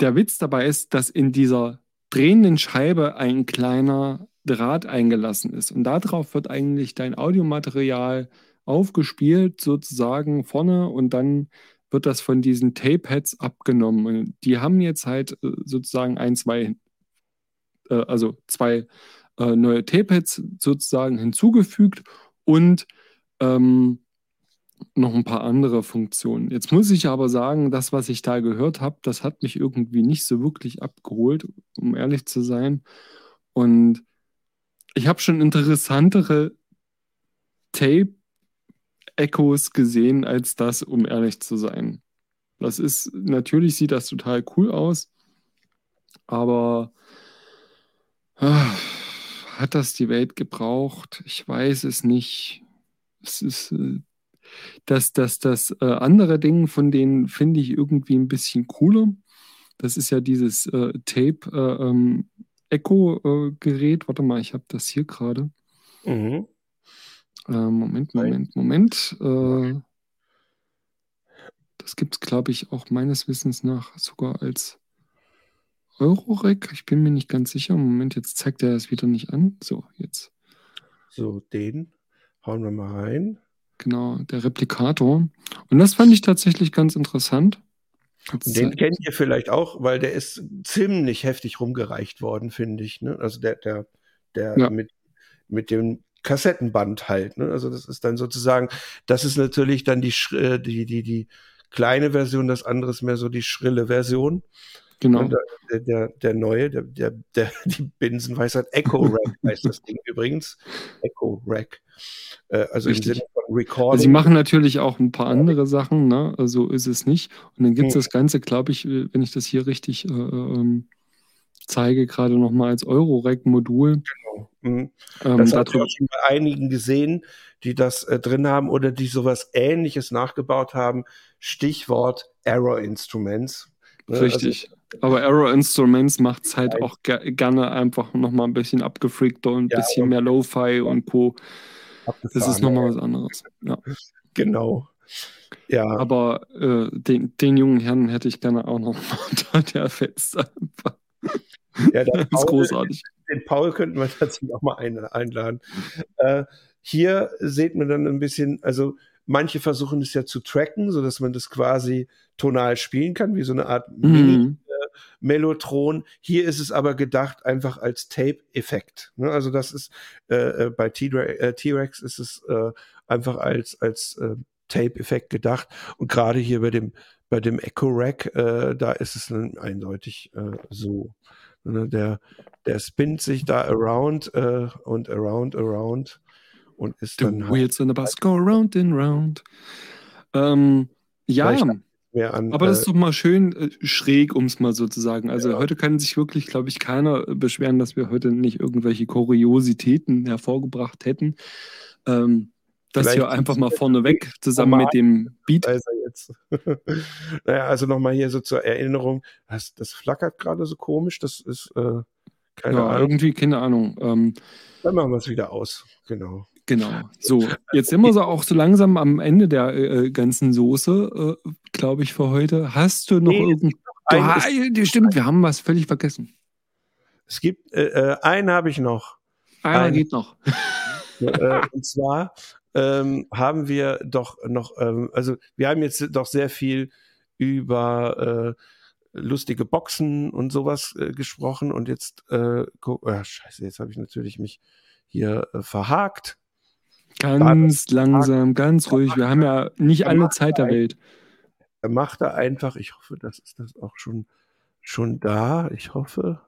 der Witz dabei ist, dass in dieser drehenden Scheibe ein kleiner Draht eingelassen ist. Und darauf wird eigentlich dein Audiomaterial aufgespielt, sozusagen vorne und dann wird das von diesen Tape-Heads abgenommen. Und die haben jetzt halt äh, sozusagen ein, zwei, äh, also zwei äh, neue Tape-Heads sozusagen hinzugefügt und ähm, noch ein paar andere Funktionen. Jetzt muss ich aber sagen, das, was ich da gehört habe, das hat mich irgendwie nicht so wirklich abgeholt, um ehrlich zu sein. Und ich habe schon interessantere Tape Echos gesehen als das, um ehrlich zu sein. Das ist, natürlich sieht das total cool aus, aber ah, hat das die Welt gebraucht? Ich weiß es nicht. Es ist, äh, das, das, das äh, andere Ding von denen finde ich irgendwie ein bisschen cooler. Das ist ja dieses äh, Tape äh, ähm, Echo-Gerät. Warte mal, ich habe das hier gerade. Mhm. Äh, Moment, Moment, Moment. Äh, das gibt es, glaube ich, auch meines Wissens nach sogar als Eurorec. Ich bin mir nicht ganz sicher. Moment, jetzt zeigt er es wieder nicht an. So, jetzt. So, den hauen wir mal rein. Genau, der Replikator. Und das fand ich tatsächlich ganz interessant. Den kennt ihr vielleicht auch, weil der ist ziemlich heftig rumgereicht worden, finde ich. Ne? Also der, der, der Ja. mit, mit dem Kassettenband halt. Ne? Also das ist dann sozusagen, das ist natürlich dann die, äh, die, die, die kleine Version, das andere ist mehr so die schrille Version. Genau. Der, der, der neue, der, der, der, die Binsenweisheit, Echo Rack heißt das Ding übrigens. Echo Rack. Äh, also Richtig. im Sinne von Also Recording. sie machen natürlich auch ein paar andere Sachen, ne? So ist es nicht. Und dann gibt es Hm. das Ganze, glaube ich, äh, wenn ich das hier richtig äh, ähm, zeige, gerade nochmal als Eurorec-Modul. Mhm. Ähm, Das habe ich darüber, auch schon bei einigen gesehen, die das äh, drin haben oder die sowas ähnliches nachgebaut haben. Stichwort Error Instruments. Ne, richtig. Aber Error Instruments macht es halt auch ger gerne einfach nochmal ein bisschen abgefreakter und ein Ja, bisschen mehr Lo-Fi und Co. Also Das ist nochmal was anderes. Ja. Genau. Ja, Aber äh, den, den jungen Herrn hätte ich gerne auch noch mal da, der fetzt einfach. ja der Das ist Paul, großartig. den Paul könnten wir tatsächlich auch mal ein, einladen. Äh, hier sieht man dann ein bisschen, also manche versuchen es ja zu tracken, sodass man das quasi tonal spielen kann, wie so eine Art Mhm. Mellotron. Hier ist es aber gedacht einfach als Tape-Effekt. Ne? Also das ist äh, äh, bei äh, T-Rex ist es äh, einfach als als äh, Tape-Effekt gedacht. Und gerade hier bei dem bei dem Echo Rack, äh, da ist es dann eindeutig äh, so. Ne? Der der spinnt sich da around äh, und around around und ist The dann halt wheels on the bus go round and round. Ähm, ja, an. aber das äh, ist doch mal schön äh, schräg, um es mal so zu sagen. Also Ja. heute kann sich wirklich, glaube ich, keiner beschweren, dass wir heute nicht irgendwelche Kuriositäten hervorgebracht hätten. Ähm, das Vielleicht hier einfach mal vorneweg zusammen mit dem Beat. Naja, also nochmal hier so zur Erinnerung. Das, das flackert gerade so komisch. Das ist, äh, keine Ja, Ahnung. irgendwie, keine Ahnung. Ähm, Dann machen wir es wieder aus. Genau. Genau. So, jetzt sind wir so auch so langsam am Ende der äh, ganzen Soße, äh, glaube ich, für heute. Hast du noch Nee, irgendein. Die stimmt, wir haben was völlig vergessen. es gibt, äh, äh, einen habe ich noch. Einer Ein- geht noch. äh, und zwar ähm, haben wir doch noch, ähm, also wir haben jetzt doch sehr viel über äh, lustige Boxen und sowas äh, gesprochen und jetzt, äh, ah, scheiße, jetzt habe ich natürlich mich hier äh, verhakt. Ganz langsam, ganz ruhig. Wir haben ja nicht alle Zeit der Welt. Er macht da einfach, ich hoffe, das ist das auch schon, schon da. Ich hoffe.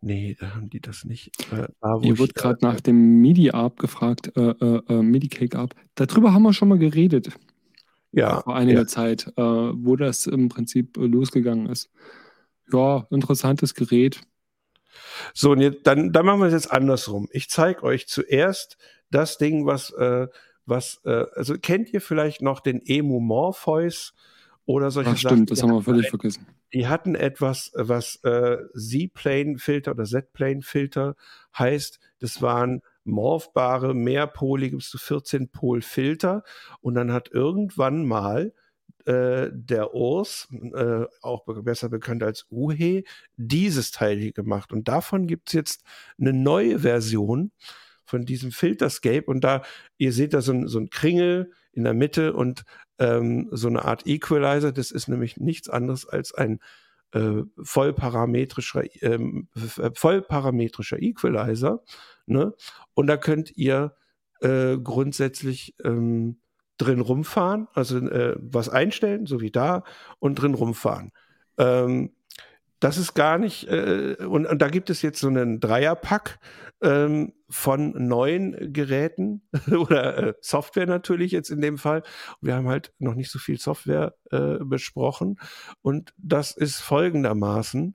Nee, da haben die das nicht. Äh, da, ich, wird gerade nach dem MIDI-Arp gefragt, äh, äh, äh, MIDI-Cake-Arp. Darüber haben wir schon mal geredet ja, vor einiger ja. Zeit, äh, wo das im Prinzip äh, losgegangen ist. Ja, interessantes Gerät. So, und jetzt, dann, dann machen wir es jetzt andersrum. Ich zeige euch zuerst das Ding, was, äh, was, äh, also kennt ihr vielleicht noch den Emu Morpheus oder solche Ach, Sachen? stimmt, das haben wir völlig vergessen. Die hatten etwas, was äh, Z-Plane-Filter oder Z-Plane-Filter heißt. Das waren morphbare, mehrpolige bis zu 14-Pol-Filter. Und dann hat irgendwann mal äh, der Urs, äh, auch be besser bekannt als Uhe, dieses Teil hier gemacht. Und davon gibt es jetzt eine neue Version von diesem Filterscape. Und da, ihr seht da so ein, so ein Kringel in der Mitte und ähm, so eine Art Equalizer. Das ist nämlich nichts anderes als ein äh, vollparametrischer, ähm, f- vollparametrischer Equalizer. Ne? Und da könnt ihr äh, grundsätzlich ähm, drin rumfahren, also äh, was einstellen, so wie da, und drin rumfahren. Ähm, das ist gar nicht, äh, und, und da gibt es jetzt so einen Dreierpack ähm, von neuen Geräten oder äh, Software natürlich jetzt in dem Fall. Wir haben halt noch nicht so viel Software äh, besprochen und das ist folgendermaßen.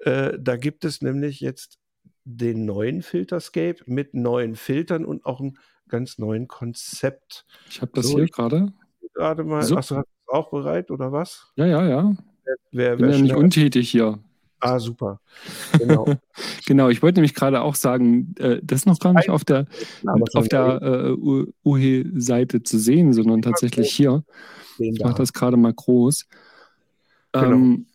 Äh, da gibt es nämlich jetzt den neuen Filterscape mit neuen Filtern und auch einem ganz neuen Konzept. Ich habe das So, hier gerade. Gerade mal, So. achso, hast du auch bereit oder was? Ja, ja, ja. Wer, Bin wer ja nicht untätig hier. Ah, super. Genau. genau, ich wollte nämlich gerade auch sagen, äh, das ist noch gar nicht auf der, auf der äh, UHE-Seite zu sehen, sondern tatsächlich hier. Ich mache das gerade mal groß. Genau. Ähm,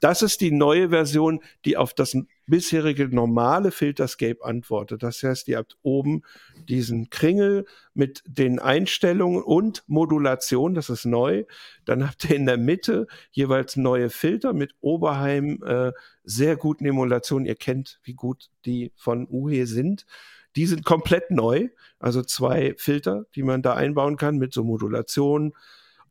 das ist die neue Version, die auf das bisherige normale Filterscape antwortet. Das heißt, ihr habt oben diesen Kringel mit den Einstellungen und Modulation, das ist neu. Dann habt ihr in der Mitte jeweils neue Filter mit Oberheim, äh, sehr guten Emulationen. Ihr kennt, wie gut die von UHE sind. Die sind komplett neu, also zwei Filter, die man da einbauen kann mit so Modulationen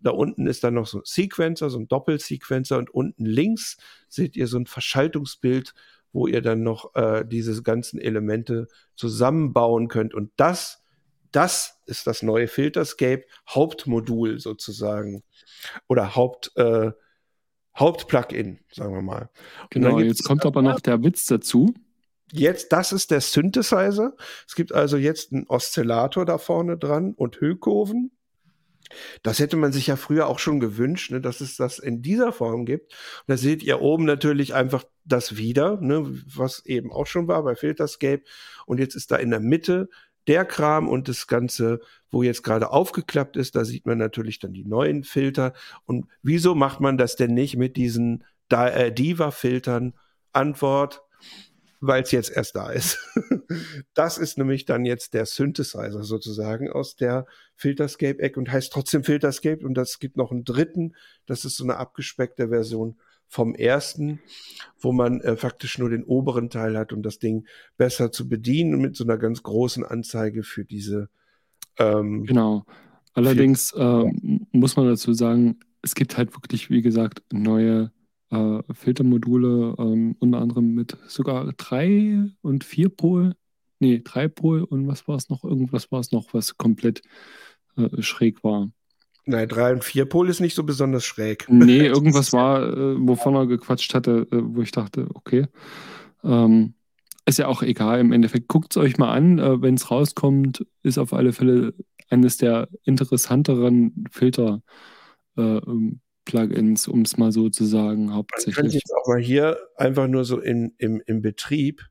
da unten ist dann noch so ein Sequencer, so ein Doppelsequencer und unten links seht ihr so ein Verschaltungsbild, wo ihr dann noch äh, diese ganzen Elemente zusammenbauen könnt. Und das, das ist das neue Filterscape Hauptmodul sozusagen. Oder Haupt, äh, Hauptplugin, sagen wir mal. Genau, jetzt kommt aber noch der Witz dazu. Jetzt, das ist der Synthesizer. Es gibt also jetzt einen Oszillator da vorne dran und Höchhoven. Das hätte man sich ja früher auch schon gewünscht, ne, dass es das in dieser Form gibt. Und da seht ihr oben natürlich einfach das wieder, ne, was eben auch schon war bei Filterscape. Und jetzt ist da in der Mitte der Kram und das Ganze, wo jetzt gerade aufgeklappt ist, da sieht man natürlich dann die neuen Filter. Und wieso macht man das denn nicht mit diesen äh, Diva-Filtern? Antwort, weil es jetzt erst da ist. das ist nämlich dann jetzt der Synthesizer sozusagen aus der Filterscape-Ecke und heißt trotzdem Filterscape. Und das gibt noch einen dritten, das ist so eine abgespeckte Version vom ersten, wo man äh, faktisch nur den oberen Teil hat, um das Ding besser zu bedienen und mit so einer ganz großen Anzeige für diese. Ähm, genau. Allerdings äh, muss man dazu sagen, es gibt halt wirklich, wie gesagt, neue äh, Filtermodule, ähm, unter anderem mit sogar drei und vier Pol, nee, drei Pol und was war es noch? Irgendwas war es noch, was komplett äh, schräg war. Nein, drei und vier Pol ist nicht so besonders schräg. Nee, irgendwas war, äh, wovon er gequatscht hatte, äh, wo ich dachte, okay. Ähm, ist ja auch egal, im Endeffekt guckt es euch mal an, äh, wenn es rauskommt, ist auf alle Fälle eines der interessanteren Filter äh, ähm, Plugins, um es mal so zu sagen, hauptsächlich. Man kann jetzt auch mal hier einfach nur so in, im, im Betrieb,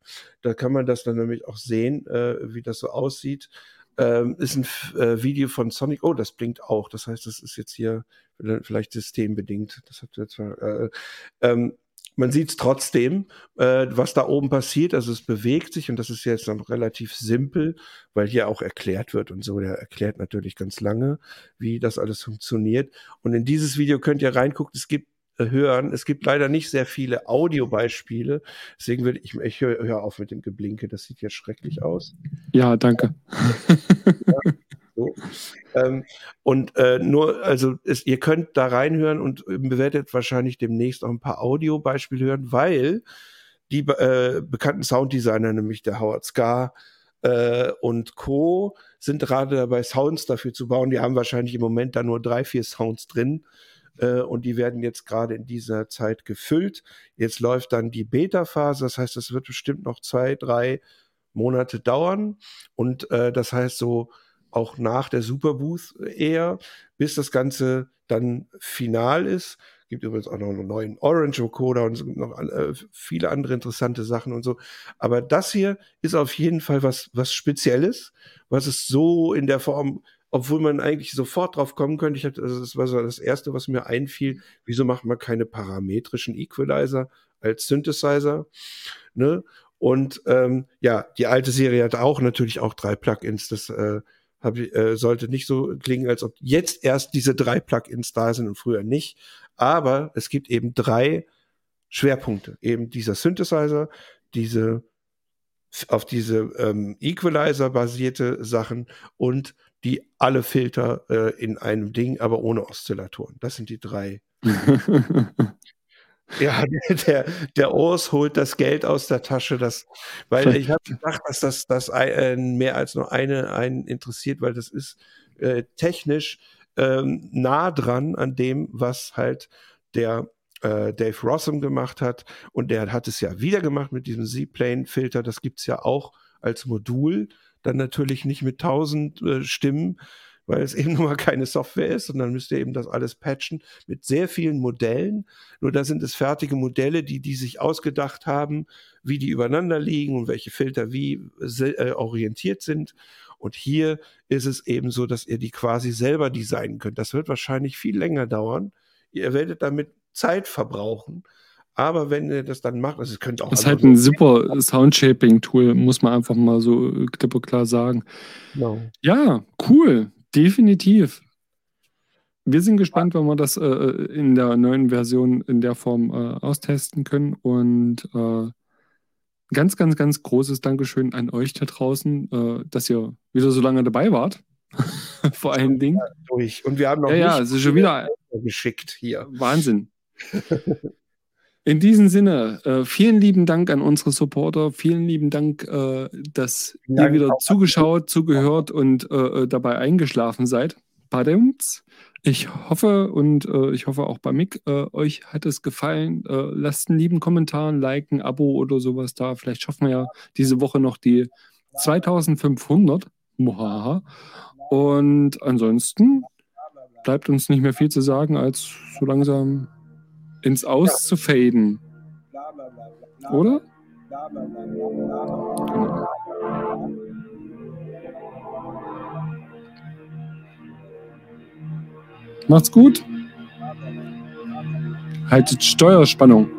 da kann man das dann nämlich auch sehen, äh, wie das so aussieht. Ähm, ist ein äh, Video von Sonic. Oh, das blinkt auch. Das heißt, das ist jetzt hier vielleicht systembedingt. Das hat jetzt äh, ähm, man sieht es trotzdem, äh, was da oben passiert. Also es bewegt sich und das ist jetzt noch relativ simpel, weil hier auch erklärt wird und so. Der erklärt natürlich ganz lange, wie das alles funktioniert. Und in dieses Video könnt ihr reingucken. Es gibt äh, hören. Es gibt leider nicht sehr viele Audiobeispiele. Deswegen würde ich, ich höre hör auf mit dem Geblinke. Das sieht jetzt schrecklich aus. Ja, danke. Ja. So. Ähm, und äh, nur, also es, ihr könnt da reinhören und bewertet wahrscheinlich demnächst auch ein paar Audiobeispiele hören, weil die äh, bekannten Sounddesigner, nämlich der Howard Scar äh, und Co., sind gerade dabei, Sounds dafür zu bauen. Die haben wahrscheinlich im Moment da nur drei, vier Sounds drin. Äh, und die werden jetzt gerade in dieser Zeit gefüllt. Jetzt läuft dann die Beta-Phase, das heißt, es wird bestimmt noch zwei, drei Monate dauern. Und äh, das heißt so, auch nach der Superbooth eher, bis das Ganze dann final ist. Gibt übrigens auch noch einen neuen Orange Vocoder und es gibt noch äh, viele andere interessante Sachen und so. Aber das hier ist auf jeden Fall was, was Spezielles, was es so in der Form, obwohl man eigentlich sofort drauf kommen könnte. Ich hatte, also das war so das erste, was mir einfiel. Wieso macht man keine parametrischen Equalizer als Synthesizer? Ne? Und ähm, ja, die alte Serie hat auch natürlich auch drei Plugins. Das äh, hab, äh, sollte nicht so klingen, als ob jetzt erst diese drei Plugins da sind und früher nicht. Aber es gibt eben drei Schwerpunkte. Eben dieser Synthesizer, diese auf diese ähm, Equalizer basierte Sachen und die alle Filter äh, in einem Ding, aber ohne Oszillatoren. Das sind die drei Ja, der, der Urs holt das Geld aus der Tasche, das, weil ich habe gedacht, dass das, das äh, mehr als nur eine einen interessiert, weil das ist äh, technisch ähm, nah dran an dem, was halt der äh, Dave Rossum gemacht hat. Und der hat es ja wieder gemacht mit diesem Z-Plane-Filter. Das gibt's ja auch als Modul. Dann natürlich nicht mit tausend äh, Stimmen, weil es eben nun mal keine Software ist und dann müsst ihr eben das alles patchen mit sehr vielen Modellen. Nur da sind es fertige Modelle, die die sich ausgedacht haben, wie die übereinander liegen und welche Filter wie äh, orientiert sind. Und hier ist es eben so, dass ihr die quasi selber designen könnt. Das wird wahrscheinlich viel länger dauern. Ihr werdet damit Zeit verbrauchen. Aber wenn ihr das dann macht, also es könnte auch. Das ist halt ein super Soundshaping-Tool, muss man einfach mal so klipp und klar sagen. Genau. Ja, cool. Definitiv. Wir sind gespannt, wenn wir das äh, in der neuen Version in der Form äh, austesten können. Und äh, ganz, ganz, ganz großes Dankeschön an euch da draußen, äh, dass ihr wieder so lange dabei wart. Vor allen Dingen. Durch. Und wir haben noch ja, ja, es ist schon wieder geschickt hier. Wahnsinn. In diesem Sinne, äh, vielen lieben Dank an unsere Supporter. Vielen lieben Dank, äh, dass Dank ihr wieder zugeschaut, zugehört und äh, äh, dabei eingeschlafen seid. Badums. Ich hoffe und äh, ich hoffe auch bei Mick, äh, euch hat es gefallen. lasst einen lieben Kommentar, ein Like, ein Abo oder sowas da. Vielleicht schaffen wir ja diese Woche noch die 2500. Mohaha. Und ansonsten bleibt uns nicht mehr viel zu sagen, als so langsam ins Aus ja. zu faden. Oder? Genau. Macht's gut. Haltet Steuerspannung.